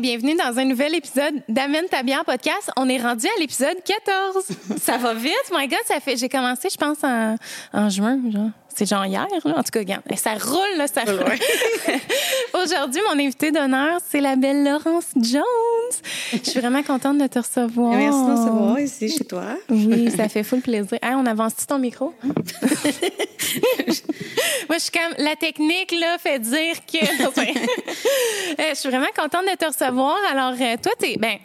bienvenue dans un nouvel épisode d'Amène ta bière podcast. On est rendu à l'épisode 14. ça va vite, my God, fait j'ai commencé je pense en, juin. C'est genre hier, là. en tout cas, regarde, ça roule, là, ça roule. Aujourd'hui, mon invité d'honneur, c'est la belle Laurence Jones. Je suis vraiment contente de te recevoir. Merci de recevoir ici chez toi. Oui, ça fait full plaisir. Hey, on avance-tu ton micro? Moi, je suis comme, la technique, là, fait dire que. Euh, je suis vraiment contente de te recevoir. Alors, euh, toi, t'es, ben,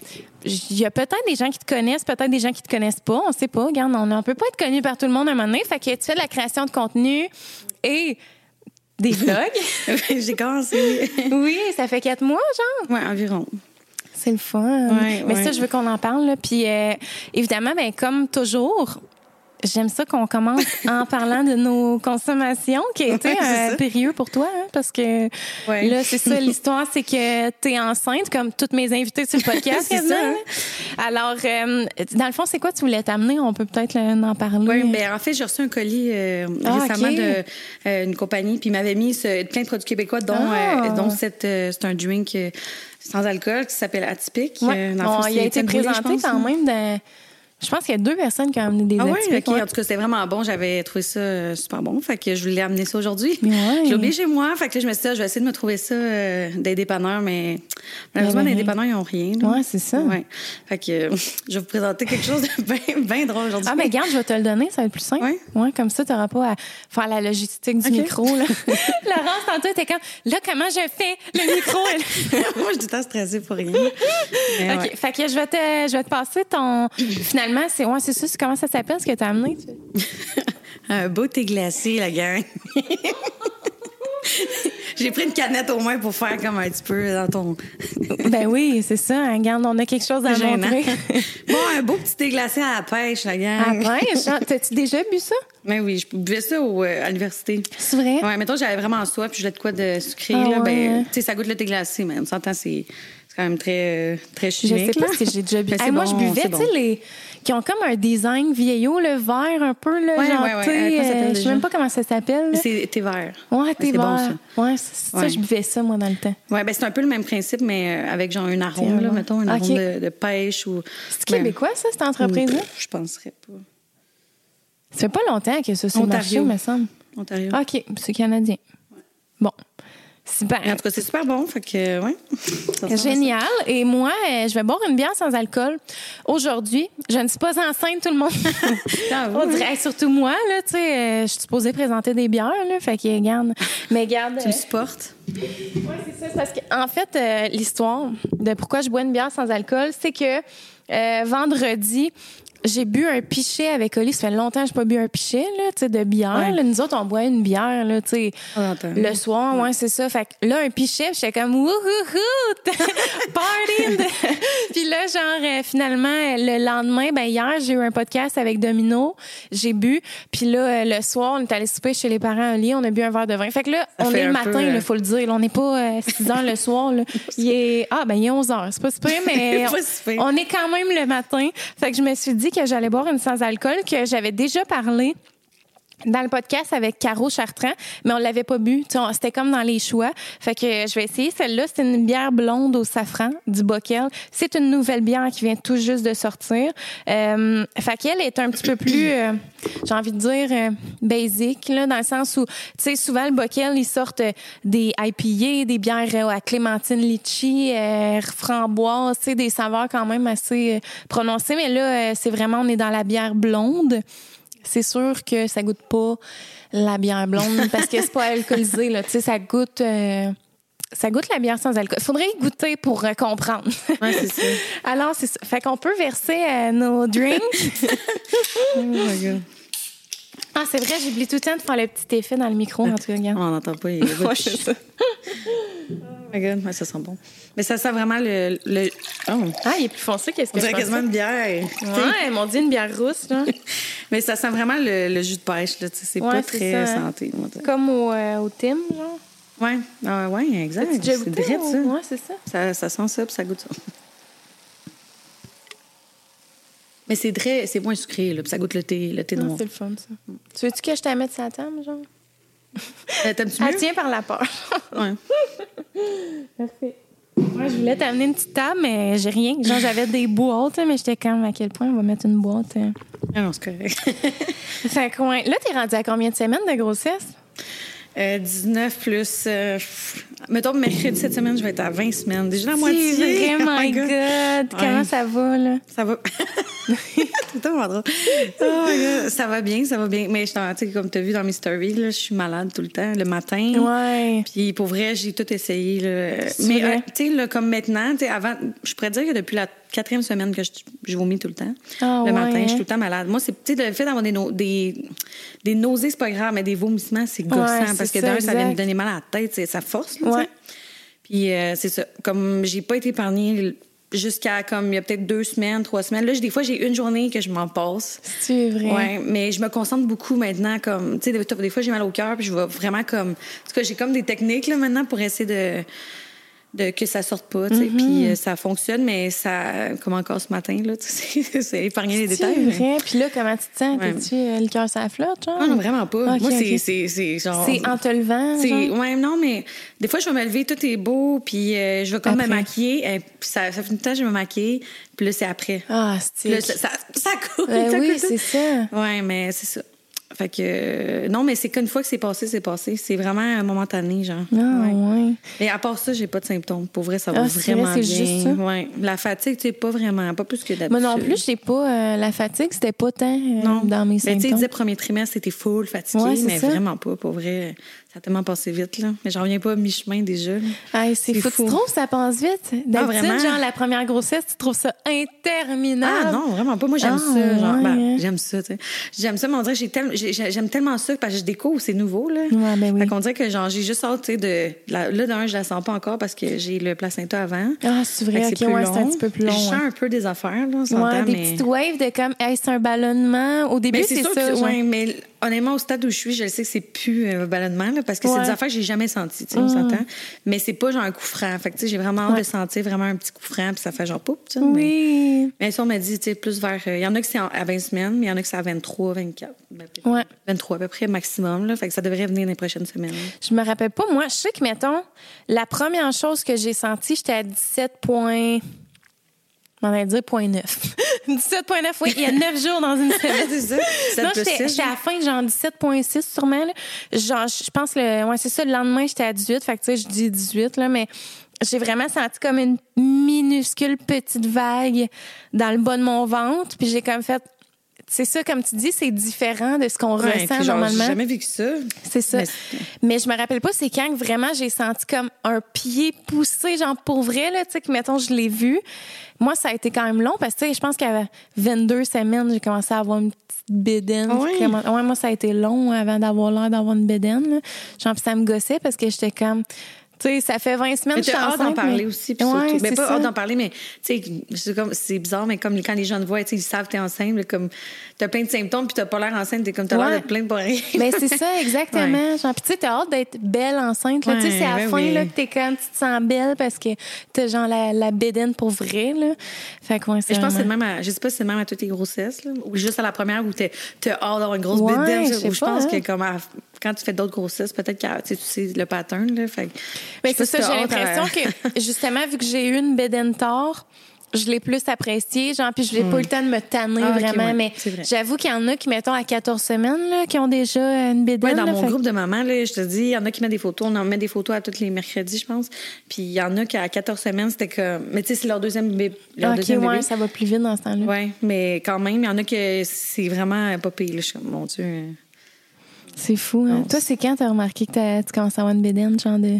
il y a peut-être des gens qui te connaissent, peut-être des gens qui te connaissent pas. On sait pas. Regarde, on ne peut pas être connu par tout le monde à un moment donné. Fait que tu fais de la création de contenu et des vlogs. J'ai commencé. oui, ça fait quatre mois, genre. Ouais, environ. C'est le fun. Ouais, Mais ouais. ça, je veux qu'on en parle. Là. Puis, euh, évidemment, ben, comme toujours, j'aime ça qu'on commence en parlant de nos consommations, qui a été Ouais, euh, périlleux pour toi, hein, parce que Ouais. là, c'est ça, l'histoire, c'est que tu es enceinte, comme toutes mes invités sur le podcast. C'est ça. là. Alors, euh, dans le fond, c'est quoi tu voulais t'amener? On peut peut-être en parler. Oui, ben en fait, j'ai reçu un colis euh, Ah, récemment de euh, compagnie, puis ils m'avaient mis ce- plein de produits québécois, dont, Ah. dont cette, c'est un drink sans alcool qui s'appelle Atypique. Ouais. Dans le Bon, fond, il a été présenté quand hein. même dans... Je pense qu'il y a deux personnes qui ont amené des Ah oui. En tout cas, c'était vraiment bon. J'avais trouvé ça euh, super bon. Fait que je voulais amener ça aujourd'hui. Ouais. J'ai oublié chez moi. Fait que là, je me suis dit, ah, je vais essayer de me trouver ça euh, des dépanneurs, mais malheureusement, rien. dépanneurs, ils n'ont rien. Ouais, c'est ça. Ouais. Fait que euh, je vais vous présenter quelque chose de bien drôle aujourd'hui. Ah, ben garde, je vais te le donner, ça va être plus simple. Ouais. Ouais, comme ça, tu n'auras pas à faire la logistique du micro. Là. Laurence, tantôt, t'es comme, là, comment je fais le micro? Moi, je suis tout le temps stressée pour rien. Mais OK, ouais. fait que je vais te, je vais te passer ton. Finalement, c'est ouais, c'est ça, comment ça s'appelle, ce que tu as amené? Un beau thé glacé, la gang. J'ai pris une canette au moins pour faire comme un petit peu dans ton. Ben oui, c'est ça. hein, Regarde, on a quelque chose à Gênant. montrer. bon, un beau petit thé glacé à la pêche, la gang. Ah, ouais, genre, t'as-tu déjà bu ça? Mais oui, je buvais ça au, euh, à l'université. C'est vrai? Ouais, mettons, j'avais vraiment soif, puis je voulais de quoi de sucré, Ah là. ouais. Ben, tu sais, ça goûte le thé glacé, mais on s'entend, c'est c'est quand même très, euh, très Je chimique. sais pas là. si j'ai déjà bu. Hey, moi, bon, je buvais, tu bon. sais, les. qui ont comme un design vieillot, le vert un peu, là, Ouais, ouais, ouais. thé, Euh, ça je sais même pas comment ça s'appelle. C'est thé vert. Ouais, t'es c'est bon, vert. Ouais, c'est ça, je buvais ça, moi, dans le temps. Ouais, ben c'est un peu le même principe, mais euh, avec genre un arôme, là, mettons, un Ok. arôme de, de pêche ou. C'est québécois, ça, cette entreprise-là? Je penserais pas. Ça fait pas longtemps que ça le marché, Ontario. me semble. Ontario. OK, c'est canadien. Bon. Super. En tout cas, c'est super bon, fait que, ouais. Ça ça. Génial. Et moi, euh, je vais boire une bière sans alcool. Aujourd'hui, je ne suis pas enceinte, tout le monde. J'avoue, On dirait, surtout moi, là, tu sais, euh, je suis supposée présenter des bières, là. Fait que, garde. Mais garde. Tu me supportes? Oui, c'est ça. Parce que, en fait, euh, l'histoire de pourquoi je bois une bière sans alcool, c'est que euh, vendredi, j'ai bu un pichet avec Oli. Ça fait longtemps que je n'ai pas bu un pichet là, tu sais, de bière. Ouais. là. Nous autres, on boit une bière là, tu sais, On entend. le soir. Ouais, c'est ça. Fait que là, un pichet, j'étais comme wouhouhou, party! puis là, genre, euh, finalement, euh, le lendemain, ben hier, j'ai eu un podcast avec Domino. J'ai bu. Puis là, euh, le soir, on est allé souper chez les parents Oli. On a bu un verre de vin. Fait que là, Ça on est le matin, il euh, faut le dire. là. on n'est pas 6 heures le soir. Là. Il est... Ah, ben il est 11 heures. C'est pas super, mais pire. on est quand même le matin. Fait que je me suis dit que j'allais boire une sans-alcool que j'avais déjà parlé dans le podcast avec Caro Chartrand, mais on l'avait pas bu. C'était comme dans les choix. Fait que je vais essayer celle-là. C'est une bière blonde au safran du Bockel. C'est une nouvelle bière qui vient tout juste de sortir. Euh, fait qu'elle est un petit peu plus, euh, j'ai envie de dire, euh, basic, là, dans le sens où, tu sais, souvent le Bockel, ils sortent euh, des IPA, des bières euh, à clémentine litchi, euh, framboise, tu sais, des saveurs quand même assez prononcées. Mais là, c'est vraiment, on est dans la bière blonde c'est sûr que ça goûte pas la bière blonde parce que c'est pas alcoolisé là, tu sais ça goûte euh, ça goûte la bière sans alcool. Faudrait y goûter pour euh, comprendre. Ouais, c'est ça. Alors c'est ça. Fait qu'on peut verser euh, nos drinks. Oh my God. Ah, c'est vrai, j'oublie tout le temps de faire le petit effet dans le micro en tout cas, regarde. On n'entend pas. De Ouais, ça. Oh my God. Ouais, ça sent bon. Mais ça sent vraiment le. le... Oh. Ah, il est plus foncé qu'est-ce que On dirait quasiment une bière. Ouais, mon dieu, une bière rousse là. Mais ça sent vraiment le, le jus de pêche. Là. tu sais, C'est Ouais, pas très ça, hein. santé. Comme au, euh, au Tim, genre. Ouais, ah, ouais, exact. C'est direct, ça. Ouais, c'est ça. ça. Ça sent ça, puis ça goûte ça. Mais c'est très, c'est moins sucré, là, puis ça goûte le thé, le thé Ah, noir. c'est le fun ça. Tu veux-tu que je te mette sa table, genre? Euh, Elle tient par la peur. Ouais. Ouais, Moi, je voulais t'amener une petite table, mais j'ai rien. Genre, j'avais des boîtes, mais j'étais comme à quel point on va mettre une boîte. euh. Ah non, c'est correct. Fait que, ouais. Là, t'es rendu à combien de semaines de grossesse? Euh, 19 plus. euh, mettons, mercredi cette semaine, je vais être à 20 semaines. Déjà la moitié. C'est vrai, Oh my God. Comment Ouais. ça va, là? Ça va. Drôle. Oh my God. Ça va bien, ça va bien. Mais je comme tu as vu dans mes stories, là, je suis malade tout le temps, le matin. Ouais. Puis pour vrai, j'ai tout essayé. là. Mais euh, tu sais, comme maintenant, avant, je pourrais dire que depuis la quatrième semaine que je, je vomis tout le temps. Ah, le ouais, matin, je suis tout le temps malade. Moi, c'est le fait d'avoir des, no- des, des nausées, c'est pas grave, mais des vomissements, c'est gossant. Ouais, parce que d'un, ça vient me donner mal à la tête, ça force. là. Puis euh, c'est ça. Comme j'ai pas été épargnée jusqu'à comme il y a peut-être deux semaines, trois semaines. Là, des fois, j'ai une journée que je m'en passe. C'est vrai. Ouais, mais je me concentre beaucoup maintenant. Comme, tu sais, des, des fois, j'ai mal au cœur, puis je vais vraiment comme. En tout cas, j'ai comme des techniques là maintenant pour essayer de. De, que ça sorte pas, tu sais, Mm-hmm. puis euh, ça fonctionne, mais ça, comme encore ce matin, là, tu sais, c'est épargner les C'est détails. mais- vrai? Puis là, comment tu te sens? Ouais. T'es-tu euh, le cœur la flotte, genre? Ah non, vraiment pas. Moi, c'est, ok. c'est, c'est genre. C'est en te levant, C'est, genre? ouais, non, mais des fois, je vais me lever, tout est beau, puis euh, je vais comme Après. me maquiller, et puis ça, ça fait une temps que je me maquille, puis là, c'est après. Ah, c'est... ça, ça, ça coule. Ben ça oui, c'est ça. Ouais, mais c'est ça. Fait que, euh, non, mais c'est qu'une fois que c'est passé, c'est passé. C'est vraiment momentané, genre. Ah, Ouais. ouais. Et à part ça, j'ai pas de symptômes. Pour vrai, ça va Ah, vraiment vrai, bien. c'est juste ça? Ouais. La fatigue, tu sais, pas vraiment, pas plus que d'habitude. Moi non plus, j'ai pas euh, la fatigue, c'était pas tant euh, Non. dans mes Mais tu sais, symptômes. premier trimestre, c'était full, fatigué, Ouais, mais ça. vraiment pas. Pour vrai, ça a tellement passé vite, là. Mais j'en reviens pas à mi-chemin déjà. Hey, c'est fou. fou. Tu trouves ça passe vite? D'habitude, vraiment? genre, la première grossesse, tu trouves ça interminable. Ah non, vraiment pas. Moi, j'aime Ah, ça. Genre, ouais, ben, j'aime ça, tu sais. J'aime ça, mais on dirait que j'aime tellement ça parce que je découvre, c'est nouveau, là. Ouais, ben oui. Fait qu'on dirait que, genre, j'ai juste hâte, tu sais, de. Là, d'un, je la sens pas encore parce que j'ai le placenta avant. Ah, c'est vrai, que ok, c'est ouais, un petit peu plus long. Je sens un peu des affaires, là, on Ouais, des mais. petites waves de comme, hey, c'est un ballonnement. Au début, c'est ça. ouais, mais honnêtement, au stade où je suis, je le sais que c'est plus un ballonnement, là, parce que c'est des affaires que j'ai jamais senties, tu sais, on s'entend. Mais c'est pas genre un coup franc. Fait que, tu sais, j'ai vraiment hâte Ouais. de sentir vraiment un petit coup franc, puis ça fait genre poup, tu sais. Mais, Oui. mais ça, on m'a dit, tu sais, plus vers. euh, Il y en a qui c'est à 20 semaines, mais il y en a qui c'est à 23, 24. ben, peut-être Ouais. 23 à peu près maximum, là. Fait que ça devrait venir dans les prochaines semaines. Je me rappelle pas. Moi, je sais que, mettons, la première chose que j'ai sentie, j'étais à 17 points. On va dire point 9. 17.9, oui. Il y a 9 jours dans une semaine. Non, 7 plus j'étais 6, j'étais à la fin, genre 17.6 sûrement. Là. Genre, je pense, le, ouais, c'est ça, le lendemain, j'étais à 18. Fait que, tu sais, je dis 18, là, mais j'ai vraiment senti comme une minuscule petite vague dans le bas de mon ventre. Puis j'ai comme fait, c'est ça, comme tu dis, c'est différent de ce qu'on Ouais, ressent puis genre, normalement. J'ai jamais vécu ça. C'est ça. Mais Mais, je me rappelle pas, c'est quand que vraiment j'ai senti comme un pied poussé, genre pour vrai, là, tu sais, que mettons, je l'ai vu. Moi, ça a été quand même long parce que, tu sais, je pense qu'à 22 semaines, j'ai commencé à avoir une petite bédaine. Ah oui? Ouais, moi, ça a été long avant d'avoir l'air d'avoir une bédaine, là. Genre, ça me gossait parce que j'étais comme, tu sais, ça fait 20 semaines Mais que je suis hâte d'en enceinte, parler mais- aussi. Puis Ouais, mais pas hâte d'en parler, mais tu c'est bizarre, mais comme quand les gens te voient, tu ils savent que t'es enceinte, mais comme t'as plein de symptômes, puis t'as pas l'air enceinte, t'es comme t'as Ouais. l'air de plaindre pour rien. Ben c'est ça, exactement. Genre, puis tu sais, t'as hâte d'être belle enceinte. Tu sais, Ouais, c'est à la ben fin oui. là, que t'es comme, tu te sens belle parce que t'as genre la, la bédaine pour vrai. Là. Fait que, ouais, Mais je pense que c'est même à, je sais pas si c'est même à toutes tes grossesses, là, ou juste à la première où t'es, t'as hâte d'avoir une grosse Ouais, bédaine, je pense hein. que comme à- quand tu fais d'autres grossesses, peut-être que tu sais, tu sais le pattern, là. Fait sais c'est ça, j'ai l'impression que justement, vu que j'ai eu une bédaine tard, je l'ai plus appréciée, genre, puis je n'ai pas eu le temps de me tanner Ah, vraiment. ouais, mais vrai. j'avoue qu'il y en a qui, mettons, à 14 semaines, là, qui ont déjà une bédaine. Ouais, dans là, mon fait groupe de mamans, là, je te dis, il y en a qui mettent des photos. On en met des photos à tous les mercredis, je pense. Puis il y en a qui, à 14 semaines, c'était comme. Mais tu sais, c'est leur deuxième bébé. Leur deuxième ouais, bébé. ça va plus vite dans ce temps-là. Ouais, mais quand même, il y en a que c'est vraiment pas pire. Je suis comme, mon Dieu. C'est fou. Hein? Toi, c'est quand t'as remarqué que tu commences à avoir une bédaine, genre de.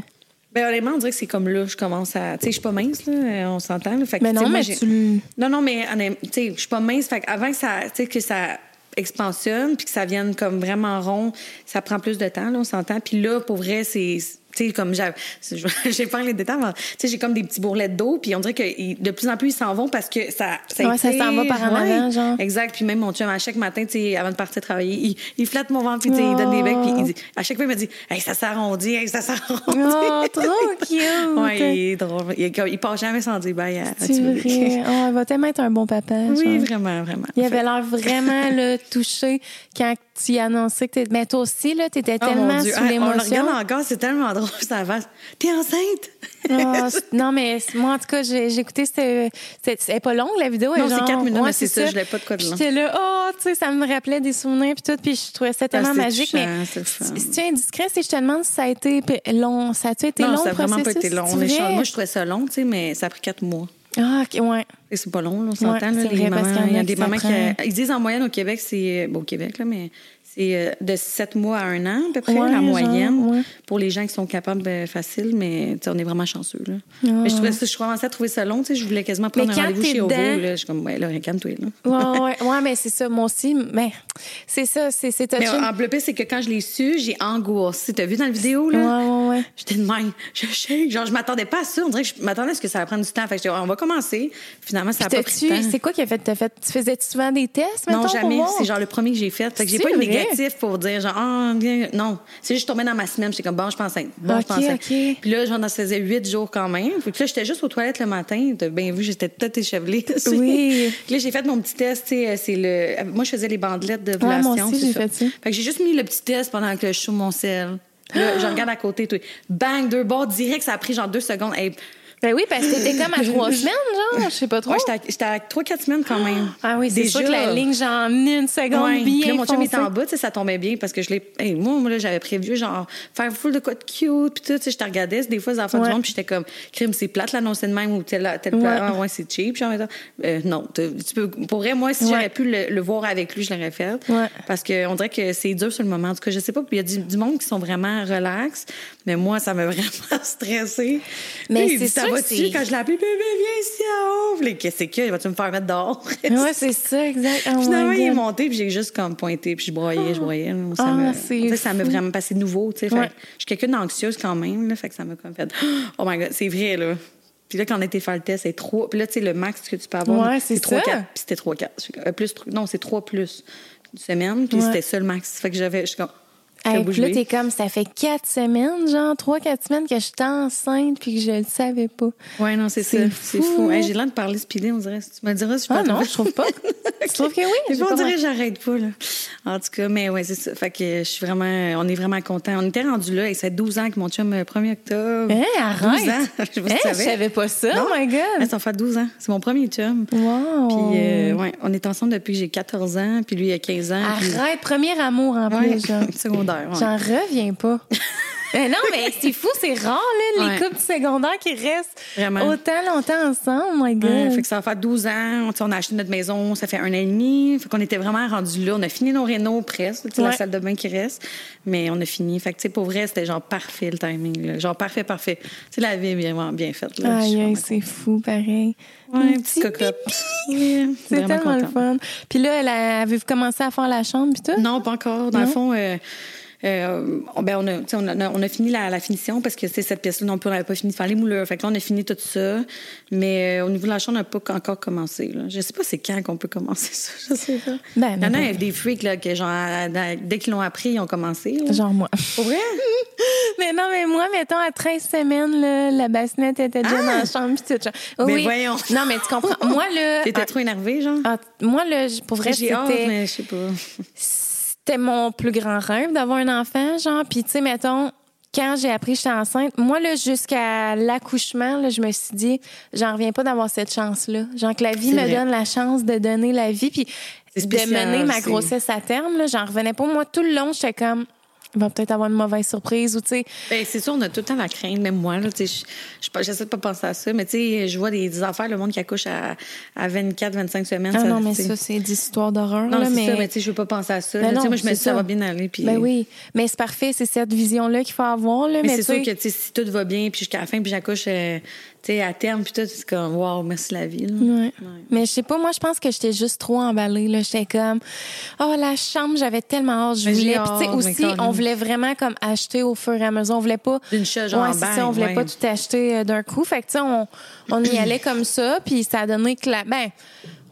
Ben, honnêtement, on dirait que c'est comme là, je commence à. Tu sais, je suis pas mince, là, on s'entend. là. Fait que, Mais non, moi, mais tu. Non, non, mais tu sais, je suis pas mince. Fait avant que ça, tu sais, que ça expansionne puis que ça vienne comme vraiment rond, ça prend plus de temps, là, on s'entend. Puis là, pour vrai, c'est. Tu sais, comme j'ai, pas les détails, mais tu sais, j'ai comme des petits bourrelets d'eau, puis on dirait que ils- de plus en plus ils s'en vont parce que ça, ça, Ouais, ça s'en va par en Ouais. avant, genre. Exact. Puis même mon chum, à chaque matin, tu sais, avant de partir travailler, il, il flatte mon ventre, puis tu il donne des becs, puis il dit, à chaque fois, il me dit, hey, ça s'arrondit, hey, ça s'arrondit. Oh, trop cute! Ouais, il est drôle. Il, il part jamais sans dire bye à, vrai. Oh, il va tellement être un bon papa. Oui, genre. vraiment, vraiment. Il avait l'air vraiment là, touché quand tu y annonçais que t'étais. Mais toi aussi, là, t'étais Oh, mon tellement Dieu. sous Ah, On le l'émotion. regarde encore, c'est tellement drôle, ça va. T'es enceinte? Ah, non, mais moi, en tout cas, j'ai écouté. C'était pas long, la vidéo. Non, c'est genre- quatre minutes, ouais, mais c'est ça, je l'ai pas de quoi de long. J'étais là, oh, tu sais, ça me rappelait des souvenirs, puis tout, puis je trouvais ça tellement Ah, c'est magique. touchant, mais si tu es indiscret, si je te demande si ça a été long, ça a-tu été non, long, ça a vraiment pas été long. Moi, je trouvais ça long, tu sais, mais ça a pris quatre mois. Ah, OK, ouais. Et c'est pas long, là, on s'entend. Ouais, là, les vrai, parce mamans, y a il y a qui des mamans qui. Ils disent en moyenne au Québec, c'est. Bon, au Québec, là, mais c'est euh, de sept mois à un an, à peu près, Ouais, la genre, moyenne. ouais. Pour les gens qui sont capables, ben, facile, mais sais, on est vraiment chanceux, là. Mais je, trouvais ça, je commençais à trouver ça long, sais. Je voulais quasiment prendre un rendez-vous chez Ovo, là. Je suis comme, ouais, là, calme-toi. Ouais, mais c'est ça, moi aussi. Mais c'est ça, c'est c'est Mais touché. en pire, c'est que quand je l'ai su, j'ai angoissé. T'as vu dans la vidéo, là? ouais, ouais. J'étais de même. Je shake. Genre, je m'attendais pas à ça. On dirait que je m'attendais à ce que ça va prendre du temps. Fait que on va commencer. Finalement, ça a pas pris. C'est quoi qui a fait? Fait tu faisais souvent des tests? Non, mettons, jamais. C'est genre le premier que j'ai fait. Fait que j'ai pas vrai? Négatif pour dire genre, ah, bien. non. C'est juste tombé dans ma semaine. J'étais comme, bon, je pense. Bon, je pense enceinte. ok. Puis là, j'en faisais huit jours quand même. Puis là, j'étais juste aux toilettes le matin. T'as bien vu, j'étais toute échevelée. Oui. Puis là, j'ai fait mon petit test. C'est le. Moi, je faisais les bandelettes de moi ovulation. aussi, j'ai fait ça. Fait que j'ai juste mis le petit test pendant que je suis mon sel. Là, je regarde à côté, tout. Bang, deux bords direct, ça a pris genre deux secondes. Hey, Ben oui, parce que t'étais comme à trois semaines, genre, je sais pas trop. ouais, j'étais à- j'étais à trois, quatre semaines quand même. ah oui, c'est sûr que la ligne, genre, en une seconde, Ouais. Puis bien là, mon chum était en bas, tu sais, ça tombait bien parce que je l'ai. Hey, moi, moi, là, j'avais prévu, genre, faire full de quoi de cute, puis tout, tu sais, je te regardais, des fois, les enfants Ouais. du monde, puis j'étais comme, crime, c'est plate l'annoncer de même ou tel, tel Ouais. ah, ouais, c'est cheap, genre. Euh, non, tu peux. Pour vrai, moi, si Ouais. j'aurais pu le, le voir avec lui, je l'aurais fait. Ouais. Parce qu'on dirait que c'est dur sur le moment. En tout cas, je sais pas, puis il y a du, du monde qui sont vraiment relax, mais moi, ça m'a vraiment stressé. Mais c'est quand je l'ai appelé, bébé, viens ici en haut. Puis là, Qu'est-ce que? Vas-tu me faire mettre dehors? Ouais, c'est ça, exact. Oh Finalement, il est monté, puis j'ai juste comme pointé, puis je broyais, je broyais. Ça me, sais, ça m'a vraiment passé nouveau, tu sais. Ouais. Je suis quelqu'un d'anxieuse quand même, là, fait que ça m'a comme fait, oh my god, c'est vrai, là. Puis là, quand on a été faire le test, c'est 3. Puis là, tu sais, le max que tu peux avoir, Ouais, c'est 3, ça. 4. Puis c'était 3, 4. Euh, plus, non, c'est 3 plus une semaine, puis Ouais. c'était ça le max. Fait que j'avais, je suis comme, je Hey, puis là, t'es comme, ça fait quatre semaines, genre, trois, quatre semaines que je suis enceinte puis que je le savais pas. Ouais, non, c'est ça. C'est fou, fou. hein? Hey, j'ai l'air de parler speedé, on dirait. Tu me diras si je Ah non, je trouve pas. tu trouves que oui? On dirait que j'arrête pas, là. En tout cas, mais ouais, c'est ça. Fait que je suis vraiment, on est vraiment contents. On était rendu là, et ça fait 12 ans que mon chum, le 1er octobre. Hein, arrête. 12 ans. Je si Hein, je savais. pas ça. Non? Oh my God. ça fait 12 ans. C'est mon premier chum. Wow. Puis, euh, ouais, on est ensemble depuis que j'ai 14 ans, puis lui, il a 15 ans. puis- Arrête, premier amour en Ouais, plus, genre. secondaire. ouais. J'en reviens pas. Mais non, mais c'est fou, c'est rare, là, les Ouais. couples secondaires qui restent Vraiment. autant longtemps ensemble, oh my God. Ouais, fait que ça va faire 12 ans. On a acheté notre maison, ça fait un an et demi. Fait qu'on était vraiment rendus là. On a fini nos rénaux presque. Ouais. La salle de bain qui reste. Mais on a fini. Fait que, tu sais, pour vrai, c'était genre parfait le timing. là. Genre parfait, parfait. Tu sais, la vie est vraiment bien faite. Là. Aïe, c'est fou, pareil. Ouais, petit cocotte. C'est tellement le fun. Puis là, avez-vous commencé à faire la chambre puis tout? Non, pas encore. Dans Non? le fond, euh, euh, on- ben on, a, tu sais, on, a, on a fini la, la finition parce que c'est cette pièce-là on n'avait pas fini de faire les moulures. Fait que là, on a fini tout ça. Mais euh, au niveau de la chambre, on n'a pas encore commencé. Là. Je sais pas c'est quand qu'on peut commencer ça. Je sais pas. Ben, Il y en a des freaks là, que genre, dès qu'ils l'ont appris, ils ont commencé. là. Genre moi. Pour vrai? mais non, mais moi, mettons, à 13 semaines, là, la bassinette était déjà dans la chambre puis tout. genre. Mais oui. voyons. Non, mais tu comprends. moi, là. T'étais ah, trop énervé, genre? ah, moi, là, pour vrai, c'était. mais je sais pas. C'était mon plus grand rêve d'avoir un enfant, genre. Puis, tu sais, mettons, quand j'ai appris que j'étais enceinte, moi, là, jusqu'à l'accouchement, là, je me suis dit, j'en reviens pas d'avoir cette chance-là. Genre, que la vie me vrai. donne la chance de donner la vie, puis de mener ma grossesse à terme, là. J'en revenais pas. Moi, tout le long, j'étais comme, il va peut-être avoir une mauvaise surprise, ou, tu sais, Ben, c'est sûr, on a tout le temps la crainte, même moi, là, tu sais, je- je- j'essaie de pas penser à ça, mais tu sais, je vois des, des affaires, le monde qui accouche à, à 24, 25 semaines. ah non, mais ça, c'est des histoires d'horreur, Non, là, c'est mais. ça, mais tu sais, je veux pas penser à ça. Ben là. Non, moi, je me dis, ça ça. va bien aller, puis... Ben oui, mais c'est parfait, c'est cette vision-là qu'il faut avoir, là. Mais, Mais, c'est sûr que, tu sais, si tout va bien, puis jusqu'à la fin, puis j'accouche, euh, tu sais, à terme, puis tout, c'est comme, wow, merci la vie, là. Ouais. Mais je sais pas, moi, je pense que j'étais juste trop emballée. Là. J'étais comme, oh, la chambre, j'avais tellement hâte. Je voulais. Puis, tu sais, aussi, on voulait vraiment comme acheter au fur et à mesure. On voulait pas. D'une shot, genre, ouais, c'est bang, ça. On voulait ouais. pas tout acheter euh, d'un coup. Fait que, tu sais, on, on y allait comme ça. Puis, ça a donné que la. Ben,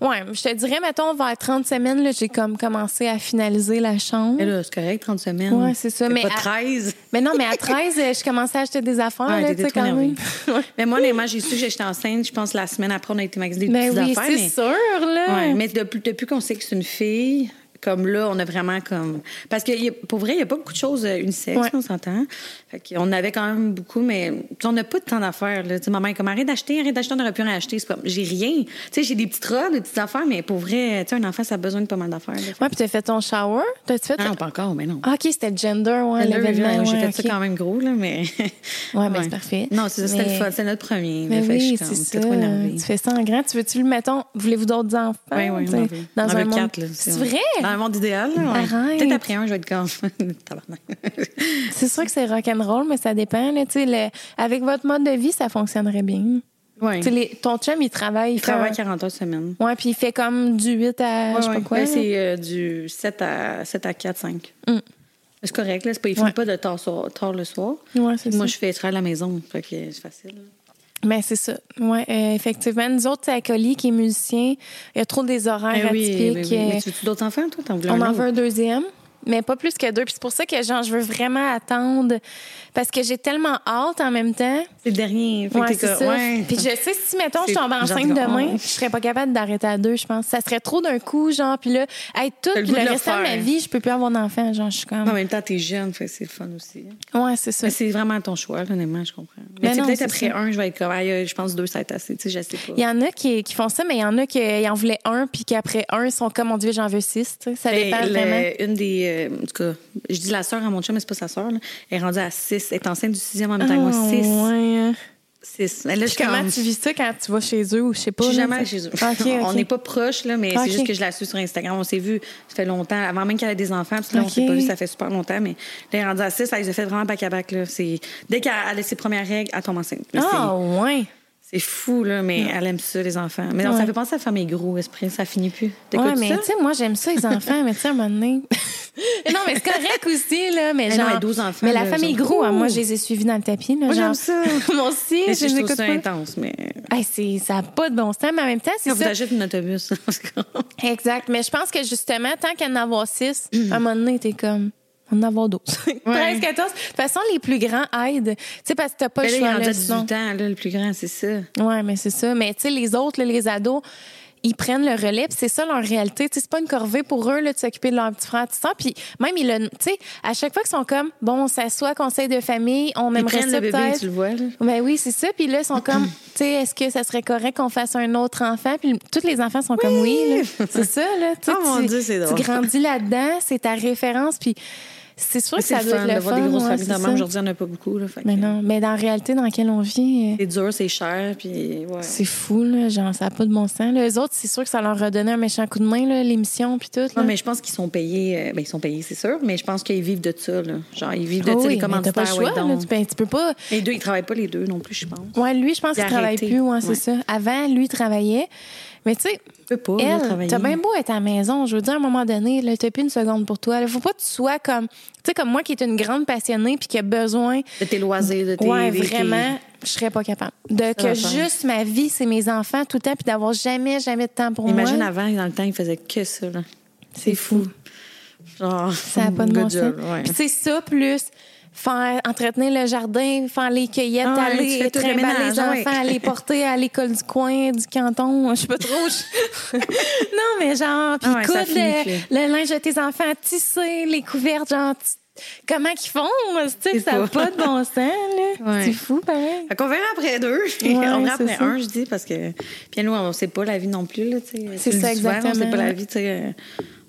ouais, je te dirais, mettons, vers 30 semaines, j'ai comme commencé à finaliser la chambre. Mais là, c'est correct, 30 semaines. Ouais, c'est ça, mais Pas à- 13. Mais non, mais à 13, euh, je commençais à acheter des affaires, Ouais, là, tu sais, quand même. Mais moi, honnêtement, j'ai su que j'étais enceinte, je pense, la semaine après, on a été magasiner des Ben petites oui, affaires. c'est mais... sûr, là. Ouais, mais depuis, depuis qu'on sait que c'est une fille, comme là, on a vraiment comme. Parce que pour vrai, il n'y a pas beaucoup de choses euh, unisexes, Ouais. on s'entend. Fait qu'on avait quand même beaucoup, mais on n'a pas de temps d'affaires. Tu ma mère est comme arrête d'acheter, arrête d'acheter, on aurait pu rien acheter. J'ai rien. Tu sais, j'ai des petites robes, des petites affaires, mais pour vrai, tu sais, un enfant, ça a besoin de pas mal d'affaires. Ouais, puis t'as fait ton shower? T'as-tu fait. Ah non, pas encore, mais non. Ah, OK, c'était gender, ouais, l'événement. j'ai ouais, fait ok. ça quand même gros, là, mais. Ouais, mais c'est parfait. Non, c'est ça, Mais- le fun. C'est notre premier. Mais fait oui, c'est ça. trop. Tu fais ça en grand. Tu veux-tu le mettons, voulez-vous d'autres enfants? Oui, oui, tu on. Dans On un monde. C'est vrai? Un monde idéal, ouais. Peut-être après un, je vais être comme. C'est sûr que c'est rock'n'roll, mais ça dépend. Là, le- avec votre mode de vie, ça fonctionnerait bien. Oui. Tu sais, les- ton chum, il travaille. Il travaille un- 40 heures semaine. Ouais, puis il fait comme du 8 à je sais pas quoi. Ben, c'est euh, du 7 à, 7 à 4, 5. Mm. C'est correct, là. Pas, il finit Ouais. pas de tard, soir- tard le soir. Ouais, Moi, ça. je fais travailler à la maison. Fait que c'est facile. là. Ben, c'est ça. Ouais, euh, effectivement. Nous autres, c'est Acoli qui est musicien. Il y a trop des horaires Eh oui, atypiques. ben oui. euh, Mais tu veux-tu d'autres enfants, toi? T'en voulais On en veut un deuxième, mais pas plus que deux. Puis c'est pour ça que genre, je veux vraiment attendre parce que j'ai tellement hâte en même temps. C'est le dernier. Fait que Ouais, comme- ça. ouais. Puis je sais, si, mettons, je tombe enceinte demain, je serais pas capable d'arrêter à deux, je pense. Ça serait trop d'un coup, genre, puis là, être tout, T'as le puis le de le restant de ma vie, je peux plus avoir d'enfant. Genre, je suis comme. En même temps, t'es jeune, fait que c'est le fun aussi. Ouais, c'est ça. Mais c'est vraiment ton choix, honnêtement, je comprends. Mais Ben peut-être après ça. un, je vais être comme, aïe, je pense deux, ça va être assez. Tu sais, je sais pas. Il y en a qui, qui font ça, mais il y en a qui en voulaient un, puis qu'après un, ils sont comme, on dit, j'en veux six. tu sais. Ça Mais dépend le- vraiment. Une des. Euh, en tout cas, je dis la sœur à mon chum, mais c'est pas sa sœur, là. Elle est rendue à 6. Elle est enceinte du sixième en même temps que moi. Ah, 6. ouais. 6. Mais là, je Puis comment comme- tu vis ça quand tu vas chez eux ou je sais pas? Je suis là, jamais allée chez eux. OK, OK. On n'est pas proches, là, mais OK. c'est juste que je la suis sur Instagram. On s'est vu, ça fait longtemps, avant même qu'elle ait des enfants. Puis là, on OK. s'est pas vu, ça fait super longtemps. Mais là, elle est rendue à 6, elle les a fait vraiment back à back. Là. C'est- Dès qu'elle a ses premières règles, elle tombe enceinte. Là, Ah, ouais. C'est fou, là, mais elle aime ça, les enfants. Mais non, Ouais. ça fait penser à famille gros, esprit, ça finit plus? Ouais, mais ça? tu sais, moi, j'aime ça, les enfants, mais tu sais, à un moment donné. non, mais c'est correct aussi, là. Mais Mais non, genre. mais 12 enfants, Mais la là, famille genre, gros, hein, moi, je les ai suivis dans le tapis, là. Moi, genre. j'aime ça. moi aussi, Mais je je les écoute ça pas. intense, mais. Hey, c'est- ça n'a pas de bon sens, mais en même temps, c'est Quand vous ça. achetez un autobus, Exact. Mais je pense que justement, tant qu'à en avoir six, à un moment donné, t'es comme. On en avoir 12. 13, 14. De toute façon, les plus grands aident. Tu sais, parce que t'as pas Mais le là, il choix. rendu là, à sinon. 18 ans, là, le plus grand, c'est ça. Ouais, mais c'est ça. Mais tu sais, les autres, là, les ados, ils prennent le relais, puis c'est ça leur réalité. Tu sais, c'est pas une corvée pour eux là, de s'occuper de leur petit frère, tout ça. Puis même, ils le, tu sais, à chaque fois qu'ils sont comme, bon, on s'assoit, conseil de famille, on Ils aimerait prennent ça le bébé, peut-être. tu le vois, là. Ben oui, c'est ça. Puis là, ils sont comme, tu sais, est-ce que ça serait correct qu'on fasse un autre enfant? Puis tous les enfants sont comme oui, là. C'est ça, là. Tu Oh, mon tu- Dieu, c'est Tu drôle. grandis là-dedans, c'est ta référence. Puis c'est sûr Mais que ça doit fun être le fun. des grosses ouais, familles. Aujourd'hui, il n'y en a pas beaucoup, là. fait Mais que- non, mais dans la réalité dans laquelle on vit, euh, C'est dur, c'est cher, puis ouais. c'est fou, là. Genre, ça n'a pas de bon sens. Les autres, c'est sûr que ça leur donné un méchant coup de main, l'émission, puis tout. là. Non, mais je pense qu'ils sont payés. euh, ben, ils sont payés, c'est sûr, mais je pense qu'ils vivent de ça, là. Genre, ils vivent de ça, oui, les mais pas le choix, ouais, là. donc. Tu, ben, tu peux pas. Les deux, ils travaillent pas les deux non plus, je pense. Ouais, lui, je pense qu'il travaille plus, ouais, c'est ça. Avant, lui, il travaillait. Mais tu sais, t'as bien beau être à la maison. Je veux dire, à un moment donné, là, t'as plus une seconde pour toi. Il faut pas que tu sois comme, tu sais, comme moi qui est une grande passionnée puis qui a besoin. De tes loisirs, de tes. Ouais, vraiment, je serais pas capable. De que juste ma vie, c'est mes enfants tout le temps puis d'avoir jamais, jamais de temps pour Imagine moi. avant, dans le temps, ils faisaient que ça, là. C'est fou. Genre. Ça n'a pas de bon sens. job, ouais. Puis c'est ça, plus faire entretenir le jardin, faire les cueillettes, Ah aller le trimballer ménage, les enfants, aller porter à l'école du coin, du canton, je sais pas trop. je- non, mais genre, puis Ah coudre le, le linge de tes enfants, tisser les couvertes, genre, comment qu'ils font? Tu sais, ça n'a pas. de bon sens, là. Ouais. C'est fou, pareil. Fait qu'on verra après deux. Ouais, on verra après un, je dis, parce que. Puis nous, on sait pas la vie non plus, là, tu sais. C'est le ça, dis souvent, On sait exactement. pas la vie, tu sais.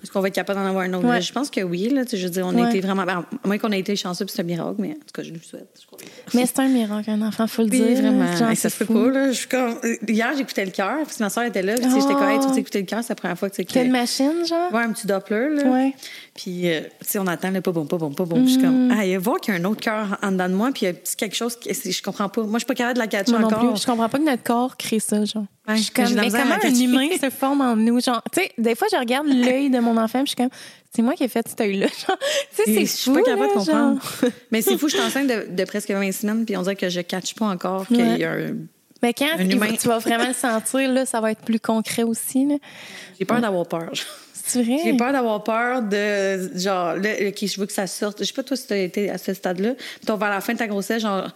Euh, Est-ce qu'on va être capable d'en avoir un autre? Ouais. Je pense que oui, là. Je veux dire, on Ouais. a été vraiment. ben, à moins qu'on ait été chanceux, puis c'est un miracle, mais en tout cas, je le souhaite. je crois. Mais c'est un miracle, un enfant, faut le Oui, dire. vraiment. là. Genre, Hey, ça se peut pas, là. Je comme. Hier, j'écoutais le cœur, parce que ma soeur était là, puis sais, j'étais comme, hey, tu Oh. veux écouter le cœur, c'est la première fois que tu que. Quelle machine, genre? Ouais, un petit Doppler, là. Ouais. Puis, euh, tu sais, on attend le pas bon, pas bon, pas bon. Puis je suis Mm. comme, ah, il voir qu'il y a un autre cœur en dedans de moi, puis il y a quelque chose que je comprends pas. Moi, je suis pas capable de la catcher encore. plus. Je comprends pas que notre corps crée ça, genre. Ouais, je suis comme, mais comment un humain se forme en nous? Genre, tu sais, des fois, je regarde l'œil de mon enfant, puis je suis comme, c'est moi qui ai fait cet œil-là. Tu sais, c'est Je suis fou, pas capable de comprendre. Mais c'est fou, je suis enceinte de, de presque 20 semaines, puis on dirait que je catch pas encore qu'il y a un. Mais quand tu vas vraiment le sentir, là, ça va être plus concret aussi. J'ai peur d'avoir peur. J'ai peur d'avoir peur de, genre, là, je veux que ça sorte. Je sais pas toi si t'as été à ce stade-là. Puis vers la fin de ta grossesse, genre,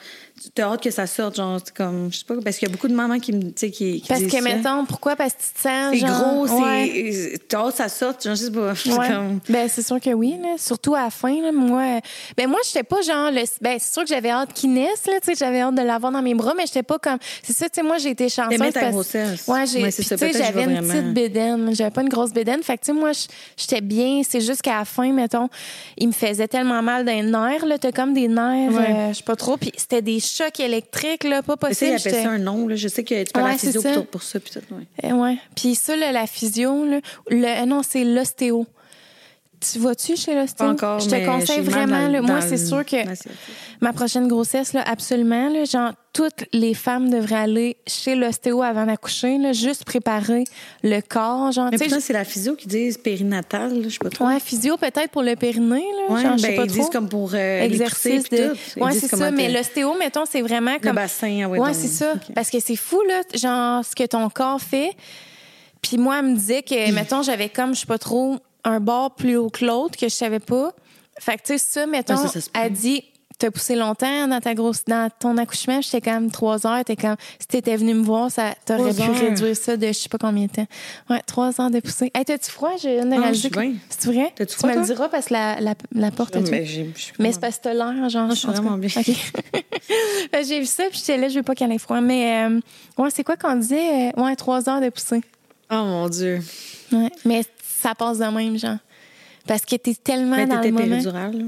tu as hâte que ça sorte, genre, comme, je sais pas, parce qu'il y a beaucoup de mamans qui me, qui, qui Parce disent que, ça. mettons, pourquoi? Parce que tu te sens. C'est genre, gros, c'est. ouais. T'as hâte que ça sorte, genre, je sais pas. Ouais. comme- Ben, c'est sûr que oui, là. Surtout à la fin, là. Moi, ben, moi, j'étais pas genre, le, ben, c'est sûr que j'avais hâte qu'il naisse, là, tu sais, j'avais hâte de l'avoir dans mes bras, mais j'étais pas comme, c'est ça, tu sais, moi, j'ai été chanceuse. Ta grossesse. Ouais, j'ai, Ouais, c'est puis, ça, tu sais, j'avais une vraiment. petite bédaine. J'avais pas une grosse bédaine. Fait que, tu sais, moi, j'étais bien. C'est juste qu'à la fin, mettons, il me faisait tellement mal dans les nerfs, là. T'as comme des nerfs, euh, je sais pas trop. Puis c'était des chocs électriques, là, pas Mais ça, possible. J'étais- ça un nom, là. Je sais que tu à Ouais, la physio ça. pour, ça, puis tout, ouais. Eh ouais. Puis ça, là, la physio, là, le, euh, non, c'est l'ostéo. Tu vas-tu chez l'ostéo? Encore, Je te mais conseille vraiment. là, moi, c'est le- sûr que ma prochaine grossesse, là, absolument, là, genre, toutes les femmes devraient aller chez l'ostéo avant d'accoucher, juste préparer le corps, genre, Mais pourtant, c'est la physio qui dit périnatal, là, je sais pas trop. Ouais, physio peut-être pour le périnée, là. Ouais, genre, je sais ben, pas ils trop. disent comme pour euh, Exercice de. Ouais, c'est ça. Mais l'ostéo, mettons, c'est vraiment Le comme. bassin, ah ouais, Ouais, c'est ça. Parce que c'est fou, là, genre, ce que ton corps fait. Puis moi, elle me disait que, mettons, j'avais comme, je sais pas trop, un bord plus haut que l'autre que je savais pas. Fait que, tu sais, ça, mettons, Ouais, ça, ça elle dit, t'as poussé longtemps dans ta grosse, dans ton accouchement? J'étais comme trois heures. T'es comme, si t'étais venu me voir, ça, t'aurais pu heures. réduire ça de je sais pas combien de temps. Ouais, trois heures de poussée. Hey, t'as-tu froid? J'ai une Ah. C'est vrai? T'as-tu Tu froid, me le diras parce que la, la, la porte est Mais Mais c'est parce que t'as l'air, genre. je suis vraiment bien. Ben, J'ai vu ça, puis j'étais là, je veux pas qu'elle ait froid. Mais, euh, ouais, c'est quoi qu'on disait? Euh, Ouais, trois heures de poussée. Oh mon Dieu. Ouais. Mais ça passe de même, genre. Parce que t'es tellement Mais dans le moment. péridurale, là.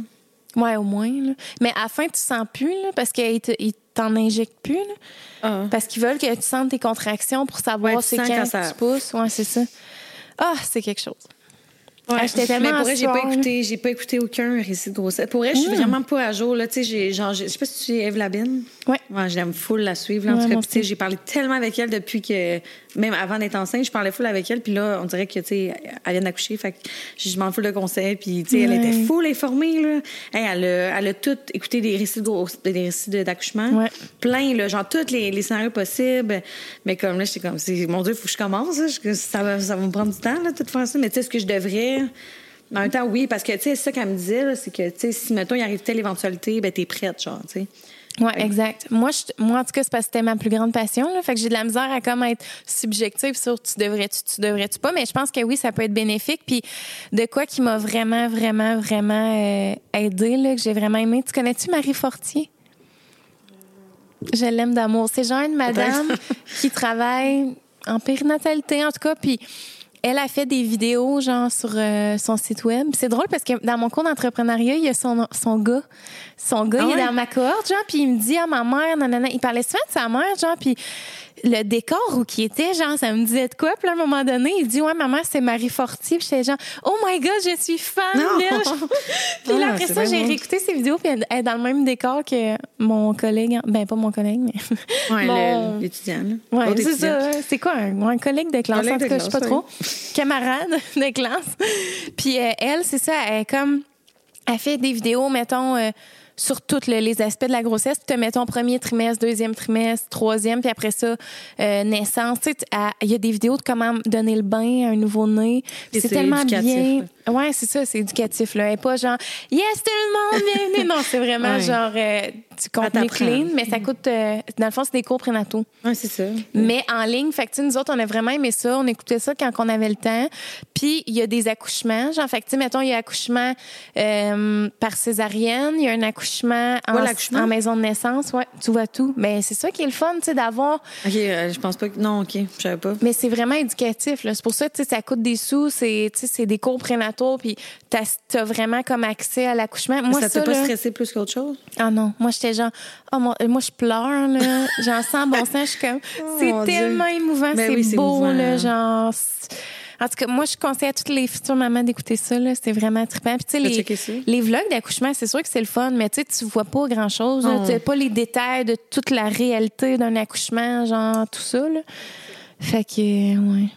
Ouais, au moins, là. Mais à la fin, tu sens plus, là, parce qu'ils te- ils t'en injectent plus, là. Ah. Parce qu'ils veulent que tu sentes tes contractions pour savoir Ouais, c'est quand, quand ça- tu pousses. Ouais, c'est ça. Ah, c'est quelque chose. Ouais. Ah, j'étais tellement mais pour vrai, j'ai pas écouté, j'ai pas écouté aucun récit de grossesse. Pour vrai, je suis Mm. vraiment pas à jour là, tu sais, j'ai genre je je sais pas si tu es Eve Labine. Ouais. Ouais, j'aime full la suivre là, en Ouais, tout cas, j'ai parlé tellement avec elle depuis que même avant d'être enceinte, je parlais full avec elle puis là, on dirait que tu sais, elle vient d'accoucher, fait que je m'en fous de conseils puis tu sais, elle était full informée là. Hey, elle a, elle a tout écouté des récits de gros- des récits de- d'accouchement. Ouais. Plein là, genre tous les, les scénarios possibles. Mais comme là, j'étais comme c'est mon dieu, faut que je commence, là. Je- ça va ça va me prendre du temps là de toute façon, mais tu sais ce que je devrais en même temps, oui, parce que, tu sais, c'est ça qu'elle me disait, c'est que, tu sais, si, mettons, il arrive telle éventualité, ben, t'es prête, genre, tu sais. Ouais, exact. Moi, je, moi, en tout cas, c'est parce que c'était ma plus grande passion. Là, fait que j'ai de la misère à comme être subjective sur tu devrais-tu, tu devrais-tu pas. Mais je pense que oui, ça peut être bénéfique. Puis de quoi qui m'a vraiment, vraiment, vraiment euh, aidé, là, que j'ai vraiment aimé. Tu connais-tu Marie Fortier? Je l'aime d'amour. C'est genre une madame qui travaille en périnatalité, en tout cas. Puis elle a fait des vidéos, genre, sur euh, son site web. C'est drôle parce que dans mon cours d'entrepreneuriat, il y a son, son gars. Son gars, Ah il est ouais? dans ma cohorte, genre, puis il me dit à ma mère, nanana. Il parlait souvent de sa mère, genre, puis le décor où qui était, genre, ça me disait de quoi? Puis là, à un moment donné, il dit, ouais, maman, c'est Marie Fortier. Puis j'étais genre, oh my God, je suis fan d'elle. Puis là, Ah, après ça, j'ai réécouté ses vidéos, puis elle elle est dans le même décor que mon collègue. Ben, pas mon collègue, mais. Ouais, mon- l'étudiant, là. Ouais, c'est ça. C'est quoi un, un collègue de classe Collègue en tout cas, je sais pas trop. Camarade de classe. Puis euh, elle, c'est ça, elle est comme elle fait des vidéos mettons euh, sur tous le- les aspects de la grossesse, tu mettons premier trimestre, deuxième trimestre, troisième, puis après ça euh, naissance, tu sais, il y a des vidéos de comment donner le bain à un nouveau-né. C'est c'est tellement éducatif, bien. Ouais, c'est ça, c'est éducatif là, est pas genre yes tout le monde bienvenue. non, c'est vraiment Ouais. genre euh, du contenu t'apprend. clean, mais ça coûte euh, dans le fond c'est des cours prénataux. Ouais, c'est ça. Mais en ligne, fait que, nous autres, on a vraiment aimé ça. On écoutait ça quand on avait le temps. Puis, il y a des accouchements. Genre, fait que, mettons, il y a accouchement euh, par césarienne. Il y a un accouchement en, vois l'accouchement? en maison de naissance. Ouais, tu vois tout. Mais c'est ça qui est le fun, tu sais, d'avoir... OK, euh, je pense pas que. Non, OK, je savais pas. Mais c'est vraiment éducatif. là. C'est pour ça, tu sais, ça coûte des sous. C'est des cours prénataux. Puis, t'as, vraiment comme accès à l'accouchement. Moi, ça t'a pas là- stressé plus qu'autre chose? ah non, moi j'étais genre, oh mon- moi je pleure là, j'en sens bon sens, je suis comme, c'est Oh, Dieu. tellement émouvant, Ben c'est oui, c'est beau émouvant. là, genre. c'est- En tout cas, moi je conseille à toutes les futures mamans d'écouter ça là, c'était vraiment trippant. Puis tu sais les vlogs d'accouchement, c'est sûr que c'est le fun, mais tu sais tu vois pas grand chose, Non. tu sais pas les détails de toute la réalité d'un accouchement, genre tout ça là. Fait que ouais.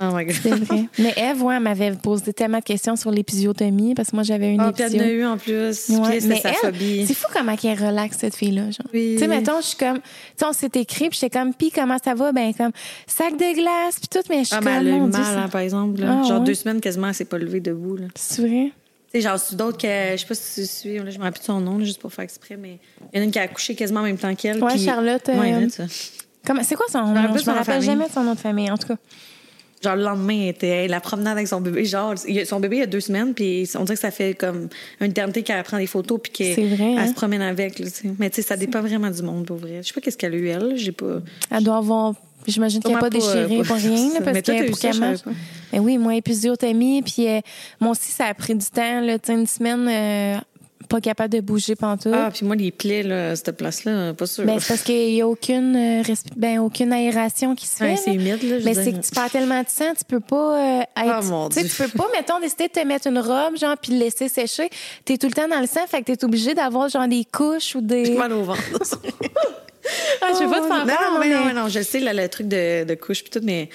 Oh my God. C'est vrai. Mais Eve, ouais, elle m'avait posé tellement de questions sur l'épisiotomie parce que moi, j'avais une Ah, puis elle épisio. en a eu en plus. Ouais, Puis mais sa elle, phobie. c'est fou comment elle relaxe, cette fille-là. genre. Oui. Tu sais, mettons, je suis comme, tu sais, on s'est écrit, puis j'étais comme, pis comment ça va? Ben, comme, sac de glace, puis tout, mais je suis Ah, comme, elle a eu mal, hein, par exemple. là. Ah, Genre ouais. deux semaines quasiment, elle s'est pas levée debout. Là. c'est c'est vrai? sais, j'en suis d'autres que, je sais pas si tu suis, là, je me rappelle plus de son nom, là, juste pour faire exprès, mais il y en a une qui a accouché quasiment en même temps qu'elle. Ouais, puis- Charlotte, Ouais, euh, C'est quoi son nom? Je me rappelle jamais de son nom de famille, en tout cas. Genre, le lendemain, elle était la promenade avec son bébé. Genre, son bébé, il y a deux semaines, puis on dirait que ça fait comme une éternité qu'elle prend des photos, puis qu'elle vrai, elle hein? se promène avec. là. Mais tu sais, ça dépend vraiment du monde, pour vrai. Je sais pas qu'est-ce qu'elle a eu, elle. J'ai pas. Elle doit avoir. J'imagine qu'elle n'a pas pas, déchiré euh, pour rien, là, parce Mais toi, que pour qu'elle marche. pas. Ben oui, moi, épisiotomie, puis euh, moi aussi, ça a pris du temps, là, tu sais, une semaine, euh, pas capable de bouger pantoute. Ah, puis moi, les plaies, là, à cette place-là, pas sûr. Ben, c'est parce qu'il n'y a aucune, euh, ben, aucune aération qui se fait. Ouais, là. c'est humide, là. je Mais veux c'est que tu perds tellement de sang, tu peux pas euh, être. Oh, mon tu tu peux pas, mettons, décider de te mettre une robe, genre, puis le laisser sécher. T'es tout le temps dans le sang, fait que t'es obligé d'avoir, genre, des couches ou des. J'ai mal au ventre. Ah, je veux pas te faire non, peur, non, mais non, non, je sais, là, le truc de, de couche puis tout, mais.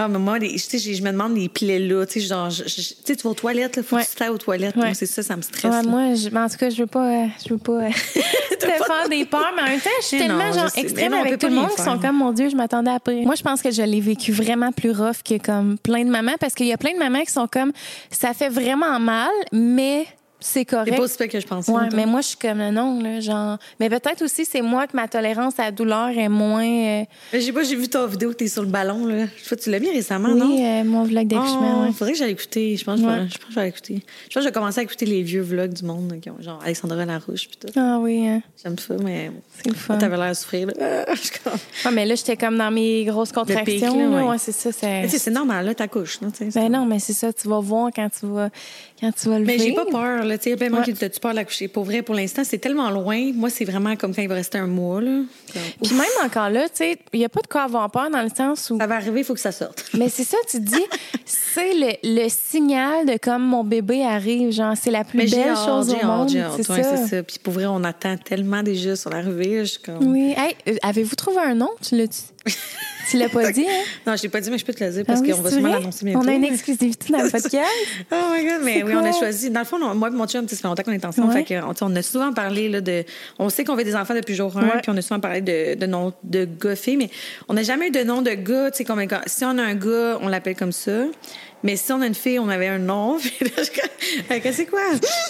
Ah, mais moi, les- tu sais, j'ai- je me demande les plaies là. Tu sais, genre, je- je- tu sais, tu vas aux toilettes, là, faut Ouais. que tu ailles aux toilettes. Ouais. C'est ça, ça me stresse. Ouais, moi, je, en tout cas, je veux pas, euh, je veux pas euh, te faire des peurs, mais en même temps, je suis tellement non, genre extrême non, avec tout pas le monde qui sont comme mon Dieu, je m'attendais à pire. Moi, je pense que je l'ai vécu vraiment plus rough que comme plein de mamans parce qu'il y a plein de mamans qui sont comme ça fait vraiment mal, mais c'est correct. C'est pas aussi que je pensais. Ouais, mais moi, je suis comme non, là, genre. Mais peut-être aussi, c'est moi que ma tolérance à la douleur est moins. euh, Mais j'ai pas, j'ai vu ta vidéo que t'es sur le ballon, là. Je sais pas, tu l'as mis récemment, non? oui, euh, mon vlog d'accouchement, Oh, ouais. faudrait que j'aille écouter. Je pense, que je pense que je vais écouter. Je pense que je vais commencer à écouter les vieux vlogs du monde, là, qui ont, genre Alexandra Larouche puis tout. Ah oui, hein, J'aime ça, mais c'est le fun. t'avais l'air de souffrir, là. Ah, Ah, mais là, j'étais comme dans mes grosses contractions. pic, là, là. ouais. Ouais, c'est ça. c'est- c'est normal, là, t'accouches, tu sais. Ben non, mais c'est ça, tu vas voir quand tu vas, quand tu vas le Mais j'ai pas peur, là. Tu sais, monde Ouais. qui tu de l'accoucher. Pour vrai, pour l'instant, c'est tellement loin. Moi, c'est vraiment comme quand il va rester un mois, là. Puis même encore là, tu sais, il y a pas de quoi avoir peur dans le sens où. Ça va arriver, il faut que ça sorte. Mais c'est ça, tu dis, c'est le, le signal de comme mon bébé arrive, genre, c'est la plus Mais belle chose au monde. C'est Ouais, ça. c'est ça. Puis pour vrai, on attend tellement déjà. Je suis comme. Oui. Hey, euh, avez-vous trouvé un nom? Tu l'as, tu, l'as pas dit, hein? Non, je t'ai pas dit, mais je peux te le dire parce Ah oui, qu'on va sûrement l'annoncer bientôt. On a une exclusivité dans le podcast. Oh my god, mais oui, on a choisi. Dans le fond, on- moi et mon chum, ça fait longtemps qu'on est ensemble. Ouais. Fait on, on a souvent parlé là, de. On sait qu'on veut des enfants depuis jour 1, Ouais. puis on a souvent parlé de, de noms de gars filles, mais on n'a jamais eu de nom de gars. Tu sais, comme si on a un gars, on l'appelle comme ça. Mais si on a une fille, on avait un nom. Que c'est quoi?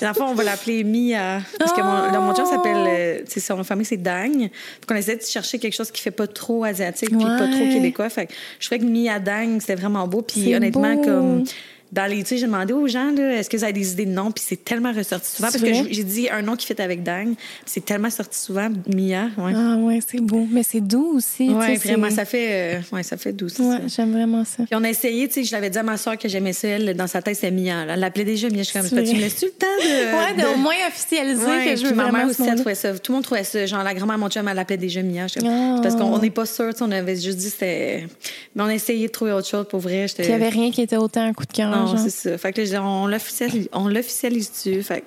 Dans le fond, on va l'appeler Mia. Parce que mon, là, mon chum s'appelle. euh, tu sais, son famille, c'est Dagne. Fait qu'on essaie de chercher quelque chose qui fait pas trop asiatique, puis pas trop québécois. Fait que je trouvais que Mia Dagne, c'était vraiment beau. Puis C'est honnêtement, beau. comme dans les, tu sais, j'ai demandé aux gens, là, est-ce que vous avez des idées de noms? Puis c'est tellement ressorti souvent. C'est Parce que vrai? j'ai dit un nom qui fait avec Dang. Puis c'est tellement sorti souvent, Mia. Ouais, Ah ouais, c'est beau. Mais c'est doux aussi. sais, vraiment, c'est- ça fait, euh, ouais, ça fait douce. Ouais, j'aime vraiment ça. Puis on a essayé, tu sais, je l'avais dit à ma soeur que j'aimais ça, elle, dans sa tête, c'était Mia. là. Elle l'appelait déjà Mia. Je suis comme, C'est tu me laisses-tu le temps de. ouais, de, au moins officialiser Ouais, que je veux ma mère aussi, elle trouvait ça. Tout le monde trouvait ça. Genre, la grand-mère, mon chum, elle l'appelait déjà Mia. Ah. Parce qu'on n'est pas sûr, on avait juste dit c'était. Mais on a essayé de trouver autre chose pour vrai. Puis il n'y avait rien qui était autant un coup de cœur. Non, genre. c'est ça. Fait que là, je dis, on l'officialise, on l'officialise-tu? Fait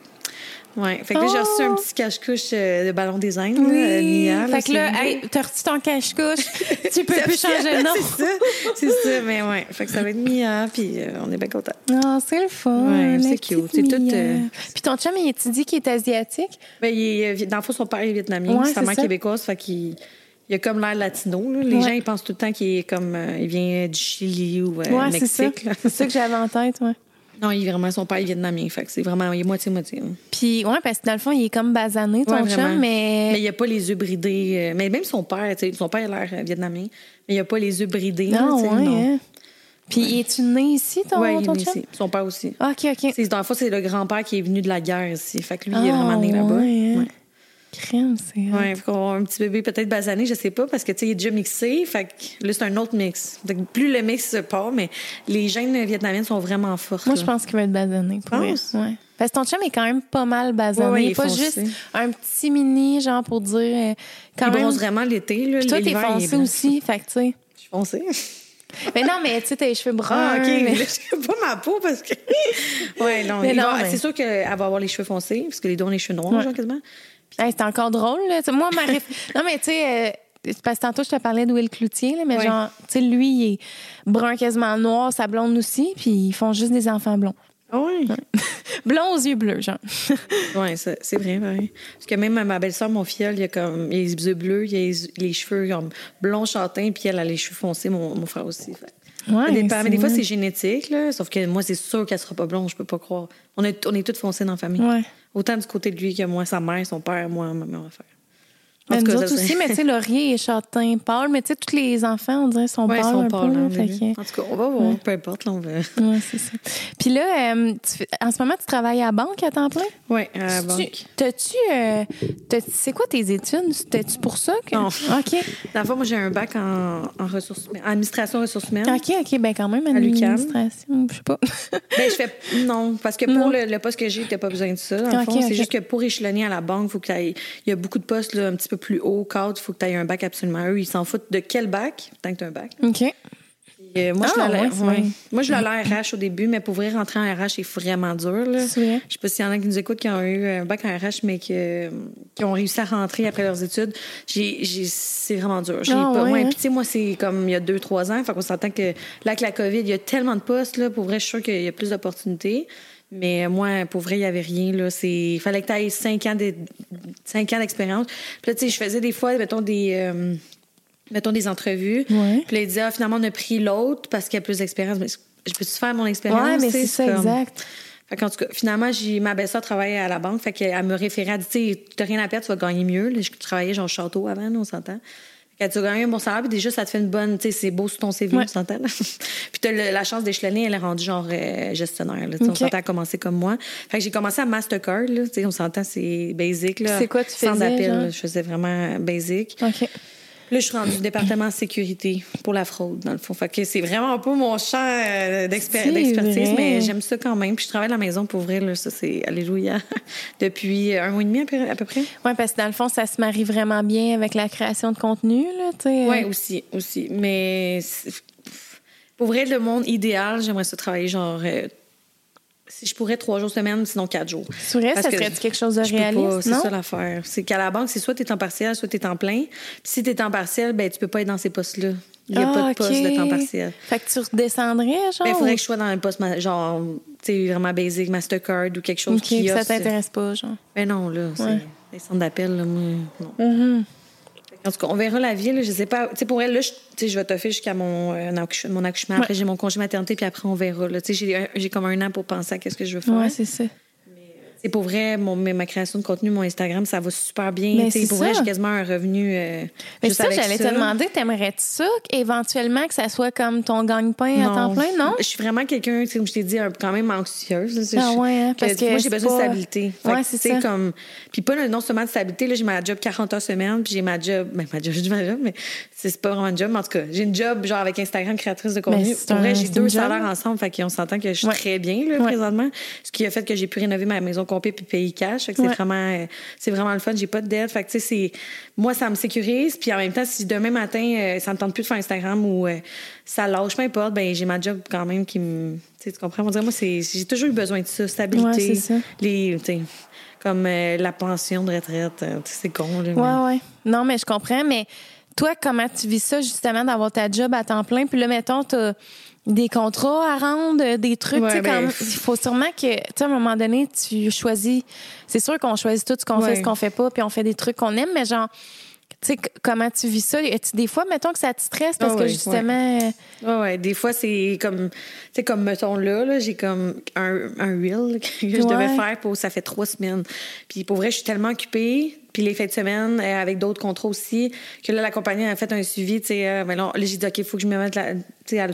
que, ouais. Fait que là, j'ai Oh! reçu un petit cache-couche euh, de ballon design. Oui. là, euh, Mia, fait que là, hey, t'as reçu ton cache-couche? tu peux plus changer de nom. c'est ça. C'est ça, mais ouais. Fait que ça va être Mia, puis euh, on est bien contents. Non, c'est le fun. Ouais, c'est cute. C'est tout, euh, Puis ton chum, il tu dit qu'il est asiatique? Ben, il est, dans le fond, son père est vietnamien, Ouais, sa mère québécoise, fait qu'il il a comme l'air latino. là. Les Ouais. gens, ils pensent tout le temps qu'il est comme. euh, il vient du Chili ou euh, ouais. Mexique. là. C'est ça que j'avais en tête, ouais. Non, il est vraiment son père est vietnamien, fait que c'est vraiment. Il est moitié-moitié. là. Puis, ouais, parce que dans le fond, il est comme basané, ton Ouais, chum, mais. Mais il a pas les yeux bridés. euh, Mais même son père, tu sais, son père a l'air euh, vietnamien, mais il a pas les yeux bridés. là, non, ouais. non. hein. Puis, es-tu né ici, ton, Ouais, il est ton né ici. Son père aussi. OK, OK. C'est- Dans le fond, c'est le grand-père qui est venu de la guerre ici. Fait que lui, il est Ah, vraiment né là-bas. hein. Ouais. Crème, c'est. Ouais, un petit bébé peut-être basané, je sais pas, parce que tu sais, il est déjà mixé, fait que là, c'est un autre mix. Fait que plus le mix se part, mais les gènes vietnamiennes sont vraiment fortes. Moi, je pense qu'il va être basané. Pour? Ouais. Parce que ton chum est quand même pas mal basané. Ouais, ouais, il est pas foncé. juste un petit mini, genre, pour dire. euh, Quand il même. bronze vraiment l'été, là. Puis toi, t'es foncé aussi. Fait que, tu sais. Je suis foncée. Mais non, mais tu sais, t'as les cheveux bruns. Ah, OK. mais- je pas ma peau parce que. ouais, non. Mais non, va- mais- C'est sûr qu'elle va avoir les cheveux foncés, parce que les deux ont les cheveux noirs, Ouais. genre, quasiment. Hey, c'est encore drôle, là. Moi, ma réf- Non, mais tu sais, euh, parce que tantôt, je te parlais de Will Cloutier, là, mais genre, tu sais, lui, il est brun quasiment noir, sa blonde aussi, puis ils font juste des enfants blonds. Ah, ouais. Blonds aux yeux bleus, genre. Ça- c'est vrai, pareil. Parce que même ma belle-sœur, mon filleul, il a comme il a les yeux bleus, il a les, les cheveux comme blonds châtains, puis elle a les cheveux foncés, mon, mon frère aussi. Fait. Ouais, dépend. Mais des fois, c'est- génétique, là. Sauf que moi, c'est sûr qu'elle sera pas blonde, je peux pas croire. On est, on est toutes foncées dans la famille. Ouais. Autant du côté de lui que moi, sa mère, son père, moi, ma mère. En Mais nous autres aussi, mais tu sais, Laurier est châtain pâle, mais tu sais, tous les enfants, on dirait, sont Ouais, ils pâles sont un pâles, peu. hein, là, fait que- En tout cas, on va voir. Peu importe, là, on va. Ouais, c'est ça. Puis là, euh, tu en ce moment, tu travailles à la banque à temps plein? Oui, à la banque. T'as-tu. euh, c'est quoi tes études? T'as-tu pour ça? Que... Non. OK. Dans le fond, moi, j'ai un bac en, en ressources humaines, en administration ressources humaines. OK, OK. Ben, quand même, administration. Je sais pas. Ben, je fais. Non, parce que Non. pour le, le poste que j'ai, t'as pas besoin de ça. Dans le fond, c'est juste que pour échelonner à la banque, faut que t'ailles- il y a beaucoup de postes là, un petit peu plus haut, cadre, il faut que tu aies un bac absolument. Eux, ils s'en foutent de quel bac, tant que tu as un bac. OK. Euh, moi, Ah, je l'ai ouais, ouais. Moi, je l'ai RH au début, mais pour vrai, rentrer en RH, c'est vraiment dur. Là. Vrai. Je sais pas s'il y en a qui nous écoutent qui ont eu un bac en RH, mais que- qui ont réussi à rentrer après leurs études. C'est vraiment dur. J'ai Ah, pas, ouais, sais, moi, c'est comme il y a deux, trois ans. Fait qu'on s'entend que là, avec la COVID, il y a tellement de postes. Là, pour vrai, je suis sûre qu'il y a plus d'opportunités. Mais moi, pour vrai, il n'y avait rien. Là. C'est... Il fallait que tu aies cinq ans, de... cinq ans d'expérience. Puis là, tu sais, je faisais des fois, mettons, des, euh, mettons, des entrevues. Ouais. Puis là, ils disaient, ah, finalement, on a pris l'autre parce qu'il y a plus d'expérience. Mais je peux-tu faire mon expérience? Ouais, mais c'est ça, comme- exact. fait qu'en tout cas, finalement, j'ai, ma belle-sœur travaillait à la banque. Fait qu'elle me référait. Elle dit, tu sais, t'as rien à perdre, tu vas gagner mieux. Là, je travaillais genre au château avant, on s'entend. Dit, tu vas gagner un bon salaire, puis déjà, ça te fait une bonne, tu sais, c'est beau sur ton CV, Ouais. s'entend. là. puis t'as le- la chance d'échelonner, elle est rendue genre euh, gestionnaire, là. Tu. On s'entend à commencer comme moi. Fait que j'ai commencé à Mastercard, là. Tu sais, on s'entend, c'est basic, là. C'est quoi tu Sans faisais, appel, genre? là. Je faisais vraiment basic. OK. Là, je suis rendue au département sécurité pour la fraude, dans le fond. Fait que c'est vraiment pas mon champ euh, d'expertise, vrai. mais j'aime ça quand même. Puis je travaille à la maison pour ouvrir, là, ça, c'est alléluia, depuis un mois et demi à peu, près. Ouais, parce que dans le fond, ça se marie vraiment bien avec la création de contenu, là, tu sais. Oui, aussi, aussi. Mais pour vrai, le monde idéal, j'aimerais ça travailler genre... si je pourrais trois jours semaine, sinon quatre jours. Vrai, Parce ça que serait quelque chose de réaliste, C'est ça l'affaire. C'est qu'à la banque, c'est soit tu es en partiel, soit tu es en plein. Puis si tu es en partiel, ben tu peux pas être dans ces postes-là. Il n'y a Ah, pas de poste ok. de temps partiel. Fait que tu redescendrais, genre? Ben, il faudrait que je sois dans un poste, genre, tu sais, vraiment basic, Mastercard ou quelque chose qui ça offre- t'intéresse pas, genre. Ben non, là, c'est Ouais. les centres d'appel, là, moi, non. Mhm. En tout cas, on verra la vie, là, je sais pas. Tu sais, pour elle, là, je, je vais t'offrir jusqu'à mon, euh, mon accouchement. Après, j'ai mon congé maternité, puis après, on verra, là. Tu sais, j'ai comme un an pour penser à qu'est-ce que je veux faire. Ouais, c'est ça. C'est pour vrai, mon, mais ma création de contenu, mon Instagram, ça va super bien. Mais sais, c'est pour vrai, j'ai quasiment un revenu. euh, Mais juste ça, j'allais te demander, t'aimerais-tu ça, éventuellement, que ça soit comme ton gagne-pain à temps plein, non? Je suis vraiment quelqu'un, comme je t'ai dit, un- quand même anxieuse. là, Ah ouais, hein, parce que moi, j'ai besoin pas- de stabilité. Ouais, c'est ça. comme... Puis pas non seulement de stabilité, là, j'ai ma job 40 heures semaine, puis j'ai ma job... Ben, ma job, ma job, mais c'est pas vraiment un job, mais en tout cas, j'ai une job, genre, avec Instagram, créatrice de contenu. Mais c'est Pour vrai, j'ai deux une salaires ensemble, fait qu'on s'entend que je suis très bien, là, présentement. Ce qui a fait que j'ai pu rénover ma maison puis payer cash. Fait que c'est vraiment... euh, C'est vraiment le fun, j'ai pas de dette. Fait que, tu sais, c'est... Moi, ça me sécurise, puis en même temps, si demain matin, euh, ça me tente plus de faire Instagram ou euh, ça lâche, peu importe, ben j'ai ma job quand même qui me... Tu comprends? On dirait, moi, c'est... J'ai toujours eu besoin de ça, stabilité. Ouais, ça. Les... comme la pension de retraite, c'est con, là. Ouais, ouais. Non, mais je comprends. Mais toi, comment tu vis ça, justement, d'avoir ta job à temps plein? Puis là, mettons, t'as des contrats à rendre, des trucs. Ouais, tu sais, ben, il faut sûrement que, tu sais, à un moment donné, tu choisis. C'est sûr qu'on choisit tout ce qu'on Ouais. fait, ce qu'on fait pas, puis on fait des trucs qu'on aime, mais genre, sais, comment tu vis ça? Des fois, mettons, que ça te stresse parce Ah que justement. euh, Ouais, ouais. Des fois, c'est comme, tu sais, comme, mettons là, là j'ai comme un, un reel que je Ouais. devais faire pour, ça fait trois semaines. Puis pour vrai, je suis tellement occupée. Puis les fins de semaine, euh, avec d'autres contrats aussi, que là, la compagnie a fait un suivi, tu sais, euh, ben là, j'ai dit, OK, il faut que je me mette à le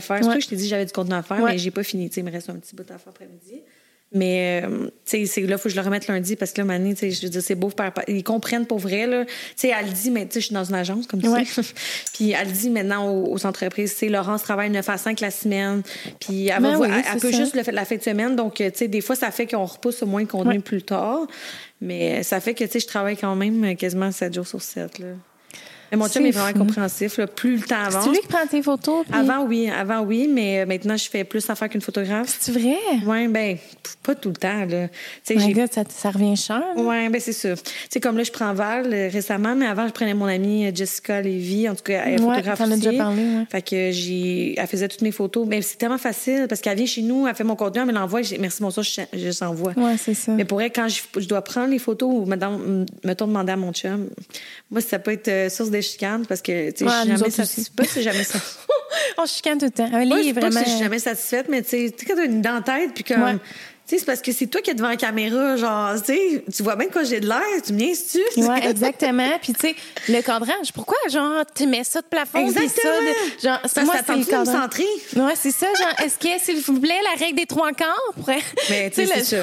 faire. C'est pour Ouais. ça que je t'ai dit que j'avais du contenu à faire, mais j'ai pas fini, tu sais, il me reste un petit bout à faire après-midi. Mais, euh, tu sais, là, il faut que je le remette lundi parce que là, Mané, tu sais, je veux dire, c'est beau. Ils comprennent pour vrai, là. Tu sais, elle dit, mais tu sais, je suis dans une agence, comme tu Ouais. sais. Puis elle dit maintenant aux, aux entreprises, tu sais, Laurence travaille 9 à 5 la semaine. Puis elle, va Ben oui, elle- peut ça. juste le la fin de semaine. Donc, tu sais, des fois, ça fait qu'on repousse au moins le contenu Ouais. plus tard. Mais ça fait que, tu sais, je travaille quand même quasiment 7 jours sur 7, là. Mais mon chum est vraiment fou. compréhensif, là. Plus le temps avance. C'est lui qui prend tes photos. puis- Avant, oui. Avant, oui. Mais maintenant, je fais plus affaire qu'une photographe. C'est vrai? Oui, ben, pas tout le temps, là. My God, ça, ça revient cher. Oui, ben c'est. Tu sais, comme là, je prends Val euh, récemment, mais avant, je prenais mon amie euh, Jessica Lévy. En tout cas, elle est Ouais, photographe as déjà aussi. parlé, ouais. Fait que j'ai... Elle faisait toutes mes photos. Mais c'est tellement facile parce qu'elle vient chez nous, elle fait mon contenu, elle me l'envoie. Merci, bonsoir, je, je s'envoie. Ouais, c'est ça. Mais pour elle, quand je, je dois prendre les photos ou mettons, mettons demander à mon chum, moi, ça peut être euh, source de chicane parce que, tu sais, Ouais, je suis jamais satisfaite. Pas, c'est jamais ça. On chicane tout le temps. Je pas que vraiment. je suis jamais satisfaite, mais tu sais, quand t'as une dent en tête, puis comme. Ouais. Tu sais, c'est parce que c'est toi qui es devant la caméra, genre, tu sais, tu vois bien quoi j'ai de l'air, tu me niaises-tu? Ouais, exactement. Puis tu sais, le cadrage, pourquoi genre tu mets ça de plafond, puis ça Exactement. de genre Parce moi c'est le cadrage. Ouais, c'est ça, genre, est-ce que, s'il vous plaît, la règle des trois quarts pourrait. Mais, tu sais, c'est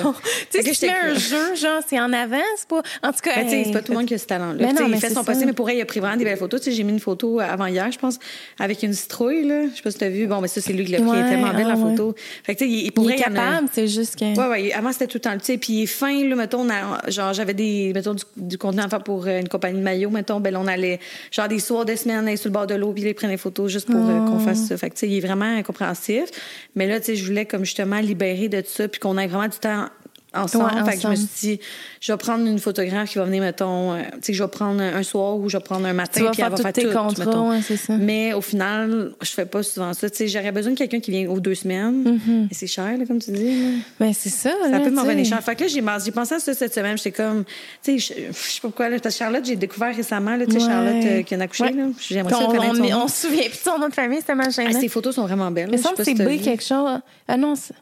Tu sais, que si tu mets un jeu, genre, c'est en avant, c'est pas. En tout cas. Ben, tu hey, c'est pas tout le monde qui a ce talent-là. Mais Tu sais, non, mais il fait c'est son possible, mais pour elle, il a pris vraiment des belles photos. Tu sais, j'ai mis une photo avant hier, je pense, avec une citrouille, là. Je sais pas si t'as vu. Bon, mais ça, c'est lui qui l'a pris. Est tellement belle, ah, la ouais. photo. Fait que, tu sais, il, il Il pourrait est capable, c'est juste que. Ouais, ouais. Avant, c'était tout le temps, tu sais. Puis il est fin, là, mettons, on a- genre, j'avais des, mettons, du, du contenu à faire pour euh, une compagnie de maillot, mettons. Ben, là, on allait, genre, des soirs de semaine, aller sur le bord de l'eau, puis il prenait des photos juste pour euh, qu'on fasse ça. Fait que, tu sais, il est vraiment compréhensif. Mais là, tu sais, je voulais, comme justement, libérer de tout ça, puis qu'on ait vraiment du temps ensemble. Ouais, fait que je me suis dit, je vais prendre une photographe qui va venir, mettons, euh, tu sais, je vais prendre un, soir ou je vais prendre un matin, Tu puis elle va faire tes tout, contrats, ouais, ça. Mais au final, je fais pas souvent ça. Tu sais, j'aurais besoin de quelqu'un qui vient aux deux semaines. Mm-hmm. Et c'est cher, là, comme tu dis. là. Ben, c'est ça. Ça là, peut m'en venir cher. Fait que là, j'ai pensé à ça cette semaine. J'étais comme, tu sais, je, sais pas pourquoi, là, parce que Charlotte, j'ai découvert récemment, là, tu sais, Ouais. Charlotte euh, qui en a accouché, là. J'aimerais ça on, connaître on, son on, nom. se souvient plus de son nom de famille, c'était ma Ah, chaîne. ses photos sont vraiment belles. Pas que c'est t'as B quelque chose. Ah non, c'est-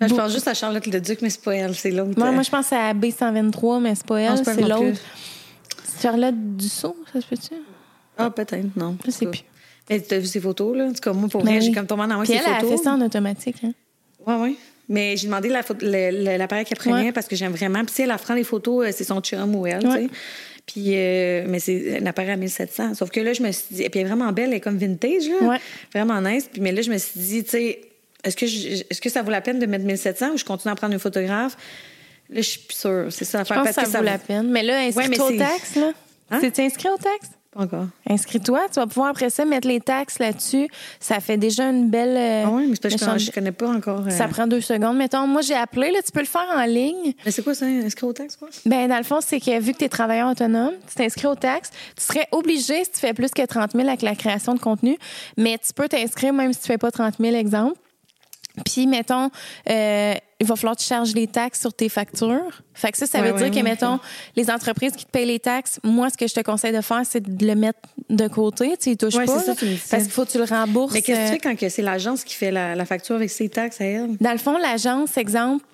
Là, je pense juste à Charlotte Leduc, mais c'est pas elle, c'est l'autre. moi, euh, moi, je pense à B123, mais c'est pas elle, c'est l'autre. Charlotte Dussault, ça se peut-tu? Ah, peut-être, non. Je sais plus. Mais t'as vu ses photos, là? En tout cas, moi, pour Ben vrai, j'ai comme tombé en amour Puis avec elle ses a photos. fait ça en automatique. Hein? Oui, oui. Mais j'ai demandé l'appareil qu'elle prenait parce que j'aime vraiment. Puis si elle prend les photos, euh, c'est son chum ou elle, tu sais. Puis, euh, mais c'est un appareil à 1700. Sauf que là, je me suis dit, et puis elle est vraiment belle, elle est comme vintage, là. Ouais. Vraiment nice. Puis, mais là, je me suis dit, tu sais, est-ce que, je- est-ce que ça vaut la peine de mettre 1700 ou je continue à prendre une photographe? Là, je suis plus sûre. C'est ça Je pense que ça vaut la peine. Mais là, inscris-toi mais au c'est- taxe, là. Hein? C'est inscrit au taxe? Pas encore. Inscris-toi, tu vas pouvoir après ça mettre les taxes là-dessus. Ça fait déjà une belle. euh, Ah oui, mais c'est parce que je, connais pas encore. euh, Ça prend deux secondes. Mettons, moi, j'ai appelé, là, tu peux le faire en ligne. Mais c'est quoi ça, inscrit au texte, quoi? Ben, dans le fond, c'est que vu que tu es travailleur autonome, tu t'inscris au taxes, tu serais obligé, si tu fais plus que 30 000 avec la création de contenu, mais tu peux t'inscrire même si tu fais pas 30 000, exemple. Puis, mettons, euh, il va falloir que tu charges les taxes sur tes factures. Fait que ça, ça veut ouais, dire que, mettons, les entreprises qui te payent les taxes, moi, ce que je te conseille de faire, c'est de le mettre de côté. Tu ils touchent Ouais, pas. c'est ça, tu parce qu'il faut que tu le rembourses. Mais qu'est-ce que euh, tu fais quand que c'est l'agence qui fait la, la facture avec ses taxes à elle? dans le fond, l'agence, exemple,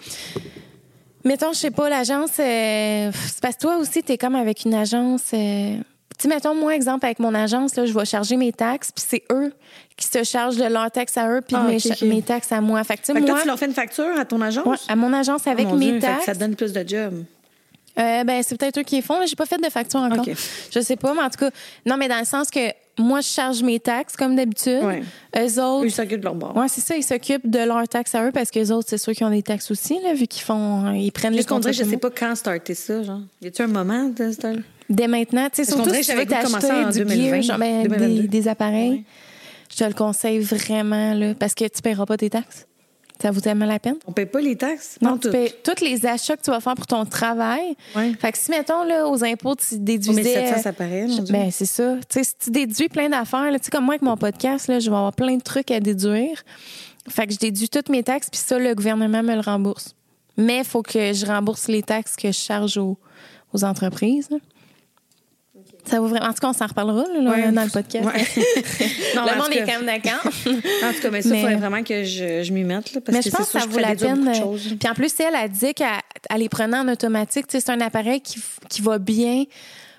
mettons, je sais pas, l'agence, euh, c'est parce que toi aussi, tu es comme avec une agence. euh, tu mettons, moi, exemple, avec mon agence, là, je vais charger mes taxes, puis c'est eux qui se chargent de leurs taxes à eux, puis Ah, mes, taxes à moi. Fait que, Fait que moi, toi, tu leur fais une facture à ton agence? ouais, à mon agence, avec Oh mon mes Dieu, taxes, ça donne plus de job. euh, ben, c'est peut-être eux qui les font. J'ai pas fait de facture encore. Ok. Je sais pas, mais en tout cas, non, mais dans le sens que moi, je charge mes taxes comme d'habitude. Ouais. Eux autres, ils s'occupent de leur bord. Ouais, c'est ça, ils s'occupent de leurs taxes à eux parce que les autres, c'est sûr qu'ils ont des taxes aussi, là, vu qu'ils font, ils prennent les Juste qu'on dirait, contrats. je sais pas quand starter ça, genre. Y a-tu un moment de starter? Dès maintenant, tu sais, surtout si que tu veux t'acheter du 2020, gear, genre, ben, 2022. des, des appareils, je te le conseille vraiment, là, parce que tu paieras pas tes taxes. Ça vaut tellement la peine. On paye pas les taxes? Non, tu payes tous les achats que tu vas faire pour ton travail. Ouais. Fait que si, mettons, là, aux impôts, tu Oh, déduisais... mais 700, ça paraît. Ben, c'est ça. Tu sais, si tu déduis plein d'affaires, tu sais, comme moi avec mon podcast, là, je vais avoir plein de trucs à déduire. Fait que je déduis toutes mes taxes, puis ça, le gouvernement me le rembourse. Mais il faut que je rembourse les taxes que je charge aux, aux entreprises. Ça vaut vraiment. En tout cas, on s'en reparlera là, là, Ouais. dans le podcast. Ouais. Non, le monde est quand même d'accord. En tout cas, mais ça, il Mais- faudrait vraiment que je, je m'y mette, là, parce Mais que je pense que ça je vaut la peine. Puis en plus, elle a dit qu'elle elle les prenait en automatique. C'est un appareil qui, qui va bien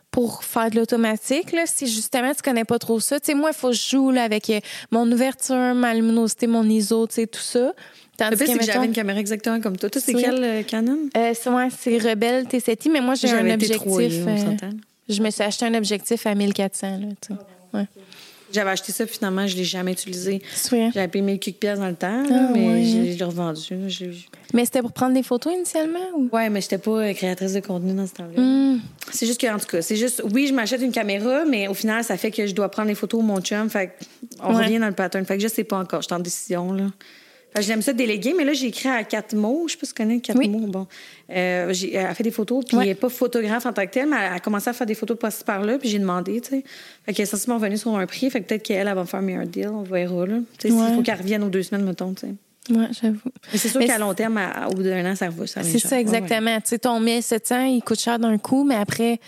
pour faire de l'automatique. Si justement tu connais pas trop ça, tu sais, moi, il faut que je joue là, avec euh, mon ouverture, ma luminosité, mon ISO, tu sais, tout ça. Tandis Le pire, c'est que j'avais une caméra exactement comme toi. Toi, c'est Oui. quel euh, Canon? euh, c'est ouais, Rebelle T7i, mais moi, j'ai un objectif. T3i, on s'entend. Je me suis acheté un objectif à 1400. Là, ouais. J'avais acheté ça, puis finalement, je l'ai jamais utilisé. J'avais payé 1000 quelques pièces dans le temps, là, Ah, mais ouais. j'ai- je l'ai revendu. Mais c'était pour prendre des photos initialement? Ou? Ouais, mais j'étais pas euh, créatrice de contenu dans ce temps-là. Hmm. C'est juste que, en tout cas, c'est juste, oui, je m'achète une caméra, mais au final, ça fait que je dois prendre les photos de mon chum. Fait que on Ouais. revient dans le pattern. Fait que je sais pas encore. Je suis en décision, là. J'aime ça déléguer, mais là, j'ai écrit à quatre mots. Je sais pas si tu connais quatre Oui. mots. Bon. Euh, j'ai, elle a fait des photos, puis Ouais. elle n'est pas photographe en tant que telle, mais elle a commencé à faire des photos de par-ci par-là, puis j'ai demandé, tu sais. Fait qu'elle est essentiellement revenue sur un prix. Fait que peut-être qu'elle, elle va me faire un meilleur deal. On verra, là. Tu sais, Ouais. s'il faut qu'elle revienne aux deux semaines, mettons, tu sais. Ouais, j'avoue. Mais c'est sûr Mais qu'à long terme, à- au bout d'un an, ça va. ça C'est ça, cher. Ouais, exactement. Tu sais, ton 1700, il coûte cher d'un coup, mais après,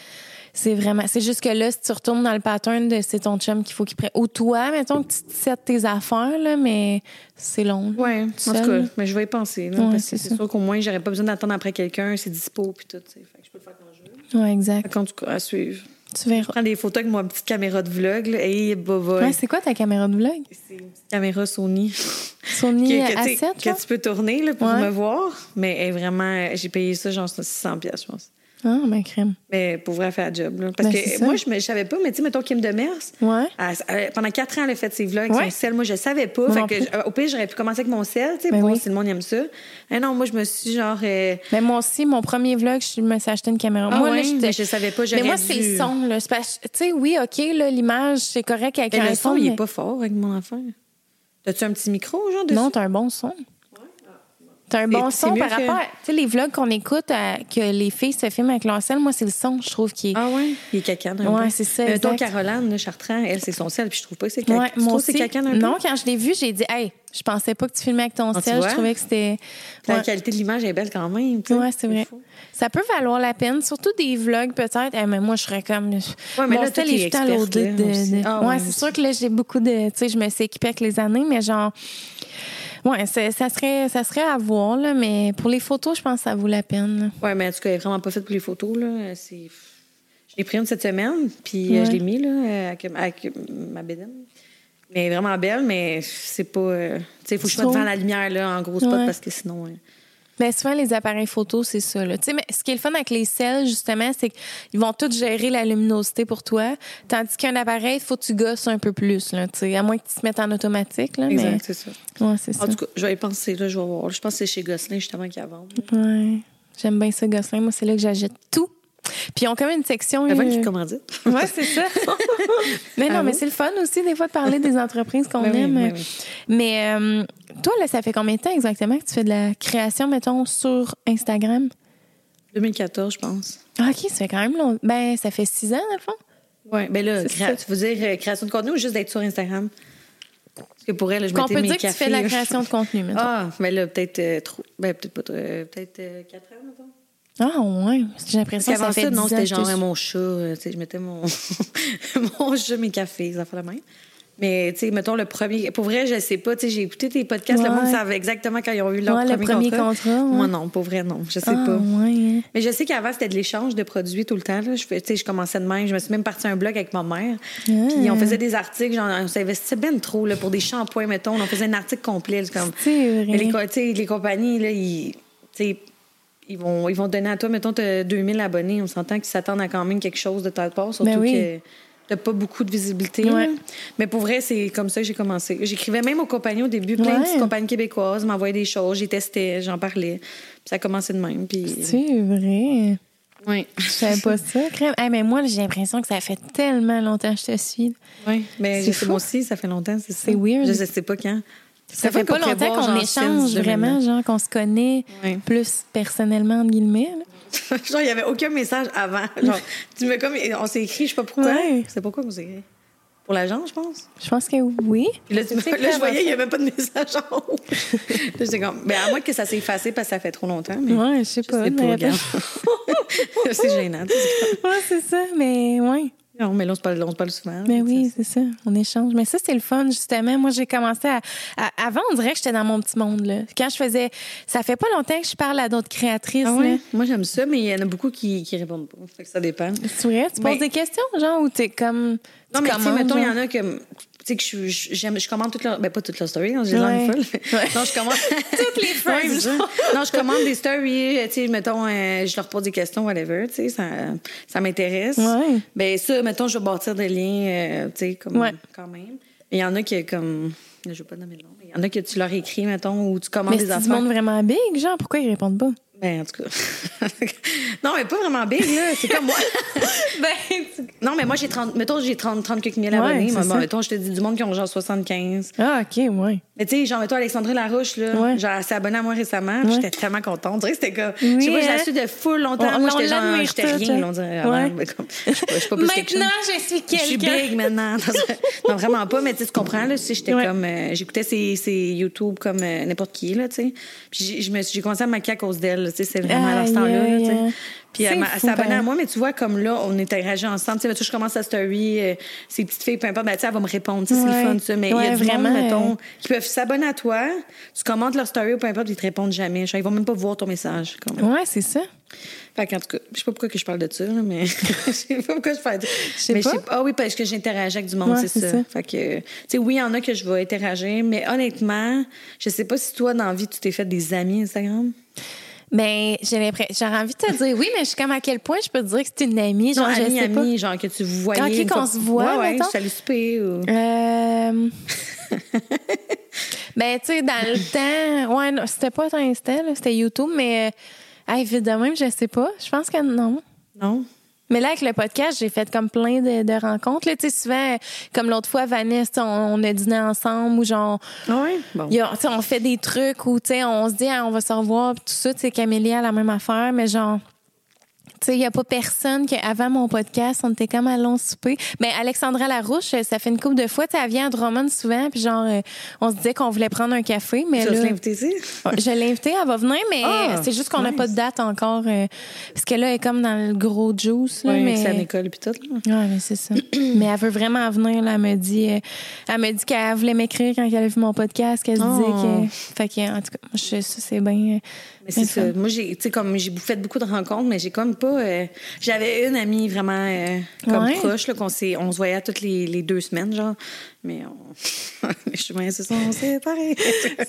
C'est vraiment. C'est juste que là, si tu retournes dans le pattern de c'est ton chum qu'il faut qu'il prenne. Ou toi, mettons que tu te sets tes affaires, là, mais c'est long. Ouais, en tout cas, mais je vais y penser. Là, Ouais, parce c'est que c'est ça. sûr qu'au moins, j'aurais pas besoin d'attendre après quelqu'un, c'est dispo puis tout. tu. Fait que je peux le faire quand je veux. Ouais, exact. Tout cas, à suivre. Tu verras. Je prends des photos avec ma petite caméra de vlog. Là, et. Ouais, c'est quoi ta caméra de vlog? c'est une petite caméra Sony. Sony que, que, tu sais, A7, que tu peux tourner là, pour Ouais. me voir. Mais elle vraiment, j'ai payé ça genre 600 pièces, je pense. Ah, ben, crème. Mais pour vrai, elle fait la job. Là. Parce Ben, que moi, je ne savais pas, mais tu sais, mettons Kim Demers, Ouais. elle- elle- pendant quatre ans, elle a fait ses vlogs, Ouais. son sel. Moi, je ne savais pas. Moi Fait que, au pire, j'aurais pu commencer avec mon sel, tu sais, Ben pour voir oui. si le monde aime ça. Eh non, moi, je me suis genre. euh, Mais moi aussi, mon premier vlog, je me suis acheté une caméra. Ah moi, ouais, là, mais je savais pas, Mais moi, c'est le son, Tu sais, oui, OK, là, l'image, c'est correct avec Mais le son, il mais- est pas fort avec mon affaire. T'as-tu un petit micro, genre, dessus? Non, t'as un bon son. T'as un C'est- bon c'est son par que- rapport à... Tu sais, les vlogs qu'on écoute, à- que les filles se filment avec leur sel, moi, c'est le son, je trouve, qui est... Ah ouais? Il est cacane un Ouais, c'est ça, Mais Mettons, exact. Caroline, Chartrand, elle, c'est son sel, puis je trouve pas que c'est. Ouais, tu moi c'est aussi. cacane un peu? Non, quand je l'ai vu, j'ai dit, hey, je pensais pas que tu filmais avec ton Ah, sel. Je trouvais que c'était. La Ouais. qualité de l'image est belle quand même. tu sais. Ouais, c'est vrai. Ça peut valoir la peine, surtout des vlogs peut-être. Eh, mais moi, je serais comme. mais Mon là, t'es est tout à de- Ah, ouais, ouais, c'est sûr que là, j'ai beaucoup de. Tu sais, je me suis équipée avec les années, mais genre. Ouais, ça serait, ça serait à voir, là, mais pour les photos, je pense que ça vaut la peine. Ouais, mais en tout cas, elle est vraiment pas faite pour les photos. Là. C'est... Je l'ai pris une cette semaine, puis euh, Ouais. je l'ai mis là, euh, avec, avec ma bédaine. Mais elle est vraiment belle, mais c'est pas. euh, Tu sais, il faut que je sois devant la lumière là, en gros spot Ouais. parce que sinon. Ben, souvent, les appareils photos, c'est ça. Là. Tu sais, Mais ce qui est le fun avec les selles, justement, c'est qu'ils vont tous gérer la luminosité pour toi. Tandis qu'un appareil, il faut que tu gosses un peu plus. Là, tu sais, à moins que tu te mettes en automatique. Là, Exact, c'est ça. mais... Ouais, c'est ça. En tout cas, je vais y penser, là, je vais voir. Je pense que c'est chez Gosselin, justement, qui a vendu. Ouais. J'aime bien ça, Gosselin. Moi, c'est là que j'achète tout. Puis ils ont comme une section. Avant euh, qu'il commandite. Ouais, c'est ça. mais non, Ah mais c'est le fun aussi, des fois, de parler des entreprises qu'on Ben oui, aime. ben oui. Mais euh, toi, là, ça fait combien de temps exactement que tu fais de la création, mettons, sur Instagram? 2014, je pense. Ah, OK, ça fait quand même long. Ben, ça fait six ans, dans le fond. Ouais, ben là, C'est ça. tu veux dire création de contenu ou juste d'être sur Instagram? Parce que pour elle, je Qu'on peut mes dire que tu cafés, fais de la création de contenu, mettons. Ah, mais là, peut-être euh, trop. Ben, peut-être pas trop. euh, peut-être 4 ans, mettons. Ah, ouais. J'ai l'impression que ça ça, fait non, 10 ans c'était genre je- mon chat. euh, tu sais, je mettais mon, mon chat, mes cafés, ça fait la même. Mais, tu sais, mettons le premier. Pour vrai, je sais pas. Tu sais, j'ai écouté tes podcasts, le monde savait exactement quand ils ont eu leur Ouais, le premier, premier contrat. contrat, ouais. Moi, non, pour vrai, non. Je sais Ah, pas. hein. Mais je sais qu'avant, c'était de l'échange de produits tout le temps. Là. Je, tu sais, je commençais de même. Je me suis même partie un blog avec ma mère. Puis on faisait des articles. Genre, on s'investissait bien trop là, pour des shampoings, mettons. On faisait un article complet. comme... C'est vrai. Mais les, co- tu sais, les compagnies, là, ils, tu sais, ils, vont, ils vont donner à toi, mettons, t'as 2000 abonnés. On s'entend qu'ils s'attendent à quand même quelque chose de ta part, surtout Ben oui. que t'as pas beaucoup de visibilité. Ouais. Mais pour vrai, c'est comme ça que j'ai commencé. J'écrivais même aux compagnies au début, plein de petites compagnies québécoises m'envoyaient des choses, j'y testais, j'en parlais. Puis ça a commencé de même. Puis... C'est vrai? Oui. Je savais pas ça, crème. Mais moi, j'ai l'impression que ça fait tellement longtemps que je te suis. Oui, mais C'est je sais moi aussi, ça fait longtemps, c'est ça. C'est weird. Je sais pas quand. Ça fait pas longtemps qu'on échange vraiment, genre qu'on se connaît plus personnellement, entre guillemets. là. genre, il y avait aucun message avant. Genre, tu me comme, on s'est écrit, je sais pas pourquoi. C'est pourquoi on s'est écrit. Pour l'agent, je pense. Je pense que oui. Puis là, tu me- C'est là, je voyais, il n'y avait pas de message en haut. j'étais comme, ben, à moins que ça s'est effacé parce que ça fait trop longtemps. Mais Ouais, je sais pas. pas, mais- c'est gênant. Ouais, c'est ça, mais ouais. Non, mais là, on se parle, on se parle souvent. Mais oui, c'est ça. On échange. Mais ça, c'est le fun, justement. Moi, j'ai commencé à, à- Avant, on dirait que j'étais dans mon petit monde, là. Quand je faisais. Ça fait pas longtemps que je parle à d'autres créatrices, Ah là. Moi, j'aime ça, mais il y en a beaucoup qui, qui répondent pas. Fait que ça dépend. C'est vrai? Tu poses des questions, genre, ou t'es comme. Non, tu mais commandes, mettons, il y en a que. Tu sais, que je, j'aime- je commande toutes leurs. Ben, pas toutes leurs stories, hein, j'ai Ouais. folle. Ouais. Non, je commande. Toutes les frames. Non, je commande des stories, tu sais, mettons, euh, je leur pose des questions, whatever, tu sais, ça, ça m'intéresse. Ouais. Ben, ça, mettons, je vais bâtir des liens, euh, tu sais, comme. Quand même. Mais il y en a qui, comme. Je vais pas nommer le nom, mais il y en a que tu leur écris, mettons, ou tu commandes Mais des c'est du affaires. monde vraiment big, genre, pourquoi ils répondent pas? Ben, en tout cas. non, mais pas vraiment big, là. C'est comme moi. ben, Non, mais moi, j'ai 30, mettons, j'ai 30, 30 quelques mille Ouais, abonnés. Moi, bon, mettons, je te dis du monde qui ont genre 75. Ah, OK, ouais. Mais tu sais, genre, mettons, Alexandra Larouche, là, Ouais. genre, elle s'est abonnée à moi récemment. Ouais. J'étais tellement contente. On dirait que c'était comme. Oui, je sais pas, je hein? la suis de full longtemps. On- moi, j'étais genre, j'étais rien, hein. là, on dirait. Ouais. mais comme, je suis pas, je suis pas plus. Maintenant, je suis Je suis quelqu'un. big maintenant. non, vraiment pas, mais tu sais, tu comprends, là. Sais, j'étais comme. euh, J'écoutais ses, ses YouTube comme euh, n'importe qui, là, tu sais. Puis j'ai- j'ai commencé à me maquiller à cause d'elle, tu sais. C'est vraiment à Aïe, ce temps-là, là, tu sais. Puis elle, fou, s'abonne à moi, mais tu vois, comme là, on interagit ensemble. Tu sais, je commence la story, euh, ces petites filles, peu importe, ben, tu sais, elle va me répondre. Tu sais, c'est le fun, ça. Mais il y a du vraiment, monde, mettons, euh, qui peuvent s'abonner à toi, tu commentes leur story ou peu importe, ils te répondent jamais. Genre, ils vont même pas voir ton message. Comme. Ouais, c'est ça. Fait qu'en tout cas, je sais pas pourquoi que je parle de ça, là, mais je sais pas pourquoi je parle de mais pas. Ah oui, parce que j'interagis avec du monde, Ouais, c'est ça. ça. Fait que, tu sais, oui, il y en a que je vais interagir, mais honnêtement, je sais pas si toi, dans la vie, tu t'es fait des amis Instagram. Mais j'ai l'impression, j'aurais envie de te dire oui, mais je suis comme à quel point je peux te dire que c'est une amie, genre, Genre, je amis, sais pas. genre que tu voyez. Ok, qu'on se voit, Ouais, ouais, mettons. salut souper ou. Euh... ben, tu sais, dans le temps, ouais, non, c'était pas ton Insta, là, c'était YouTube, mais euh, vite de même, je sais pas. Je pense que non. Non? Mais là, avec le podcast, j'ai fait comme plein de, de rencontres. Là, tu sais, souvent, comme l'autre fois, Vanessa, on, on a dîné ensemble ou genre, Ah ouais? Bon. a- tu sais, on fait des trucs où, tu sais, on se dit, ah, on va se revoir, tout ça. Tu sais, Camélie a la même affaire, mais genre, tu sais, il n'y a pas personne que avant mon podcast, on était comme allons souper. Mais Alexandra Larouche, ça fait une couple de fois, tu elle vient à Drummond souvent, puis genre, euh, on se disait qu'on voulait prendre un café, mais Tu vas là, l'inviter ici? je l'ai invitée, elle va venir, mais Ah, c'est juste qu'on n'a nice. pas de date encore, euh, parce que là, elle est comme dans le gros juice, là, Oui, mais c'est à l'école puis tout. là. Ouais, mais c'est ça. mais elle veut vraiment venir, là. Elle me dit, euh, elle me dit qu'elle voulait m'écrire quand elle a vu mon podcast, qu'elle se Oh. disait que. Fait que, en tout cas, je, ça, c'est bien. euh, Mais c'est ça. Moi, j'ai, tu sais, comme j'ai fait beaucoup de rencontres, mais j'ai comme pas. euh, j'avais une amie vraiment euh, comme Ouais. proche, là, qu'on s'est, on se voyait toutes les, les deux semaines, genre. Mais on, les chemins se sont séparés.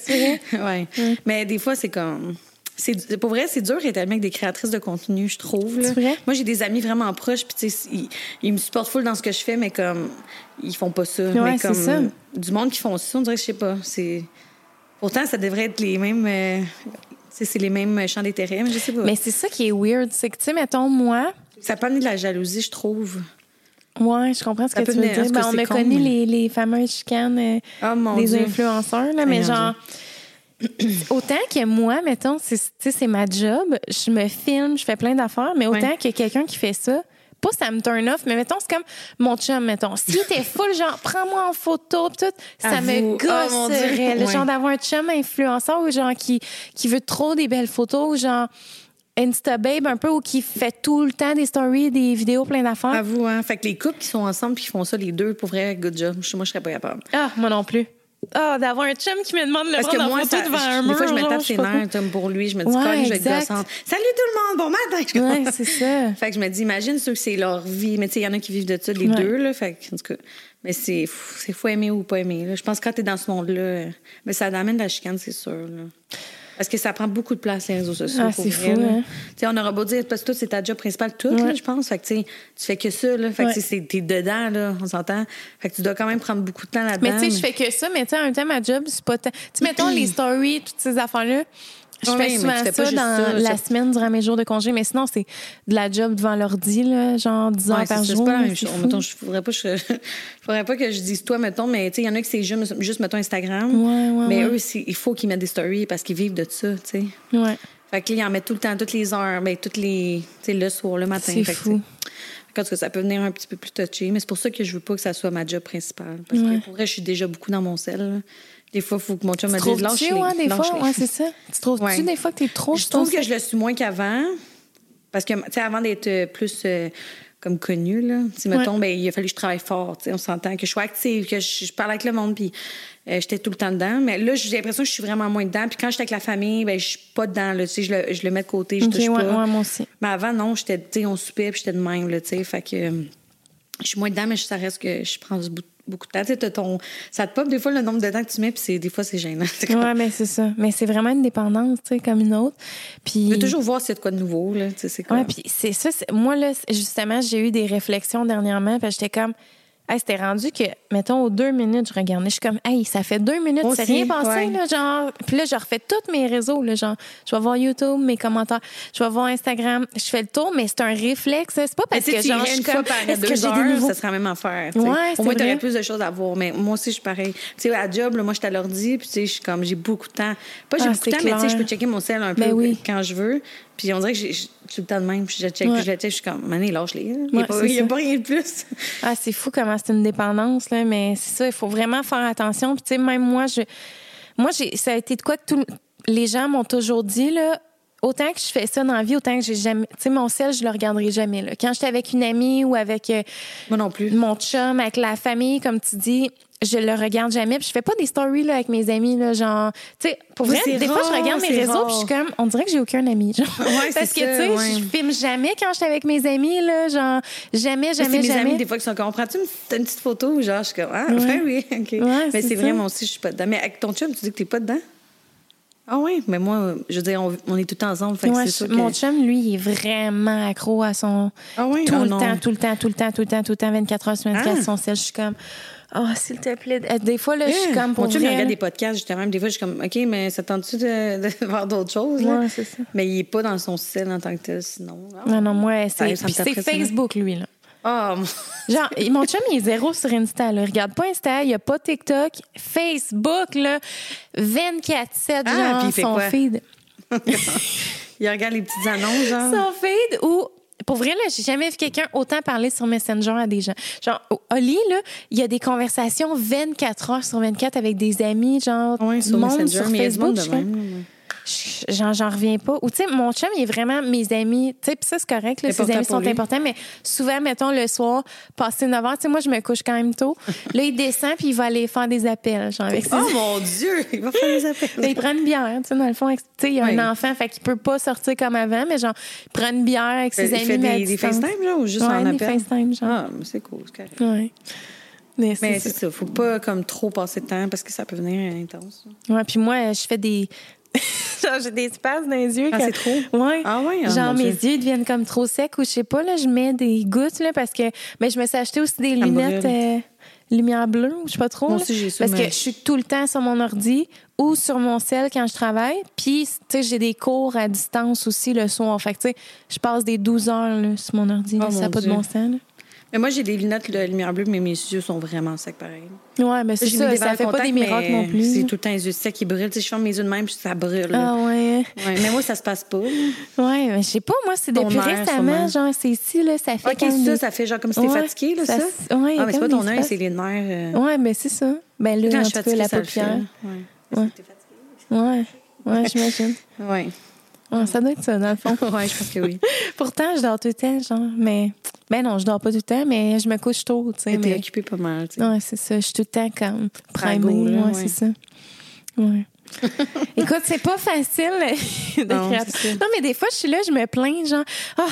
C'est ouais. Mais des fois, c'est comme. C'est, pour vrai, c'est dur d'être avec des créatrices de contenu, je trouve. là. C'est vrai? Moi, j'ai des amis vraiment proches, puis tu sais, ils, ils me supportent full dans ce que je fais, mais comme ils font pas ça. mais c'est comme ça. du monde qui font ça, on dirait, que je sais pas. C'est pourtant, ça devrait être les mêmes. euh, c'est les mêmes champs d'intérêt, mais je sais pas. Mais c'est ça qui est weird. C'est que, tu sais, mettons, moi. Ça peut amener de la jalousie, je trouve. Ouais, je comprends ce Ça que tu veux dire. Ben, on a con, connu les, les fameuses chicanes euh, Oh mon des influenceurs, là, mais genre. Autant que moi, mettons, c'est, tu sais, c'est ma job, je me filme, je fais plein d'affaires, mais autant que quelqu'un qui fait ça, pas ça me turn off, mais mettons, c'est comme mon chum, mettons. S'il était full, genre, prends-moi en photo, pis tout, ça me Oh, gosserait. le Ouais. genre d'avoir un chum influenceur ou genre qui, qui veut trop des belles photos, ou genre Insta Babe un peu, ou qui fait tout le temps des stories, des vidéos, plein d'affaires. Avoue, hein. Fait que les couples qui sont ensemble puis qui font ça, les deux, pour vrai, good job. Moi, je serais pas capable. Ah, moi non plus. Ah, d'avoir un chum qui me demande de le Parce que prendre en moi, photo ça, devant un des mur. fois, je me tape ses nerfs comme pour lui. Je me dis, Ouais, Colin, je vais être gossante. Salut tout le monde, bon matin! Je Ouais, c'est ça. Fait que je me dis, imagine ceux que c'est leur vie. Mais tu sais, il y en a qui vivent de ça, les Ouais. deux, là. Fait que, en tout cas, mais c'est, fou- c'est faut aimer ou pas aimer, là. Je pense que quand t'es dans ce monde-là, mais ça amène de la chicane, c'est sûr, là. Parce que ça prend beaucoup de place, les réseaux sociaux. Ah, pour c'est fou, hein. Tu sais, on aura beau dire, parce que toi, c'est ta job principale, tout, Ouais. là, je pense. Fait que, tu fais que ça, là. Fait que, Ouais. t'es dedans, là, on s'entend. Fait que tu dois quand même prendre beaucoup de temps là-dedans. Mais tu sais, je fais que ça, mais tu sais, en même temps, ma job, c'est pas tant. Tu mettons les stories, toutes ces affaires-là. Je Ouais, fais mais souvent tu fais pas ça juste dans ça, la ça- semaine durant mes jours de congé, mais sinon, c'est de la job devant l'ordi, là, genre 10 heures Ouais, c'est par jour. C'est pas la même chose. Mettons, je faudrait pas, je, faudrait pas que je dise toi, mettons, mais tu sais, il y en a qui c'est juste, juste, mettons, Instagram. Ouais, ouais, mais eux, il faut qu'ils mettent des stories parce qu'ils vivent de ça, tu sais. Ouais. Fait que là, ils en mettent tout le temps, toutes les heures, ben, toutes les, tu sais, le soir, le matin. C'est fou. tu sais, En tout cas, ça peut venir un petit peu plus touché, mais c'est pour ça que je veux pas que ça soit ma job principale. Parce que pour vrai, je suis déjà beaucoup dans mon sel. là. Des fois, il faut que mon chum me dise lâche les, ouais, des lâche fois? les. Ouais, c'est ça. Tu trouves-tu Ouais. des fois que t'es trop Je trouve que je le suis moins qu'avant. Parce que, tu sais, avant d'être euh, plus euh, comme connue, là, tu sais, mettons, ben, il a fallu que je travaille fort, tu sais, on s'entend, que je sois active, que je, je parle avec le monde, puis euh, j'étais tout le temps dedans. Mais là, j'ai l'impression que je suis vraiment moins dedans. Puis quand j'étais avec la famille, ben, je suis pas dedans, là, tu sais, je le, je le mets de côté, je Ok, touche ouais, pas. ouais, moi aussi. Mais avant, non, j'étais, tu sais, on soupait, puis j'étais de même, là, tu sais, fait que euh, je suis moins dedans, mais ça reste que je prends beaucoup beaucoup de temps. Tu sais, ton... Ça te pop des fois le nombre de temps que tu mets, puis des fois, c'est gênant. Comme- Ouais, mais c'est ça. Mais c'est vraiment une dépendance, tu sais, comme une autre. Puis. Veux toujours voir s'il y a de quoi de nouveau, là, tu sais, c'est quoi. Ouais, puis c'est ça. Moi, là, justement, j'ai eu des réflexions dernièrement. Puis j'étais comme, hey, c'était rendu que, mettons, aux deux minutes, je regardais. Je suis comme, hey, ça fait deux minutes, c'est rien passé, ouais. là, genre. Puis là, je refais tous mes réseaux, là, genre. Je vais voir YouTube, mes commentaires. Je vais voir Instagram. Je fais le tour, mais c'est un réflexe. C'est pas parce que, genre, je suis comme, est-ce que j'ai des nouveaux? ça serait la même affaire. tu sais. Ouais, Au c'est moins, tu vrai. aurais plus de choses à voir. Mais moi aussi, je suis pareil. Tu sais, à job, là, moi, je suis à l'ordi, puis tu sais, je suis comme, j'ai beaucoup de temps. Pas j'ai Ah, beaucoup de temps, mais tu sais, je peux checker mon sel un peu Ben oui. quand je veux. Puis on dirait que j'ai tout le temps de même. Puis je check, Ouais. puis je le check, je suis comme, mané, lâche-les. là. Il n'y Ouais, a, a pas rien de plus. Ah, c'est fou comment c'est une dépendance, là, mais c'est ça, il faut vraiment faire attention. Puis, tu sais, même moi, je, moi, j'ai, ça a été de quoi que tout, les gens m'ont toujours dit, là, autant que je fais ça dans la vie, autant que j'ai jamais. Tu sais, mon sel, je le regarderai jamais. Là. Quand j'étais avec une amie ou avec euh, Moi non plus. mon chum, avec la famille, comme tu dis, je le regarde jamais. Puis je fais pas des stories là, avec mes amis, là, genre. Tu sais, pour vrai, des fois, je regarde mes réseaux, puis je suis comme, on dirait que j'ai aucun ami. Genre. Ouais, Parce que, tu sais, ouais. je filme jamais quand j'étais avec mes amis, là, genre, jamais, c'est jamais, mes jamais. amis, des fois, qui sont comme, prends-tu une, petite- une petite photo? Genre, je suis comme, ah, Ouais. ouais, oui, OK. Mais c'est vrai, moi aussi, je suis pas dedans. Mais avec ton chum, tu dis que t'es pas dedans? Ah oui, mais moi, je veux dire, on, on est tout ensemble, fait que Ouais, c'est je- sûr que... Mon chum, lui, il est vraiment accro à son. Ah oui? Tout Ah le non. temps, tout le temps, tout le temps, tout le temps, tout le temps, 24 heures sur 24, Ah. son sel. Je suis comme, oh, s'il te plaît. Euh, Des fois, là, je suis Eh, comme pour Mon chum, regarde des podcasts, justement. Des fois, je suis comme, OK, mais ça tente-tu de, de voir d'autres choses? Là? Ouais, c'est ça. Mais il est pas dans son sel en tant que tel, sinon. Non, non, moi, c'est c'est Facebook, lui, là. Mon- Genre, mon chum, il est zéro sur Insta. Là. Il regarde pas Insta, il a pas TikTok. Facebook, là, 24-7, Ah, genre, puis il fait son quoi? feed. il regarde les petites annonces, genre. Son feed ou... Pour vrai, là, j'ai jamais vu quelqu'un autant parler sur Messenger à des gens. Genre, Oli, là, il y a des conversations 24 heures sur 24 avec des amis, genre, du sur monde Messenger, sur mais il y a du Facebook. monde de même. Je- J'en, j'en reviens pas. Ou, tu sais, mon chum, il est vraiment mes amis. Tu sais, puis ça, c'est correct. Là, ses amis sont lui. importants. Mais souvent, mettons, le soir, passé 9 heures, tu sais, moi, je me couche quand même tôt. là, il descend, puis il va aller faire des appels, genre, avec ses Oh mon Dieu! Il va faire des appels. mais il prend une bière, tu sais, dans le fond. Tu sais, il y a Oui. un enfant, fait qu'il peut pas sortir comme avant, mais genre, il prend une bière avec ses il amis. fait mais à des, des. FaceTime, genre, ou juste ouais, en des appel? FaceTime, genre. Ah, mais c'est cool, c'est correct. Ouais. Mais c'est Mais ça. c'est ça, faut pas comme trop passer de temps parce que ça peut venir intense. Ouais, puis moi, je fais des. genre, j'ai des espaces dans les yeux. Ah, que- c'est trop? Ouais. Ah ouais? Ah, genre, mes Dieu. yeux deviennent comme trop secs ou je sais pas, là, je mets des gouttes, là, parce que. Mais je me suis acheté aussi des lunettes. euh, lumière bleue, ou je sais pas trop. Moi aussi, j'ai ça, Parce mais- que je suis tout le temps sur mon ordi ou sur mon cell quand je travaille. Puis, tu sais, j'ai des cours à distance aussi le soir. Fait que, tu sais, je passe des 12 heures là, sur mon ordi. là. Oh, ça n'a pas de bon sens. là. Mais moi, j'ai des lunettes de lumière bleue, mais mes yeux sont vraiment secs pareil. Ouais, mais c'est ça. Ça fait pas des miracles non plus. C'est tout le temps les yeux secs qui brûlent. Tu sais, je ferme mes yeux de même, puis ça brûle. Ah ouais. Ouais, mais moi, ça se passe pas. Ouais, mais je sais pas, moi, c'est depuis récemment, genre, c'est ici, là, ça fait OK, comme ça, ça fait genre comme si t'es fatigué, là, ça ouais, ah, mais c'est pas ton œil, c'est les nerfs. euh, Ouais, mais c'est ça. Ben là, en tout cas, la paupière. Ouais, ouais, j'imagine. Ouais. Ouais, ça doit être ça, dans le fond. ouais, je pense que oui. Pourtant, je dors tout le temps, genre, mais... Ben non, je dors pas tout le temps, mais je me couche tôt, tu sais. Mais occupée pas mal, tu sais. Ouais, c'est ça. Je suis tout le temps comme primée. ouais, ouais. c'est ça. Ouais. Écoute, c'est pas facile Non, d'écrire. c'est ça. Non, mais des fois, je suis là, je me plains, genre, oh,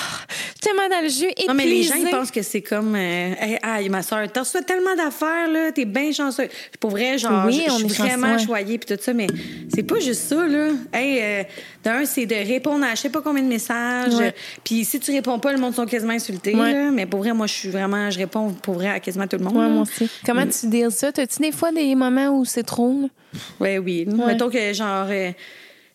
tellement dans le jus, épuisée. Non, mais les gens, ils pensent que c'est comme, euh, hey, aïe, ma soeur, t'as reçu tellement d'affaires, là, t'es bien chanceuse. Pour vrai, genre, Oui, je- suis chanceux, vraiment choyée, puis tout ça, mais c'est pas juste ça, là. Hey, euh, d'un, c'est de répondre à je sais pas combien de messages. Ouais. Puis si tu réponds pas, le monde sont quasiment insultés, Ouais. là. Mais pour vrai, moi, je suis vraiment, je réponds pour vrai à quasiment tout le monde. Ouais, moi aussi. Comment tu deals ça? T'as-tu des fois des moments où c'est trop? là? Ouais, oui. Mettons que, genre, euh,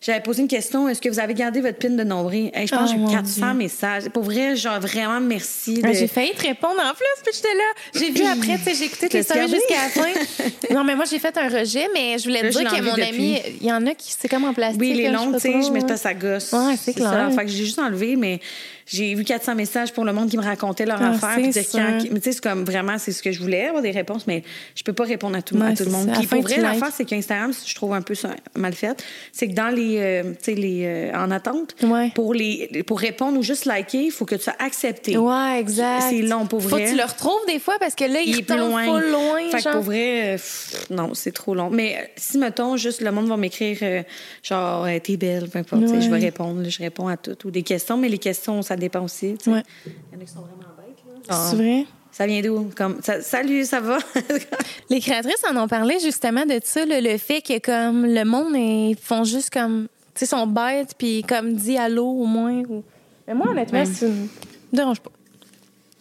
j'avais posé une question est-ce que vous avez gardé votre pin de nombril? Hey, Je pense Ah, que j'ai eu 400 Dieu. messages. Pour vrai, genre, vraiment, merci. de- J'ai failli te répondre en plus, puis j'étais là. J'ai vu après, tu sais, j'ai écouté tes stories jusqu'à la fin. Non, mais moi, j'ai fait un rejet, mais je voulais te dire que mon ami, il y en a qui, c'est comme en plastique. Oui, les sais tu sais, je ouais. ça gosse. Ouais, c'est clair. Ça. Fait que j'ai juste enlevé, mais j'ai eu 400 messages pour le monde qui me racontait leur Ah, affaire. c'est puis quand- mais tu sais, c'est comme vraiment, c'est ce que je voulais, avoir des réponses, mais je peux pas répondre à tout, à Ouais, tout le monde. À Puis pour vrai, l'affaire, c'est qu'Instagram, je trouve un peu ça mal fait, c'est que dans les, euh, tu sais, les, euh, en attente, Ouais. pour les, pour répondre ou juste liker, il faut que tu sois accepté. Ouais, exact. C'est long pour Faut vrai. que tu le retrouves des fois parce que là, il, Il est plus loin. full loin. Fait que genre. pour vrai, euh, pff, non, c'est trop long. Mais euh, si, mettons, juste le monde va m'écrire, euh, genre, t'es belle, peu importe, tu sais, Ouais. je vais répondre, je réponds à tout. Ou des questions, mais les questions, ça dépend aussi. Ouais. Il y en a qui sont vraiment bêtes. Là. C'est vrai? Ça vient d'où? Comme, ça- salut, ça va? Les créatrices en ont parlé justement de ça, le, le fait que comme le monde ils font juste comme tu sais sont bêtes puis comme dit allô au moins ou mais moi honnêtement ça me dérange pas.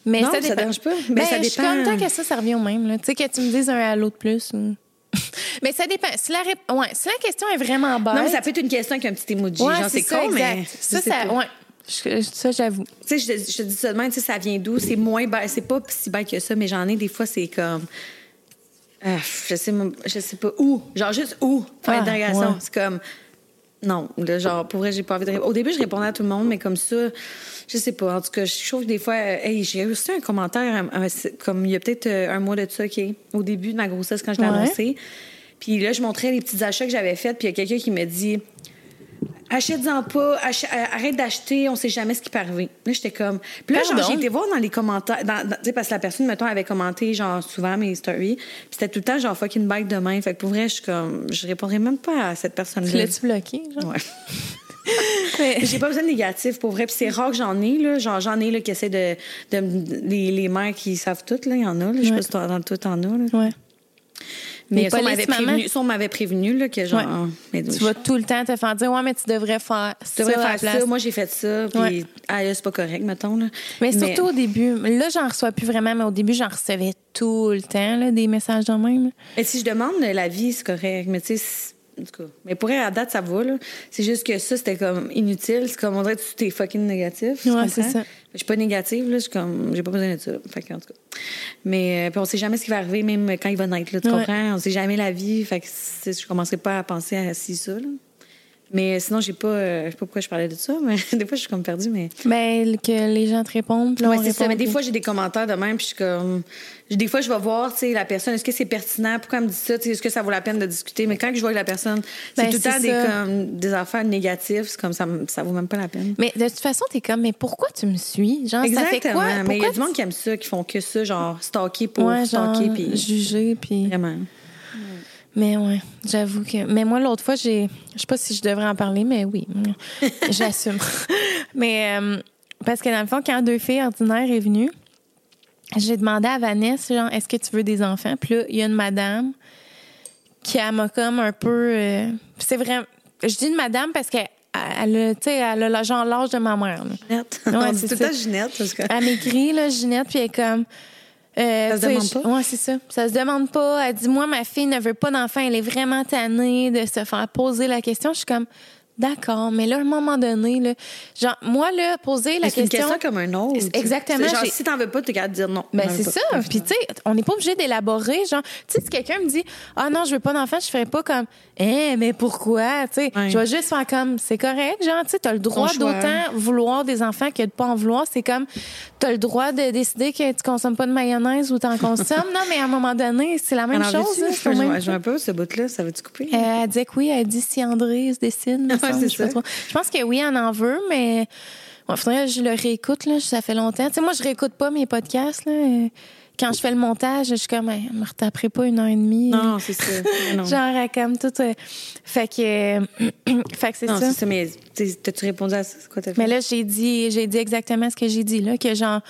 Mais Non, ça, ça dérange pas. Mais Ben, ça Je suis dépend. comme tant que ça ça revient au même là, tu sais que tu me dises un allô de plus ou Mais ça dépend. Si la, rép- ouais, si la question est vraiment bête. non, mais ça peut être une question avec un petit emoji. ouais, genre, c'est con, mais. Ça, je sais ça, pas. ouais. Je- ça, j'avoue. Tu sais, je, te- je dis ça demain, tu sais, ça vient d'où? C'est moins bête. C'est pas si bête que ça, mais j'en ai des fois, c'est comme. Ah, je sais, je sais pas où. Genre, juste où? Faire Ah, ouais. C'est comme. Non, là, genre, pour vrai, j'ai pas envie de répondre. Au début, je répondais à tout le monde, mais comme ça, je sais pas. En tout cas, je trouve que des fois, euh, hey, j'ai reçu un commentaire, euh, comme il y a peut-être euh, un mois de ça, OK, au début de ma grossesse, quand je l'ai Ouais. annoncé. Puis là, je montrais les petits achats que j'avais faits, puis il y a quelqu'un qui me dit achète-en pas, ach- euh, arrête d'acheter, on sait jamais ce qui peut arriver. Là, j'étais comme. Puis là, genre, j'ai été voir dans les commentaires, dans, tu sais, parce que la personne, mettons, avait commenté, genre, souvent mes stories. Puis c'était tout le temps, genre, fucking bike de main. Fait que pour vrai, je suis comme, je répondrais même pas à cette Tu personne-là. l'as-tu bloqué, genre? Ouais. Mais- J'ai pas besoin de négatif, pour vrai. Puis c'est rare que j'en ai, là. Genre, j'en ai, là, qui essaient de. les, les mères qui savent tout, là. Il y en a, là. Je sais pas si dans tout, t'en as, là. Ouais. Mais ça, on m'avait prévenu, ça, on m'avait prévenu, là, que genre. Ouais. mais Tu vas tout le temps te faire dire, ouais, mais tu devrais faire ça devrais à la faire place. ça. Moi, j'ai fait ça. Puis, Ouais. ah, là, c'est pas correct, mettons, là. Mais surtout au début. Là, j'en reçois plus vraiment, mais au début, j'en recevais tout le temps, là, des messages de même. Mais si je demande la vie, c'est correct. Mais tu sais, en tout cas. Mais pour elle, à date, ça va, là. C'est juste que ça, c'était comme inutile. C'est comme, on dirait que tu t'es fucking négatif. Ouais, c'est ça. Je suis pas négative, là. Je suis comme, j'ai pas besoin de ça. Fait que, en tout cas. Mais, euh, puis on sait jamais ce qui va arriver, même quand il va naître, là. Tu Ouais. comprends? On sait jamais la vie. Fait que je commencerai pas à penser à si ça, là. Mais sinon, j'ai pas, euh, je sais pas pourquoi je parlais de ça, mais des fois, je suis comme perdue, mais. Ben, que les gens te répondent. Ouais, c'est ça. Mais des fois, j'ai des commentaires de même, puis je suis comme. Des fois, je vais voir, tu sais, la personne, est-ce que c'est pertinent? Pourquoi elle me dit ça? Est-ce que ça vaut la peine de discuter? Mais quand je vois que la personne, c'est Ben, tout le temps des, comme, des affaires négatives, c'est comme ça, ça vaut même pas la peine. Mais de toute façon, t'es comme, mais pourquoi tu me suis? Genre, ça fait Exactement. quoi? Mais il y a du monde qui aime ça, qui font que ça, genre, stalker pour Ouais, stalker, puis. juger, puis... Vraiment. Mais ouais, j'avoue que. Mais moi, l'autre fois, j'ai. Je sais pas si je devrais en parler, mais oui. J'assume. mais euh, parce que dans le fond, quand deux filles ordinaires est venue, j'ai demandé à Vanessa, genre, est-ce que tu veux des enfants? Puis là, il y a une madame qui m'a comme un peu. euh, c'est vrai. Je dis une madame parce qu'elle elle a, tu sais, elle a le genre l'âge de ma mère. là. Ginette. Ouais, c'est tout ça. Ginette, parce que. Elle m'écrit, là, Ginette, puis elle est comme. Euh, Ça se demande je- pas? Ouais, c'est ça. Ça se demande pas. Elle dit, moi, ma fille ne veut pas d'enfant. Elle est vraiment tannée de se faire poser la question. Je suis comme, d'accord, mais là, à un moment donné, là, genre, moi, là, poser la Mais C'est une question. question comme un autre. Exactement, Genre, si t'en veux pas, t'es capable de dire non. Ben, c'est ça. Puis, tu sais, on n'est pas obligé d'élaborer. Genre, tu sais, si quelqu'un me dit, ah non, je veux pas d'enfant, je ferais pas comme, eh, mais pourquoi? Tu sais, je vais juste faire comme, c'est correct. Genre, tu sais, t'as le droit d'autant vouloir des enfants que de pas en vouloir. C'est comme, t'as le droit de décider que tu consommes pas de mayonnaise ou t'en consommes. non, mais à un moment donné, c'est la même chose. veux-tu? hein, Je même vois pas ce bout-là, ça va-tu couper? euh, elle disait que oui, elle dit si André se décide. Ouais, c'est je sais pas ça. trop. Je pense que oui, elle en veut, mais il faudrait que je le réécoute. Là, ça fait longtemps. Tu sais, moi, je réécoute pas mes podcasts. Là. Euh, Quand je fais le montage, je suis comme, Hey, je me retaperai pas une heure et demie. Non, c'est ça. Non. Genre, comme tout. euh, fait que, euh, fait que c'est non, ça. c'est ça, mais t'as-tu répondu à ça? Quoi t'as fait? Mais là, j'ai dit, j'ai dit exactement ce que j'ai dit là, que genre,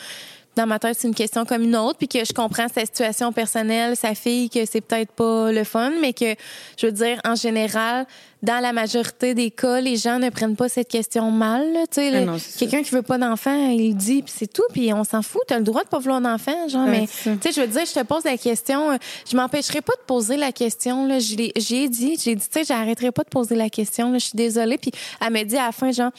dans ma tête, c'est une question comme une autre, puis que je comprends sa situation personnelle, sa fille, que c'est peut-être pas le fun, mais que, je veux dire, en général, dans la majorité des cas, les gens ne prennent pas cette question mal. Tu Ah quelqu'un qui veut pas d'enfant, il dit, puis c'est tout, puis on s'en fout. T'as le droit de pas vouloir d'enfant, genre. Ouais, mais tu sais, je veux dire, je te pose la question, euh, je m'empêcherai pas de poser la question. Là, j'ai dit, j'ai dit, tu sais, j'arrêterai pas de poser la question. Là, je suis désolée. Puis elle me dit à la fin, genre,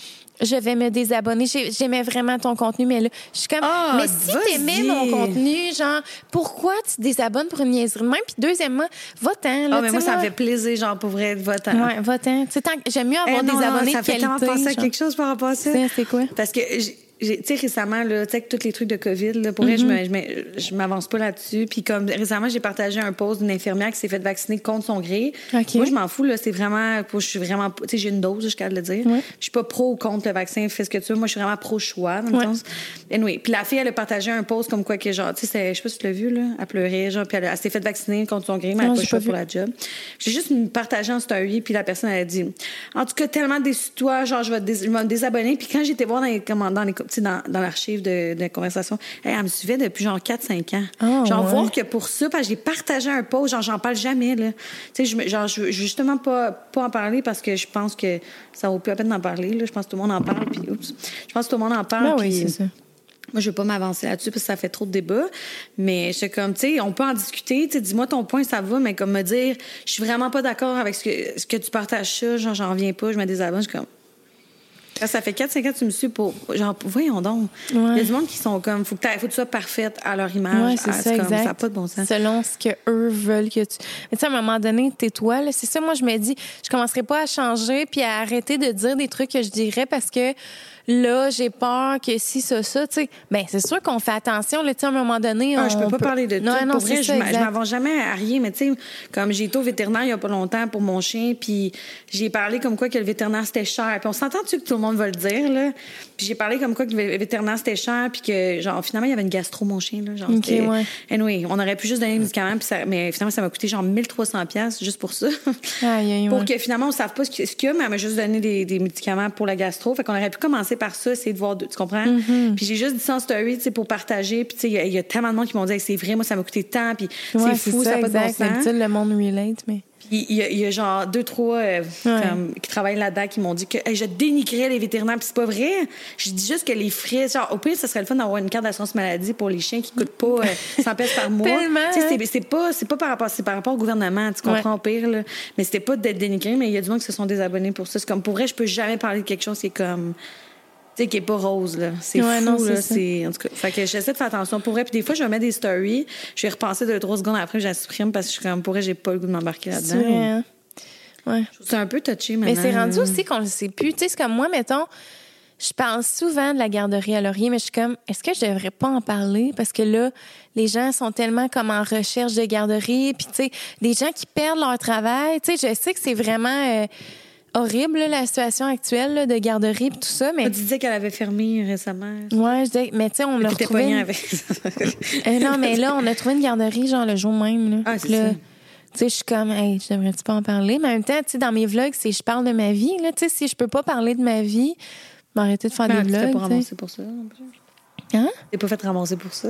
je vais me désabonner. J'ai- J'aimais vraiment ton contenu, mais là, je suis comme, Ah, mais si t'aimais mon contenu, genre, pourquoi tu te désabonnes pour une niaiserie de même? Puis deuxièmement, va-t'en. Ah, mais tu moi, ça me fait plaisir, genre, pour vrai. Ouais, va-t'en. Tu sais, tant que- J'aime mieux Eh avoir non, des non, abonnés ça de fait qualité. tellement penser à quelque chose par rapport à ça. C'est- quoi? Parce que, tu sais, récemment, là, tu sais, avec tous les trucs de COVID, là, pour vrai, je m'avance pas là-dessus. Puis comme récemment, j'ai partagé un post d'une infirmière qui s'est fait vacciner contre son gré. OK. Moi, je m'en fous, là. C'est vraiment, je suis vraiment, tu sais, j'ai une dose, je suis capable de le dire. Ouais. Je suis pas pro ou contre le vaccin, fais ce que tu veux. Moi, je suis vraiment pro-choix, dans le Ouais. sens. Anyway, puis la fille, elle a partagé un post comme quoi que, genre, tu sais, je sais pas si tu l'as vu, là. Elle pleurait, genre, puis elle, elle s'est fait vacciner contre son gré, mais elle Non, a pas le choix pour la job. J'ai juste partagé en story, puis la personne, elle a dit En tout cas, tellement déçu toi, genre, je vais, te dés- je vais me désabonner. Puis quand j'étais voir dans les, comment- dans, les, tu sais, dans, dans l'archive de, de conversation, hey, elle me suivait depuis genre 4-5 ans. Ah, genre, ouais. voir que pour ça, parce que j'ai partagé un post, genre, j'en parle jamais, là. Tu sais, genre, je veux justement pas, pas en parler parce que je pense que ça vaut plus la peine d'en parler, là. Je pense que tout le monde en parle, puis oups. Je pense que tout le monde en parle. Ben oui, puis- c'est ça. moi, je veux pas m'avancer là-dessus parce que ça fait trop de débats. Mais je comme, tu sais, on peut en discuter. Tu sais, dis-moi ton point, ça va, mais comme me dire, je suis vraiment pas d'accord avec ce que, ce que tu partages ça, genre, j'en reviens pas, je me désabonne, je suis comme. Ça fait 4-5 ans que tu me suis pour. Genre, voyons donc. Il y a du monde qui sont comme. Faut que, faut que tu sois parfaite à leur image. Ouais, c'est Ah, ça, comme, exact. Ça n'a pas de bon sens. Selon ce que eux veulent que tu. Mais tu sais, à un moment donné, tais-toi. là. C'est ça, moi, je me dis, je commencerai pas à changer puis à arrêter de dire des trucs que je dirais parce que là, j'ai peur que si, ça, ça, tu sais. Ben, c'est sûr qu'on fait attention, là, tu sais, à un moment donné. Ah, on je peux pas peut- parler de tout. Non, non, pour c'est vrai, ça, je m'avance jamais à rien, mais tu sais, comme j'ai été au vétérinaire il y a pas longtemps pour mon chien, puis j'ai parlé comme quoi que le vétérinaire c'était cher. Puis on s'entend-tu que tout le monde va le dire, là? Puis j'ai parlé comme quoi que le vétérinaire c'était cher, puis que, genre, finalement, il y avait une gastro, mon chien, là. Genre, Ok, c'était- ouais. Anyway, on aurait pu juste donner des médicaments, puis ça, mais finalement, ça m'a coûté genre 1300$ piastres juste pour ça. Aïe, aïe, Pour ouais. que finalement, on ne sache pas ce qu'il ce qu'il y a, mais elle m'a juste donné des, des médicaments pour la gastro. Fait qu'on aurait pu commencer par ça, essayer de voir, de- tu comprends? Mm-hmm. Puis j'ai juste dit ça en story, tu sais, pour partager. Puis tu sais, il y a- il y, a tellement de monde qui m'ont dit, Hey, c'est vrai, moi, ça m'a coûté tant, puis Ouais, c'est fou, ça n'a pas de bon sens. D'habitude, le monde relate, mais. Puis il y, a- il y a genre deux, trois euh, comme, qui travaillent là-dedans qui m'ont dit que hey, je dénigrais les vétérinaires. Puis c'est pas vrai. Je dis juste que les frais, genre, au pire, ça serait le fun d'avoir une carte d'assurance maladie pour les chiens qui coûtent pas euh, 100 pièces par mois. Hein? c'est- c'est pas, c'est pas par rapport, c'est par rapport au gouvernement, tu comprends Ouais. au pire, là. Mais c'était pas d'être dénigré, mais il y a du monde qui se sont désabonnés pour ça. C'est comme, pour vrai, je peux jamais parler de quelque chose qui est comme, sais, qui est pas rose, là. C'est Ouais, fou, non, là. c'est. C'est, en tout cas, fait que j'essaie de faire attention pour vrai. Puis des fois, je mettre des stories, je vais repenser deux, trois secondes après, je la supprime parce que je suis comme, pour vrai, j'ai pas le goût de m'embarquer C'est là-dedans. vrai, hein? Ouais. C'est un peu touché Mais c'est rendu aussi qu'on le sait plus. Tu sais, c'est comme moi, mettons, je parle souvent de la garderie à Laurier, mais je suis comme, est-ce que je devrais pas en parler? Parce que là, les gens sont tellement comme en recherche de garderie, puis tu sais, des gens qui perdent leur travail. Tu sais, je sais que c'est vraiment euh, horrible, là, la situation actuelle là, de garderie puis tout ça, mais... Tu disais qu'elle avait fermé récemment. Ouais, je dis, mais tu sais, on a retrouvé... une- avec. Euh, non, mais là, on a trouvé une garderie, genre, le jour même, là. Ah, c'est ça. Tu sais, je suis comme, hey, je devrais-tu pas en parler? Mais en même temps, tu sais, dans mes vlogs, c'est je parle de ma vie, là. Tu sais, si je peux pas parler de ma vie, m'arrêter de faire Ah, des vlogs. pas tu pour ça. en plus. Hein? T'es pas fait ramasser pour ça?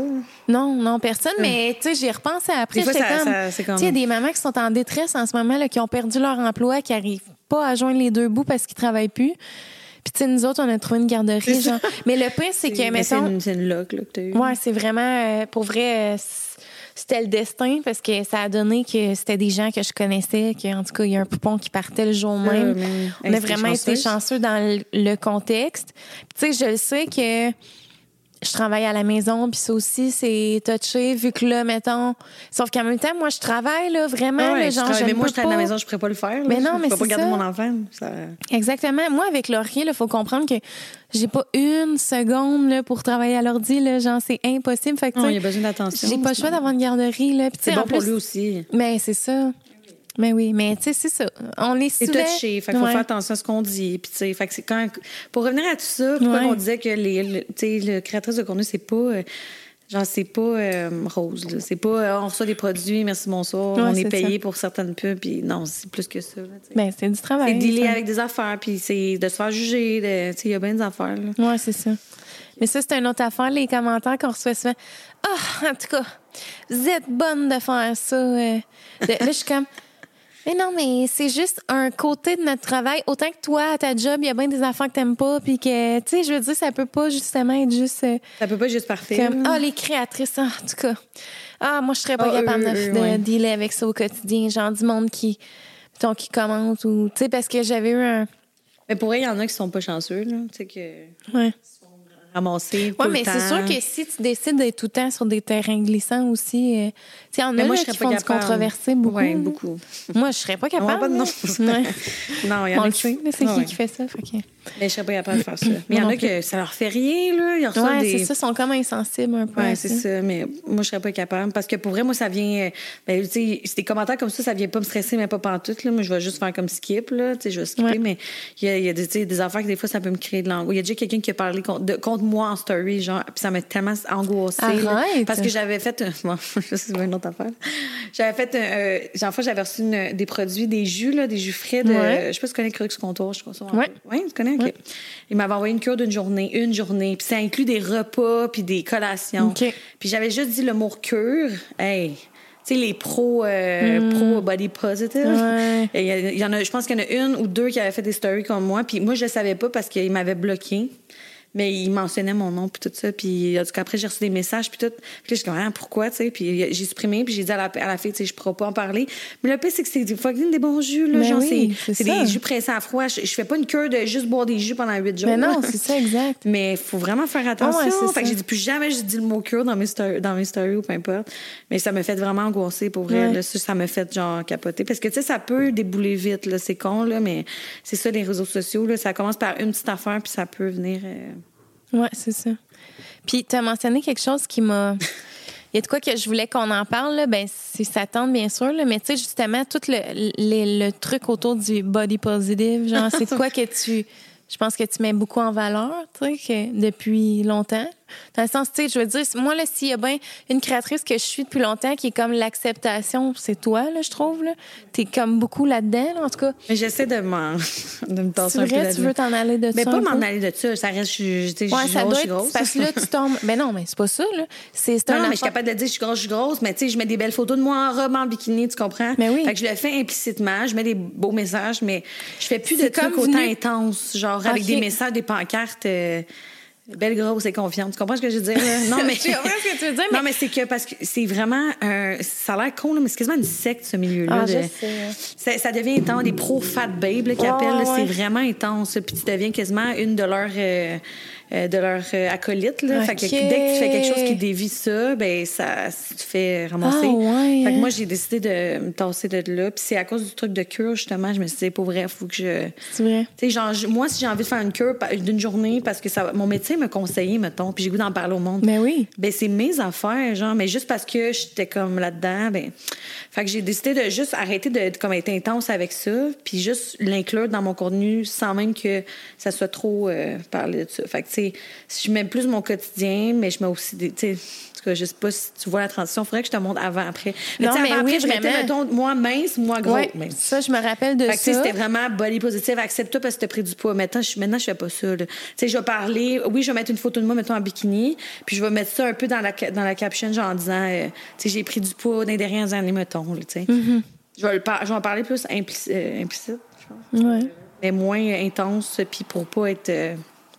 Non, non, personne, mais tu sais, j'y ai repensé après. Des fois, ça- comme, ça- comme- Tu sais, il y a des mamans qui sont en détresse en ce moment, là, qui ont perdu leur emploi, qui arrivent pas à joindre les deux bouts parce qu'ils travaillent plus. Puis, tu sais, nous autres, on a trouvé une garderie, genre. Mais le pire, c'est que, c'est mettons, une, c'est une loc là, que t'as eu. Ouais, c'est vraiment, euh, pour vrai, euh, c'était le destin parce que ça a donné que c'était des gens que je connaissais, qu'en tout cas, il y a un poupon qui partait le jour même. mais- On a vraiment été chanceux dans le, le contexte. Puis, Tu sais, je le sais que je travaille à la maison, puis ça aussi, c'est touché, vu que là, mettons... Sauf qu'en même temps, moi, je travaille, là, vraiment, Ah ouais, là, genre, je mais moi, je travaille à la maison, je pourrais pas le faire. là. Mais non, je mais pas garder ça. mon enfant. Ça... Exactement. Moi, avec Laurier, il faut comprendre que j'ai pas une seconde là, pour travailler à l'ordi. là, Genre, c'est impossible. Fait que, sais, il a besoin d'attention. J'ai pas le choix d'avoir une garderie. Là. Puis, C'est bon en pour lui aussi. Mais c'est ça. Mais oui, mais tu sais, c'est ça. On est C'est touché, fait qu'il faut Ouais. faire attention à ce qu'on dit. Puis, tu sais, fait que c'est quand... Pour revenir à tout ça, pourquoi Ouais. on disait que les, le, le créatrice de contenu, c'est pas... euh, Genre, c'est pas euh, rose. C'est pas euh, on reçoit des produits, merci, bonsoir, Ouais, on est, payé ça. pour certaines pubs. Puis non, c'est plus que ça. là. Ben, c'est du travail. c'est de dealer ça. avec des affaires, puis c'est de se faire juger. Tu sais, il y a bien des affaires. Ouais, c'est ça. Mais ça, c'est une autre affaire, les commentaires qu'on reçoit souvent. Ah, en tout cas, vous êtes bonne de faire ça. Là, je suis comme. Mais non, mais c'est juste un côté de notre travail. Autant que toi, à ta job, il y a bien des affaires que t'aimes pas, puis que, tu sais, je veux dire, ça peut pas justement être juste euh, Ça peut pas être juste parfait. comme, ah, les créatrices, ah, en tout cas. Ah, moi, je serais pas Ah, capable eux, de, eux, de ouais. dealer avec ça au quotidien. Genre, du monde qui, mettons, qui commente ou, tu sais, parce que j'avais eu un. Mais pour elle, il y en a qui sont pas chanceux. Là. Tu sais, que Ouais. le mais c'est sûr que si tu décides d'être tout le temps sur des terrains glissants aussi, euh, sais, en a Mais moi, là, je qui serais pas font du capable. controversé beaucoup. Ouais, beaucoup. Moi, je serais pas On va capable. pas de. Non, il y en On a le qui- sait, là, c'est Ah qui qui fait ça? Mais je serais pas capable de faire ça. Mais il y en a que ça leur fait rien, là. Ils Ouais, des. c'est ça, ils sont comme insensibles un peu. Ouais, c'est ça. Mais moi, je serais pas capable. Parce que pour vrai, moi, ça vient. euh, Ben, tu sais, des commentaires comme ça, ça vient pas me stresser, mais pas pantoute, là. Moi, je vais juste faire comme skip, là. Tu sais, je vais skipper, Ouais. mais il y a, y a des, des affaires que des fois, ça peut me créer de l'angoisse. Il y a déjà quelqu'un qui a parlé contre, de- contre moi en story, genre, puis ça m'a tellement angoissée. là. Parce que j'avais fait. un- Bon, c'est une autre affaire. J'avais fait. un, Euh, fois, j'avais reçu une- des produits, des jus, là, des jus frais de. Ouais. Je sais pas si tu connais Crux Contour, je Ouais. peu. Oui, tu connais? OK. Ouais. Il m'avait envoyé une cure d'une journée, une journée. Puis ça inclut des repas, puis des collations. Puis j'avais juste dit le mot cure. Hey! Tu sais, les pro, euh, pro body positive. Hmm. Ouais. Il y en a, je pense qu'il y en a une ou deux qui avaient fait des stories comme moi. Puis moi, je le savais pas parce qu'ils m'avaient bloqué. Mais il mentionnait mon nom, puis tout ça. Puis en tout cas, après, j'ai reçu des messages, puis tout. Puis là, je suis comme, ah, pourquoi, tu sais? Puis j'ai supprimé, puis j'ai dit à la, à la fille, tu sais, je pourrais pas en parler. Mais le pire, c'est que c'est fucking des bons jus, là. Mais genre, oui, c'est des jus pressés à froid. Je, je fais pas une cure de juste boire des jus pendant huit jours. Mais non, là. c'est ça, exact. Mais il faut vraiment faire attention. Ah ouais, fait que j'ai dit plus jamais j'ai dit le mot cure dans mes stories, dans mes stories ou peu importe. Mais ça me fait vraiment angoisser pour vrai. Ouais. là. Ça, ça me fait genre capoter. Parce que tu sais, ça peut débouler vite, là. C'est con, là, mais c'est ça, les réseaux sociaux, là. Ça commence par une petite affaire, puis ça peut venir. euh, Ouais, c'est ça. Puis, tu as mentionné quelque chose qui m'a. Il y a de quoi que je voulais qu'on en parle, là? Ben, c'est ça tente, bien sûr, là. Mais tu sais, justement, tout le, le, le truc autour du body positive, genre, c'est de quoi que tu. Je pense que tu mets beaucoup en valeur, tu sais, que depuis longtemps? Dans le sens, tu sais, je veux dire, moi, là, s'il y a bien une créatrice que je suis depuis longtemps qui est comme l'acceptation, c'est toi, là, je trouve, là. T'es comme beaucoup là-dedans, là, en tout cas. Mais j'essaie de, m'en- de me tasser un peu vrai, tu veux t'en aller de Mais ça? pas m'en aller de ça. Ça reste, je, je, tu sais, Ouais, je suis ça grosse, doit je suis être. grosse. Parce que là, tu tombes. Mais non, mais c'est pas ça, là. C'est un Non, mais je suis capable de dire je suis grosse, je suis grosse, mais tu sais, je mets des belles photos de moi en robe, en bikini, tu comprends? Mais oui. Fait que je le fais implicitement, je mets des beaux messages, mais je fais plus de trucs autant intenses, genre avec des messages, des pancartes. euh, Belle grosse et confiante. Tu comprends ce que je veux dire? là? Non, mais. Je comprends ce que tu veux dire, mais- Non, mais c'est que parce que c'est vraiment un. Ça a l'air con, là, mais c'est quasiment une secte, ce milieu-là. Ah, de-. Ça, ça devient intense, des pro-fat babes qui Ouais, appellent. ouais. C'est vraiment intense. Puis tu deviens quasiment une de leurs euh, euh, de leurs euh, acolytes. Là. Fait que dès que tu fais quelque chose qui dévie ça, ben ça tu te fais ramasser. Ah, ouais, Fait que moi, j'ai décidé de me tasser de là. Puis c'est à cause du truc de cure, justement, je me suis dit, pour vrai, faut que je. C'est vrai. Tu sais, moi, si j'ai envie de faire une cure d'une journée, parce que ça, mon médecin me conseillait, mettons, puis j'ai goût d'en parler au monde. Ben oui. Ben, c'est mes affaires, genre, mais juste parce que j'étais comme là-dedans, ben. Fait que j'ai décidé de juste arrêter de, de comme être intense avec ça, puis juste l'inclure dans mon contenu sans même que ça soit trop euh, parlé de ça. Fait que, tu je mets plus mon quotidien, mais je mets aussi des. Tu sais, je sais pas si tu vois la transition, faudrait que je te montre avant, après. Mais Non, tu sais, mais avant, oui, après, je mettais, mettons, moi mince, moi gros. Ouais, Mais- ça, je me rappelle de fait tu ça. c'était vraiment body positive. Accepte-toi parce que t'as pris du poids. Maintenant, je, maintenant, je fais pas ça. Tu sais, je vais parler. Oui, je vais mettre une photo de moi, mettons, en bikini. Puis je vais mettre ça un peu dans la, dans la caption, genre en disant, euh, tu sais, j'ai pris du poids dans les dernières années, mettons, tu sais. Mm-hmm. Je vais le par- je vais en parler plus implici- euh, implicite, je pense. Ouais. Mais moins intense, puis pour pas être. euh,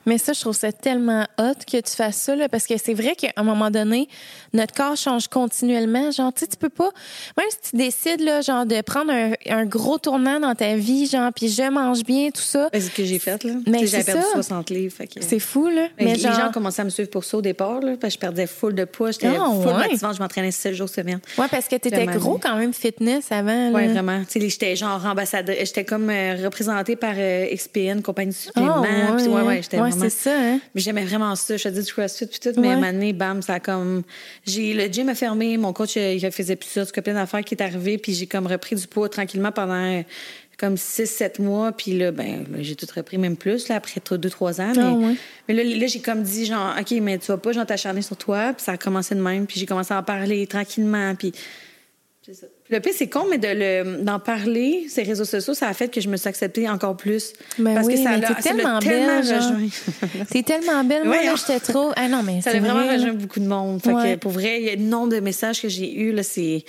Mais ça, je trouve ça tellement hot que tu fasses ça, là, parce que c'est vrai qu'à un moment donné, notre corps change continuellement. Genre, tu sais, tu peux pas, même si tu décides, là, genre, de prendre un, un gros tournant dans ta vie, genre, puis je mange bien, tout ça. ben, c'est ce que j'ai fait, là. Mais c'est perdu ça. 60 livres. Que... C'est fou, là. Mais Mais les genre, gens commençaient à me suivre pour ça au départ, là, parce que je perdais full de poids. J'étais Ah, full ouais. motivante. Je m'entraînais 7 jours semaine. ouais, parce que t'étais gros quand même fitness avant, là. Oui, vraiment. Tu sais, j'étais genre ambassadeur. J'étais comme euh, représentée par euh, XPN, compagnie de suppléments. Ah, Puis, ouais, ouais, ouais, j'étais ouais, c'est ça, hein? Mais j'aimais vraiment ça. Je faisais du crossfit puis tout. Mais à un moment donné, bam, ça a comme. J'ai le gym a fermé. Mon coach, il faisait plus ça. C'est plein d'affaires qui est arrivé. Puis j'ai comme repris du poids tranquillement pendant comme 6-7 mois. Puis là, ben, là, j'ai tout repris, même plus, là, après 2-3 ans. Mais, Ah, ouais. mais là, là, j'ai comme dit, genre, OK, mais tu vas pas, genre, t'acharner sur toi. Puis ça a commencé de même. Puis j'ai commencé à en parler tranquillement. Puis. C'est ça. Le pire, c'est con, mais de le- d'en parler, ces réseaux sociaux, ça a fait que je me suis acceptée encore plus. Ben parce oui, que ça l'a- tellement belle, rejoint. T'es tellement belle. Moi, là, j'étais trop. Ah non, mais Ça a vraiment rejoint beaucoup de monde. Fait Ouais. que pour vrai, il y a le nombre de messages que j'ai eus, là, c'est.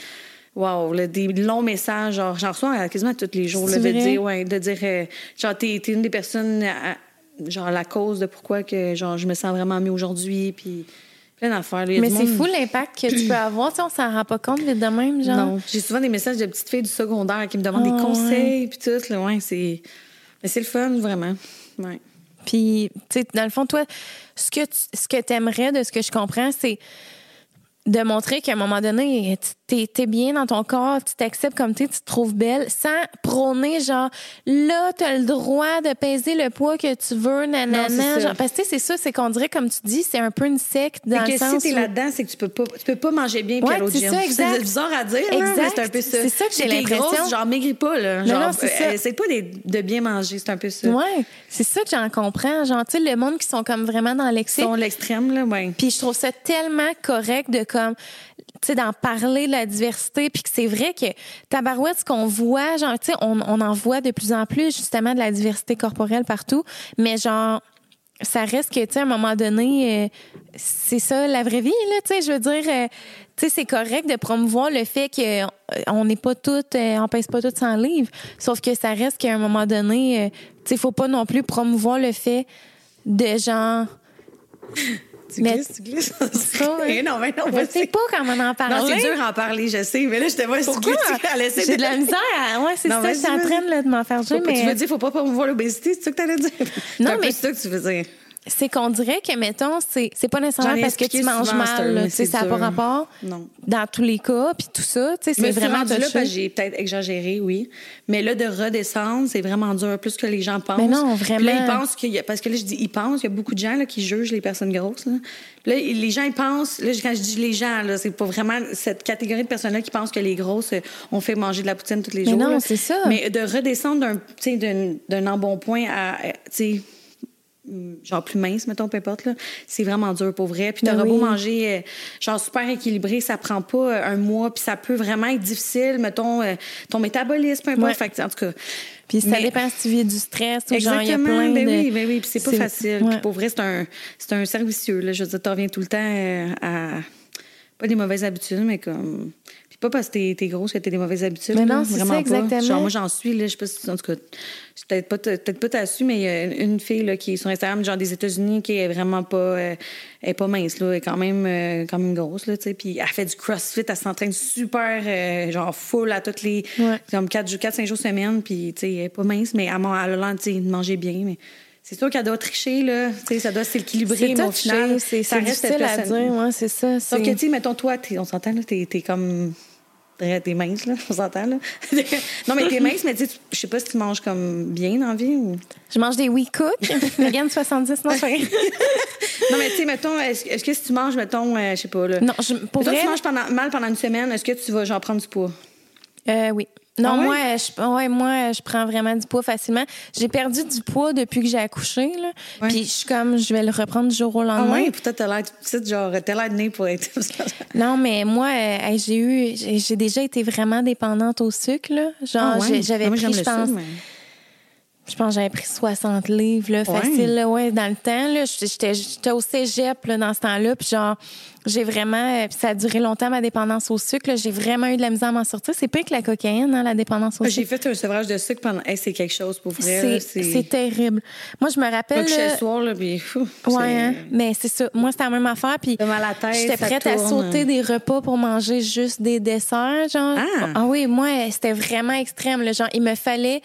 Wow, là, des longs messages, genre, j'en reçois euh, quasiment tous les jours, là, de dire, ouais, de dire, euh, genre, t'es, une des personnes, à- genre, la cause de pourquoi que, genre, je me sens vraiment mieux aujourd'hui, puis plein d'affaires. Mais c'est monde- fou l'impact que tu peux avoir. On s'en rend pas compte vite de même, genre. Non, j'ai souvent des messages de petites filles du secondaire qui me demandent Ah, des conseils, puis tout, là, ouais, c'est. Mais c'est le fun, vraiment. Ouais. Puis, tu sais, dans le fond, toi, ce que tu ce que aimerais, de ce que je comprends, c'est de montrer qu'à un moment donné, tu- t'es es bien dans ton corps, tu t'acceptes comme t'es, tu te trouves belle, sans prôner genre là t'as le droit de peser le poids que tu veux, Non, nanana. ça. genre, parce que tu sais, c'est ça, c'est qu'on dirait comme tu dis, c'est un peu une secte dans Et le que si sens t'es où- là-dedans, c'est que tu peux pas, tu peux pas manger bien puis Ouais, aller au c'est bizarre à dire, Exact. c'est un peu ça. C'est ça que j'ai l'impression. genre, maigris pas, là. Non, Genre, non, c'est ça. euh, essaie pas de, de bien manger, c'est un peu ça. Ouais, c'est ça que j'en comprends. Genre, tu sais, le monde qui sont comme vraiment dans l'excès. Sont l'extrême, là, ouais. Puis je trouve ça tellement correct de comme tu sais d'en parler de la diversité puis que c'est vrai que tabarouette ce qu'on voit genre tu sais on, on en voit de plus en plus justement de la diversité corporelle partout mais genre ça reste que tu sais à un moment donné euh, c'est ça la vraie vie là tu sais je veux dire euh, tu sais c'est correct de promouvoir le fait que euh, on n'est pas toutes on pèse pas toutes 100 livres sauf que ça reste qu'à un moment donné tu sais faut pas non plus promouvoir le fait de genre Tu Mais- glisses, tu glisses. Ça, ouais. non, mais non, Je sais pas comment en parler. Non, c'est dur à en parler, je sais, mais là, je te vois Pourquoi? J'ai de la misère. à- Ouais, c'est ça, je suis en train de m'en faire jouer, pas- Tu veux mais dire, faut pas promouvoir l'obésité, c'est ça que t'allais dire? Non, C'est mais- ça que tu veux dire. C'est qu'on dirait que, mettons, c'est c'est pas nécessairement ai parce que tu manges mal, mais tu sais, ça n'a pas dur. rapport Non. dans tous les cas, puis tout ça, tu sais, c'est vraiment que j'ai peut-être exagéré, oui. Mais là, de redescendre, c'est vraiment dur, plus que les gens pensent. Mais non, Puis là, vraiment. ils pensent qu'il y a, parce que là, je dis, ils pensent, il y a beaucoup de gens là, qui jugent les personnes grosses. Là, Là, les gens, ils pensent, là, quand je dis les gens, là, c'est pas vraiment cette catégorie de personnes-là qui pensent que les grosses, euh, on fait manger de la poutine tous les Mais jours. non, là. c'est ça. Mais de redescendre d'un, d'un, d'un embonpoint à, euh, tu sais, genre plus mince, mettons, peu importe, là, c'est vraiment dur pour vrai. Puis Ben t'auras beau oui. manger, euh, genre super équilibré, ça prend pas euh, un mois, puis ça peut vraiment être difficile, mettons, euh, ton métabolisme, peu importe. Ouais. Fait que, en tout cas. Puis ça mais- dépend si tu vis du stress ou genre, il y a Exactement, plein ben de... oui, ben oui, puis c'est pas c'est- facile. ouais. Puis pour vrai, c'est un, c'est un servicieux, là. Je veux dire, t'en reviens tout le temps à, pas des mauvaises habitudes, mais comme... Pas parce que t'es, t'es grosse que t'as des mauvaises habitudes. Mais non, c'est vraiment ça, pas. exactement. Genre, moi, j'en suis, là, je sais pas si, en tout cas, peut-être pas, peut-être pas t'as su, mais il y a une fille, là, qui est sur Instagram, genre des États-Unis, qui est vraiment pas, euh, elle est pas mince, là, elle est quand même, euh, quand même grosse, là, tu sais, puis elle fait du crossfit, elle s'entraîne super, euh, genre, full à toutes les, Ouais. comme 4, 4 5 jours semaine, puis, tu sais, elle est pas mince, mais elle, elle a l'air, tu sais, de manger bien, mais c'est sûr qu'elle doit tricher, là, ça doit s'équilibrer, mais au final, c'est ça c'est reste difficile à personne- dire, ouais, c'est ça. Sauf c'est- que, tu sais, mettons, toi, t'es- on s'entend, là, t'es, t'es comme. T'es mince, là, on s'entend, là. non, mais t'es mince, mais tu je sais pas si tu manges comme bien dans la vie ou. Je mange des We Cook, Vegan 70, non, c'est. Non, mais tu sais, mettons, est-ce, que si tu manges, mettons, euh, je sais pas, là. Non, je, pour Mettons, vrai, tu manges pendant, mal pendant une semaine, est-ce que tu vas, genre, prendre du poids? euh, oui. Non, Ah ouais? moi, je, ouais, moi, je prends vraiment du poids facilement. J'ai perdu du poids depuis que j'ai accouché, là. Puis je suis comme, je vais le reprendre du jour au Ah lendemain. ouais, peut-être t'as l'air, petite, genre, t'as l'air de nez pour être. Non, mais moi, euh, j'ai eu, j'ai déjà été vraiment dépendante au sucre, là. Genre, Ah ouais? j'avais Ah, pris, je pense, sucre, mais- je pense que j'avais pris 60 livres, là, facile, là, ouais, dans le temps, là. J'étais j'étais au cégep, là, dans ce temps-là. Puis genre, j'ai vraiment, euh, puis ça a duré longtemps, ma dépendance au sucre, là. J'ai vraiment eu de la misère à m'en sortir. C'est pire que la cocaïne, hein, la dépendance au Ah, J'ai sucre. fait un sevrage de sucre pendant. Hey, c'est quelque chose pour vrai. C'est terrible. Moi, je me rappelle. là, le soir, là, puis. Ouais, hein, mais c'est ça. Moi, c'était la même affaire. Puis j'étais prête à sauter des repas pour manger juste des desserts, genre. Ah! oui, moi, c'était vraiment extrême. Là, genre, il me fallait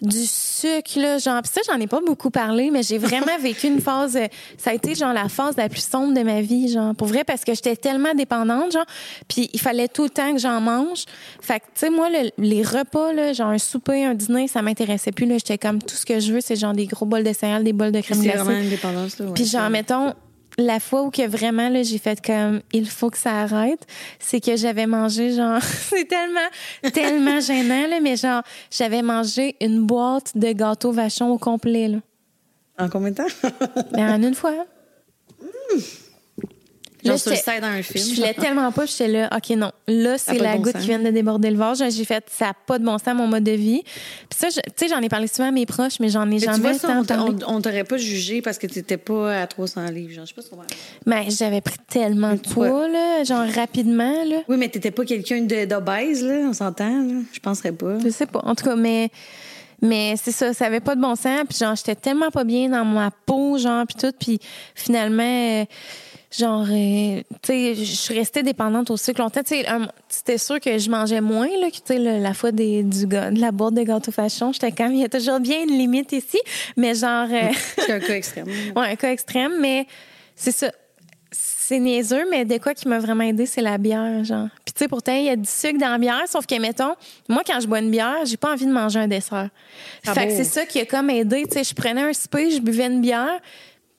du sucre, là, genre. Puis ça, j'en ai pas beaucoup parlé, mais j'ai vraiment vécu une phase. euh, ça a été genre la phase la plus sombre de ma vie, genre. Pour vrai, parce que j'étais tellement dépendante, genre. Puis il fallait tout le temps que j'en mange. Fait que, tu sais, moi, le- les repas, là, genre un souper, un dîner, ça m'intéressait plus. Là, j'étais comme tout ce que je veux, c'est genre des gros bols de céréales, des bols de crème C'est glacée. vraiment une dépendance, là. ouais, Puis genre, mettons, la fois où que vraiment, là, j'ai fait comme, il faut que ça arrête, c'est que j'avais mangé, genre, c'est tellement, tellement gênant, là, mais genre, j'avais mangé une boîte de gâteaux vachon au complet, là. En combien de temps? Mais en une fois. Là, Genre sur le side film. Je voulais tellement pas, j'étais là, OK, non. Là, c'est la bon goutte sens. qui vient de déborder le vase. J'ai fait, ça n'a pas de bon sens, mon mode de vie. Puis ça, tu sais, j'en ai parlé souvent à mes proches, mais j'en ai Mais tu jamais vois, ça, on t'aurait pas jugé parce que t'étais pas à 300 livres. Genre, je sais pas si on va- Mais Ben, j'avais pris tellement de Tu poids, là, genre rapidement, là. Oui, mais t'étais pas quelqu'un de- d'obèse, là, on s'entend, là. Je penserais pas. Je sais pas. En tout cas, mais, mais c'est ça, ça avait pas de bon sens. Puis genre, j'étais tellement pas bien dans ma peau, genre, puis tout. Puis finalement, euh, genre, euh, tu sais, je suis restée dépendante au sucre longtemps. Tu sais, un- c'était sûr que je mangeais moins, là, que, tu sais, la fois des, du, ga- de la boîte de gâteau fashion. J'étais quand même, il y a toujours bien une limite ici. Mais genre, euh, C'est un cas extrême. ouais, un cas extrême, mais c'est ça. C'est niaiseux, mais de quoi qui m'a vraiment aidé, c'est la bière, genre. Puis tu sais, pourtant, il y a du sucre dans la bière, sauf que, mettons, moi, quand je bois une bière, j'ai pas envie de manger un dessert. Ah fait que c'est ça qui a comme aidé. Tu sais, je prenais un souper, je buvais une bière,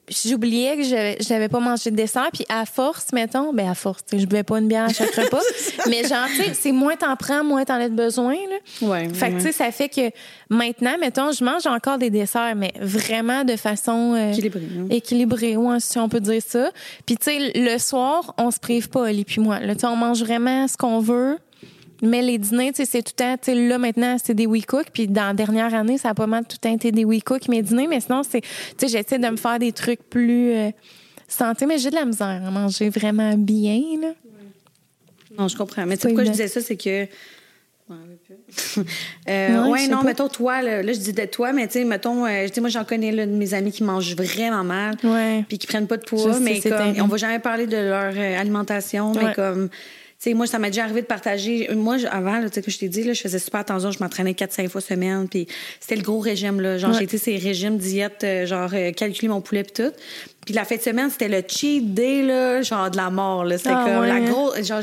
j'oubliais que j'avais pas mangé de dessert, puis à force, mettons, ben à force, tu sais, je buvais pas une bière à chaque repas, mais genre, tu sais, c'est moins t'en prends, moins t'en as de besoin, là. Ouais, Fait que, ouais. tu sais, ça fait que maintenant, mettons, je mange encore des desserts, mais vraiment de façon euh, Équilibrée, hein. équilibrée, ouais, si on peut dire ça. Puis, tu sais, le soir, on se prive pas, Ali puis moi. Là, tu on mange vraiment ce qu'on veut. Mais les dîners, tu sais, c'est tout le temps, tu sais, là, maintenant, c'est des we cook. Puis dans la dernière année, ça a pas mal tout le temps été des we cook, mes dîners. Mais sinon, c'est, tu sais, j'essaie de me faire des trucs plus euh, santé. Mais j'ai de la misère à manger vraiment bien, là. Non, je comprends. Mais tu sais pourquoi je disais ça, c'est que. Ouais, Euh, Ouais, ouais, je non, pas. mettons toi, là, là, je dis de toi, mais tu sais, mettons, euh, tu sais, moi, j'en connais là, de mes amis qui mangent vraiment mal, Ouais. puis qui prennent pas de Je poids, sais, mais comme, on va jamais parler de leur euh, alimentation, mais comme, sais, moi, ça m'est déjà arrivé de partager. Moi, avant, tu sais, que je t'ai dit, là, je faisais super attention, je m'entraînais 4-5 fois semaine, puis c'était le gros régime, là. Genre, Ouais. j'ai été ces régimes, diète, euh, genre, euh, calculer mon poulet, puis tout. Puis la fin de semaine, c'était le cheat day, là, genre de la mort, là. C'était Ah, comme la ouais. grosse. Genre,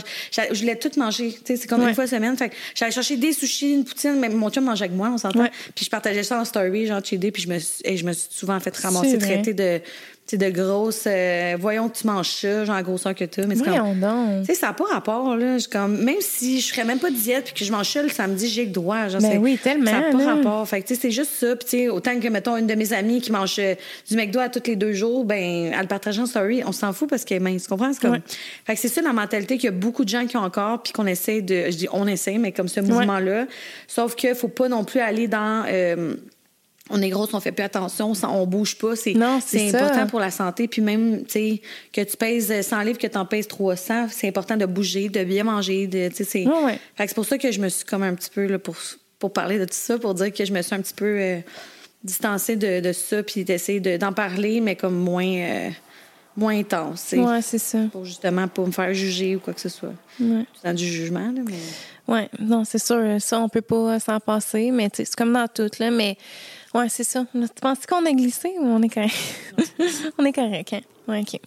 je voulais tout manger. Tu sais, c'est comme Ouais. une fois semaine. Fait que j'allais chercher des sushis, une poutine, mais mon chum mangeait avec moi, on s'entend. Ouais. Puis je partageais ça en story, genre cheat day, puis je me, suis- et je me suis souvent fait ramasser, traiter de, tu sais, de grosses. euh, voyons que tu manges ça, genre grosseur que tu. Mais c'est comme. Tu sais, ça n'a pas rapport, là. Comme, même si je ferais même pas de diète puis que je mange ça le samedi, j'ai le droit. Genre, Ben oui, tellement, Ça n'a pas là. rapport. Fait que, tu sais, c'est juste ça. Puis, tu sais, autant que, mettons, une de mes amies qui mange euh, du McDo à tous les deux jours, ben, elle le partage en story. On s'en fout parce est mince. Tu comprends? C'est comme. Ouais. Fait que c'est ça la mentalité qu'il y a beaucoup de gens qui ont encore puis qu'on essaie de. Je dis on essaie, mais comme ce mouvement-là. Sauf qu'il faut pas non plus aller dans. euh, on est grosse, on fait plus attention, on, bouge pas. C'est Non, c'est important pour la santé. Puis même, tu sais, que tu pèses 100 livres, que tu en pèses 300, c'est important de bouger, de bien manger. De, tu sais, c'est ouais. Fait que c'est pour ça que je me suis comme un petit peu, là, pour, pour parler de tout ça, pour dire que je me suis un petit peu euh, distancée de, de ça, puis d'essayer de- d'en parler, mais comme moins, euh, moins intense. Ouais, c'est ça. Pour justement pas me faire juger ou quoi que ce soit. Ouais. Dans du jugement, là, mais. Ouais, non, c'est sûr, ça, on peut pas s'en passer, mais c'est comme dans tout, là, mais ouais, c'est ça. Tu penses qu'on a glissé ou on est correct? on est correct, hein? OK.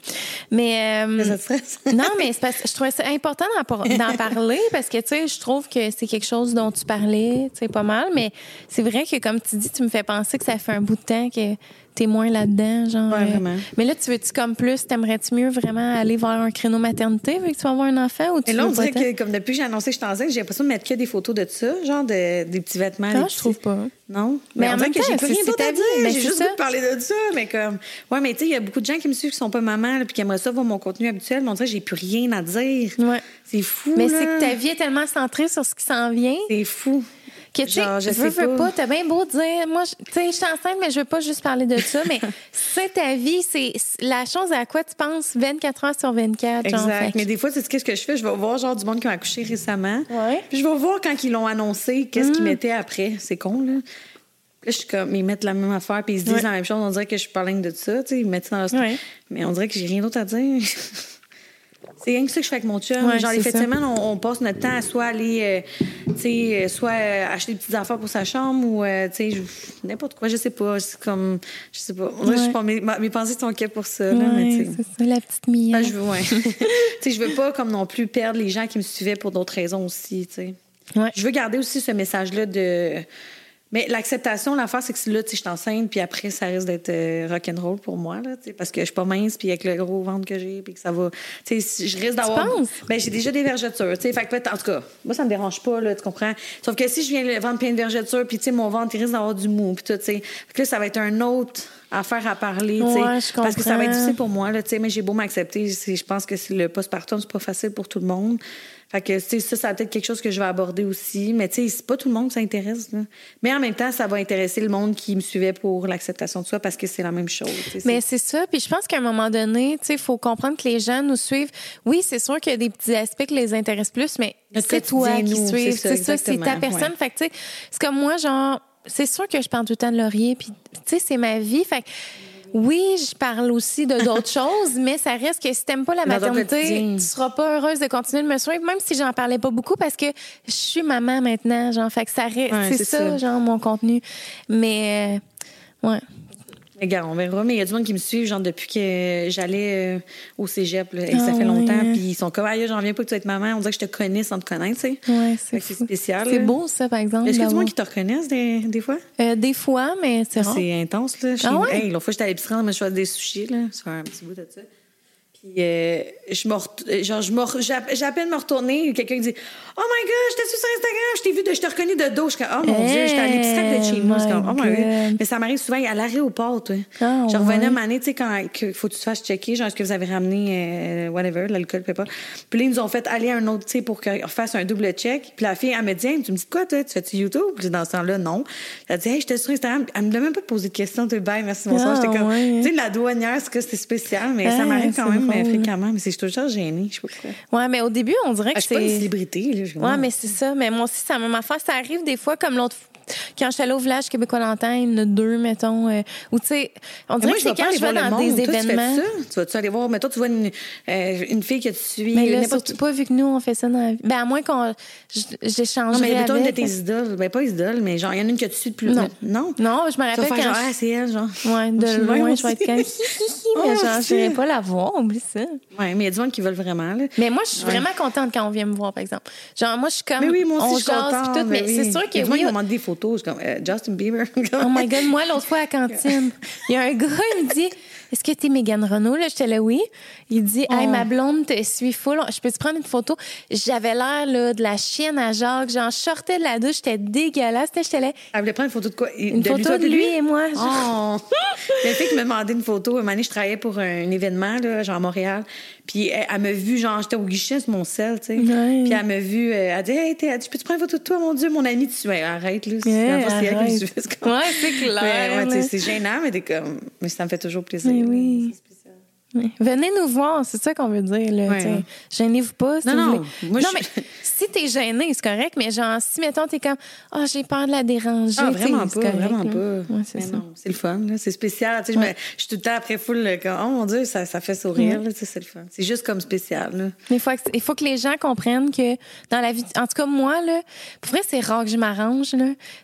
Mais. euh, Ça te stresse? non, mais parce que je trouvais ça important d'en, par- d'en parler parce que, tu sais, je trouve que c'est quelque chose dont tu parlais, tu sais, pas mal, mais c'est vrai que, comme tu dis, tu me fais penser que ça fait un bout de temps que t'es moins là-dedans, genre. Ouais, euh, vraiment. mais là, tu veux-tu comme plus, t'aimerais-tu mieux vraiment aller vers un créneau maternité vu que tu vas avoir un enfant ou tu Et là, on dirait que, comme depuis que j'ai annoncé que je suis enceinte, j'ai l'impression de mettre que des photos de ça, genre de, des petits vêtements. Non, des je trouve petits- pas. Non? Mais Mais, en on dirait même que j'ai temps, plus c'est- rien d'autre à dire. mais J'ai juste parler de ça, mais comme. Ouais, mais tu sais, il y a beaucoup de gens qui me suivent qui sont pas mamans, là, puis qui aimeraient ça voir mon contenu habituel, mais on dirait que j'ai plus rien à dire. Ouais. C'est fou. Mais c'est que ta vie est tellement centrée sur ce qui s'en vient C'est fou. que tu je veux, veux pas. pas, t'as bien beau dire, moi, tu sais, je suis enceinte, mais je veux pas juste parler de ça, mais c'est ta vie, c'est c'est la chose à quoi tu penses 24 heures sur 24. genre, Exact. fait Mais des fois, sais qu'est-ce que je fais? Je vais voir genre du monde qui ont accouché récemment. Ouais. Puis je vais voir quand ils l'ont annoncé, qu'est-ce qu'ils mettaient après. C'est con, là. Là, je suis comme, ils mettent la même affaire, puis ils se disent Ouais. la même chose. On dirait que je suis pas ligne de ça, tu sais. Ils mettent ça dans leur Ouais. Mais on dirait que j'ai rien d'autre à dire. C'est rien que ça que je fais avec mon chum. Ouais, Genre, les fêtes de semaine, on, on passe notre temps à soit aller, euh, tu sais, euh, soit euh, acheter des petites affaires pour sa chambre ou, euh, tu sais, n'importe quoi, je sais pas. C'est comme, je sais pas. Que je suis pas- mes, mes pensées sont ok pour ça, là, mais c'est ça, la petite Mia. Ah, je veux, ouais. tu sais, je veux pas comme non plus perdre les gens qui me suivaient pour d'autres raisons aussi, tu sais. Je veux garder aussi ce message-là de. Mais l'acceptation, l'affaire, c'est que là, tu sais, je enceinte, puis après, ça risque d'être euh, rock'n'roll pour moi, là, tu sais, parce que je suis pas mince, puis avec le gros ventre que j'ai, puis que ça va. Tu sais, je risque d'avoir. penses? Ben, j'ai déjà des vergetures, tu sais. Fait que en tout cas, moi, ça me dérange pas, là, tu comprends? Sauf que si je viens le ventre plein de vergetures, puis tu sais, mon ventre, il risque d'avoir du mou, puis tout, tu sais. Fait que là, ça va être un autre affaire à parler, tu sais. Ouais, je parce que ça va être difficile pour moi, là, tu sais, mais j'ai beau m'accepter, je pense que le postpartum, c'est pas facile pour tout le monde. Fait que, tu sais, ça, ça va être quelque chose que je vais aborder aussi. Mais, tu sais, c'est pas tout le monde que ça intéresse, là. Mais en même temps, ça va intéresser le monde qui me suivait pour l'acceptation de soi parce que c'est la même chose. Mais c'est- ça. Puis je pense qu'à un moment donné, tu sais, il faut comprendre que les gens nous suivent. Oui, c'est sûr qu'il y a des petits aspects qui les intéressent plus, mais c'est toi qui suis. c'est ça, C'est ta personne. ouais. Fait que, tu sais, c'est comme moi, genre, c'est sûr que je parle tout le temps de Laurier, puis, tu sais, c'est ma vie. Fait que, oui, je parle aussi de d'autres choses, mais ça reste que si t'aimes pas la maternité, tu seras pas heureuse de continuer de me suivre, même si j'en parlais pas beaucoup parce que je suis maman maintenant, genre, fait que ça reste, Ouais, c'est c'est ça, ça. genre, mon contenu. Mais, euh, ouais. Regarde, on verra. Mais il y a du monde qui me suit, genre, depuis que j'allais euh, au cégep, là, et Ah ça fait ouais. longtemps. Puis ils sont comme, ah, j'en reviens pas que tu es maman. On dirait que je te connais sans te connaître, tu sais. Ouais, Fait c'est que spécial. C'est beau, ça, par exemple. Est-ce qu'il y a du monde qui te reconnaissent des, des fois? Euh, des fois, mais c'est rare. C'est intense, là. Ah ouais? Hey, l'autre fois, j'étais à l'épicerie, on m'a choisi des sushis, là. C'est un petit bout de ça. Puis, euh, je me ret- genre, je j'ai à- à peine me retourner, quelqu'un qui dit Oh my god, je t'ai su sur Instagram, je t'ai vu, de, je te reconnais de dos. Je suis comme Oh mon Hey! Dieu, j'étais à l'épicerie être chez my comme, oh my God. Mais ça m'arrive souvent à l'aéroport, toi. Ah, je revenais une année, tu sais, quand que faut que tu te fasses checker, genre, est-ce que vous avez ramené, euh, whatever, l'alcool, peut pas. Puis là, ils nous ont fait aller à un autre, tu sais, pour qu'on fasse un double check. Puis la fille, elle me dit, Hey, tu me dis quoi, toi? Tu fais-tu YouTube? Puis dans ce temps-là, non. Elle dit, hey, j'étais sur Instagram. Elle me demande même pas de poser de questions. Tu bye, merci, bonsoir. Ah, J'étais comme, tu sais, la douanière, c'est que c'était spécial, mais ça Ah, m'arrive quand même drôle. fréquemment. Mais c'est, toujours gênée, je sais pas pourquoi. Ouais, mais au début, on dirait Ah, que je suis pas une c'est. célébrité, là. Je- Ouais, mais c'est ça. Mais moi aussi, c'est la même affaire. Ça arrive des fois, comme l'autre. Quand j'étais allée au village québécois Lantin, il y en a deux, mettons. euh, ou tu sais, on Mais dirait moi, que je c'est quand je vais dans monde. des Toi, tu fais événements. ça? Tu vas-tu aller voir, mettons, tu vois une, euh, une fille que tu suis, Mais là, surtout pas vu que nous, on fait ça dans la vie. Ben, à moins qu'on. J'échange. Non, mais mettons une de tes idoles. Ben, pas idoles, mais genre, il y en a une que tu suis depuis. Non. Non? Non, je me Tu vas rappelle faire quand. genre, je- ah, c'est elle, genre. Ouais, de Je suis loin, je vais être comme mais Oh, genre, je pas la voir, oublie ça. Ouais, mais il y a du monde qui veulent vraiment, là. Mais moi, je suis vraiment contente quand on vient me voir, par exemple. Genre, moi, je suis comme. Mais oui, moi aussi, je suis contente. mais c'est sûr que oui. Me photos. Je suis comme, euh, Justin Bieber. Oh my God, moi, l'autre fois à la cantine, il y a un gars, il me dit Est-ce que t'es Megan Renault? Là, j'étais là, oui. Il dit Hey, Oh. ma blonde te suit full. Je peux te prendre une photo? J'avais l'air là, de la chienne à Jacques. Genre, je sortais de la douche, j'étais dégueulasse. J'étais là. Elle voulait prendre une photo de quoi? Une photo de lui? et moi. Oh! Il y a une fille qui m'a demandé une photo. Un moment donné, je travaillais pour un événement, là, genre à Montréal. Puis elle, elle m'a vu, genre, j'étais au guichet sur mon sel, tu sais. Ouais. Puis elle m'a vu, euh, elle dit, hey, t'es- peux-tu prendre une photo de toi, mon Dieu, mon ami, tu ouais, arrête, là. C'est Ouais, elle c'est comme- Ouais, c'est clair. Mais, ouais, c'est gênant, mais t'es comme, mais ça me fait toujours plaisir. Mais là. Oui. Venez nous voir, c'est ça qu'on veut dire. Là. Gênez-vous pas. Si Non, vous non, voulez. moi, non je- mais si t'es gêné, c'est correct, mais genre, si, mettons, t'es comme, oh, j'ai peur de la déranger. Ah, vraiment pas, correct, vraiment là. pas. Ouais, c'est le fun. C'est spécial. Je, Ouais. je suis tout le temps après full, comme, oh mon Dieu, ça, ça fait sourire, c'est le fun. C'est juste comme spécial, là. Mais il faut, que- il faut que les gens comprennent que dans la vie, en tout cas, moi, là, pour vrai, c'est rare que je m'arrange.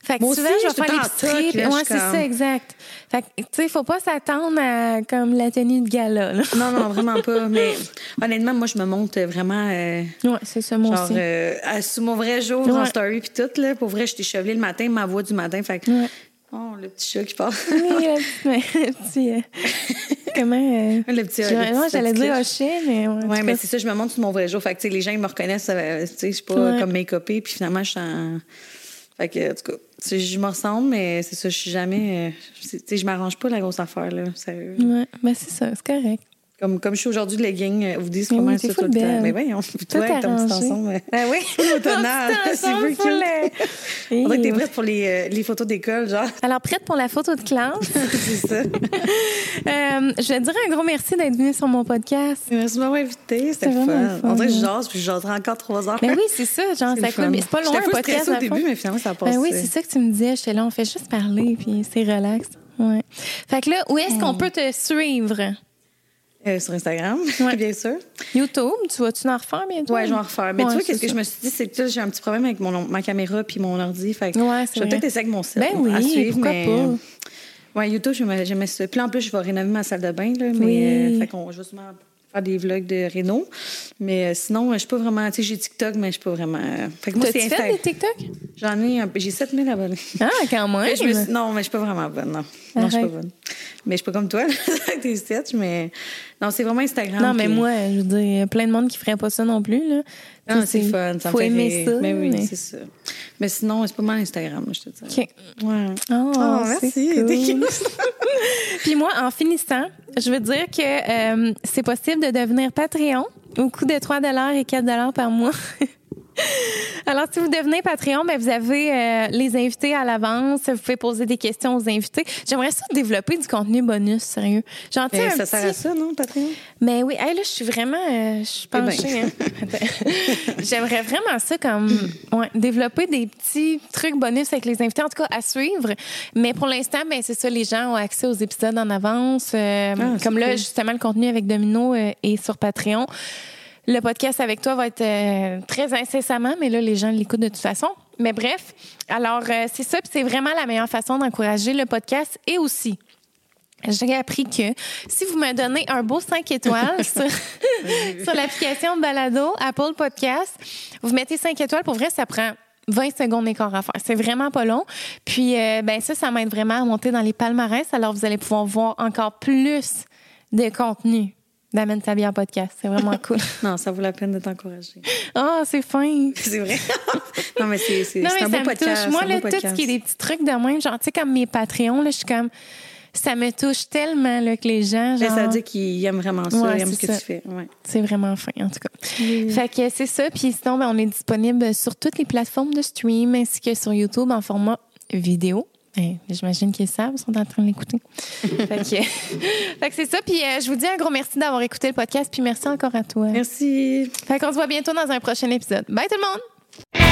Fait que Moi souvent, aussi, je vais faire le temps en l'épicerie. toc, puis- là, je Ouais, c'est ça, exact. Fait que, tu sais, faut pas s'attendre à, comme, la tenue de gala, là. Non, non, vraiment pas. Mais honnêtement, moi, je me montre vraiment, euh, Ouais, c'est ça, moi genre, aussi. euh, à- sous mon vrai jour, en Ouais. story, puis tout, là. Pour vrai, je t'ai chevelé le matin, ma voix du matin. Fait que, Ouais. oh, le petit chat qui parle. Oui, le petit, mais, le petit, euh, comment, euh, le petit, j'allais dire hocher, mais ouais. en Ouais, tout mais c'est ça, je me montre sur mon vrai jour. Fait que, tu sais, les gens, ils me reconnaissent, euh, tu sais, je suis pas Ouais. comme make-upée, puis finalement, je suis en. Fait que, en tout je me ressemble, mais c'est ça, je suis jamais. euh, Tu sais, je m'arrange pas la grosse affaire, là, sérieux. Ouais, ben c'est ça, c'est correct. Comme, comme je suis aujourd'hui de legging, euh, vous dites comment oui, ça t'es tout le temps. Mais voyons, Tout toi, avec ton petit euh, Ben oui. automnal, c'est cute. euh, On dirait que t'es prête pour les, euh, les photos d'école, genre. Alors, prête pour la photo de classe. c'est ça. Euh, je vais te dire un gros merci d'être venu sur mon podcast. Merci de m'avoir invité, c'était C'est fun. fun, On dirait que je jase, puis je jaserai encore trois heures. Mais oui, c'est ça, genre, C'est ça le coule. C'est pas loin un podcast. au début, mais finalement, ça a passé. Ben oui, c'est ça que tu me disais. J'étais là, on fait juste parler, puis c'est relax. Ouais. Fait que là, où est-ce Hmm. qu'on peut te suivre? Euh, sur Instagram, Ouais. bien sûr. YouTube, tu vas-tu en refaire bientôt? Ouais, je vais en refaire. Mais Ouais, tu vois, qu'est-ce que je me suis dit, c'est que j'ai un petit problème avec mon, ma caméra puis mon ordi. Fait que Ouais, je vais peut-être essayer avec mon site. Ben oui, à suivre, pourquoi mais... pas? Ouais, YouTube, j'aimais ça. Puis en plus, je vais rénover ma salle de bain, là. Mais, Oui. euh, fait qu'on, je vais sûrement faire des vlogs de réno. Mais euh, sinon, je suis pas vraiment, tu sais, j'ai TikTok, mais je suis pas vraiment. euh, Fait que moi, c'est fait des TikTok? J'en ai, un j'ai 7000 abonnés. Ah, quand même. Mais je me suis- Non, mais je suis pas vraiment bonne, non. Non, je suis pas bonne. Mais je suis pas comme toi, avec tes sketchs, mais non, c'est vraiment Instagram. Non, mais puis- moi, je veux dire, il y a plein de monde qui ferait pas ça non plus, là. Sais, c'est fun, ça Faut me fait aimer rire. ça. Mais oui, mais- c'est ça. Mais sinon, c'est pas mal Instagram, je te dis. OK. Ouais. Oh, Oh, c'est merci. cool. Puis moi, en finissant, je veux dire que euh, c'est possible de devenir Patreon au coût de 3 et 4 par mois. Alors, si vous devenez Patreon, ben, vous avez euh, les invités à l'avance. Vous pouvez poser des questions aux invités. J'aimerais ça développer du contenu bonus, sérieux. Mais un ça sert à ça, non, Patreon? Mais oui, hey, là, je suis vraiment, euh, je suis Eh ben. penchée. hein. J'aimerais vraiment ça comme ouais, développer des petits trucs bonus avec les invités, en tout cas à suivre. Mais pour l'instant, ben c'est ça, les gens ont accès aux épisodes en avance. euh, Ah, comme là, cool. justement, le contenu avec Domino est sur Patreon. Le podcast avec toi va être euh, très incessamment, mais là, les gens l'écoutent de toute façon. Mais bref, alors euh, c'est ça, puis c'est vraiment la meilleure façon d'encourager le podcast et aussi j'ai appris que si vous me donnez un beau 5 étoiles sur, sur l'application Balado, Apple Podcast, vous mettez 5 étoiles, pour vrai, ça prend 20 secondes et quart à faire. C'est vraiment pas long. Puis, euh, ben ça, ça m'aide vraiment à monter dans les palmarès. Alors, vous allez pouvoir voir encore plus de contenu d'Amène ta bière podcast. C'est vraiment cool. non, ça vaut la peine de t'encourager. Ah, c'est fin. c'est vrai. non, mais c'est, c'est, Non, c'est mais un ça beau me podcast. touche. Moi, là, tout ce qui est des petits trucs de même, genre, tu sais, comme mes Patreons, là, je suis comme, ça me touche tellement, là, que les gens, Mais genre, ça veut dire qu'ils aiment vraiment ça, Ouais, ils aiment c'est ce que ça. tu fais. Ouais. c'est vraiment fin, en tout cas. Fait que c'est ça. Puis sinon, ben, on est disponible sur toutes les plateformes de stream ainsi que sur YouTube en format vidéo. J'imagine qu'ils savent, ils sont en train de l'écouter. fait que, fait que c'est ça. Puis euh, je vous dis un gros merci d'avoir écouté le podcast. Puis merci encore à toi. Merci. Fait qu'on se voit bientôt dans un prochain épisode. Bye tout le monde!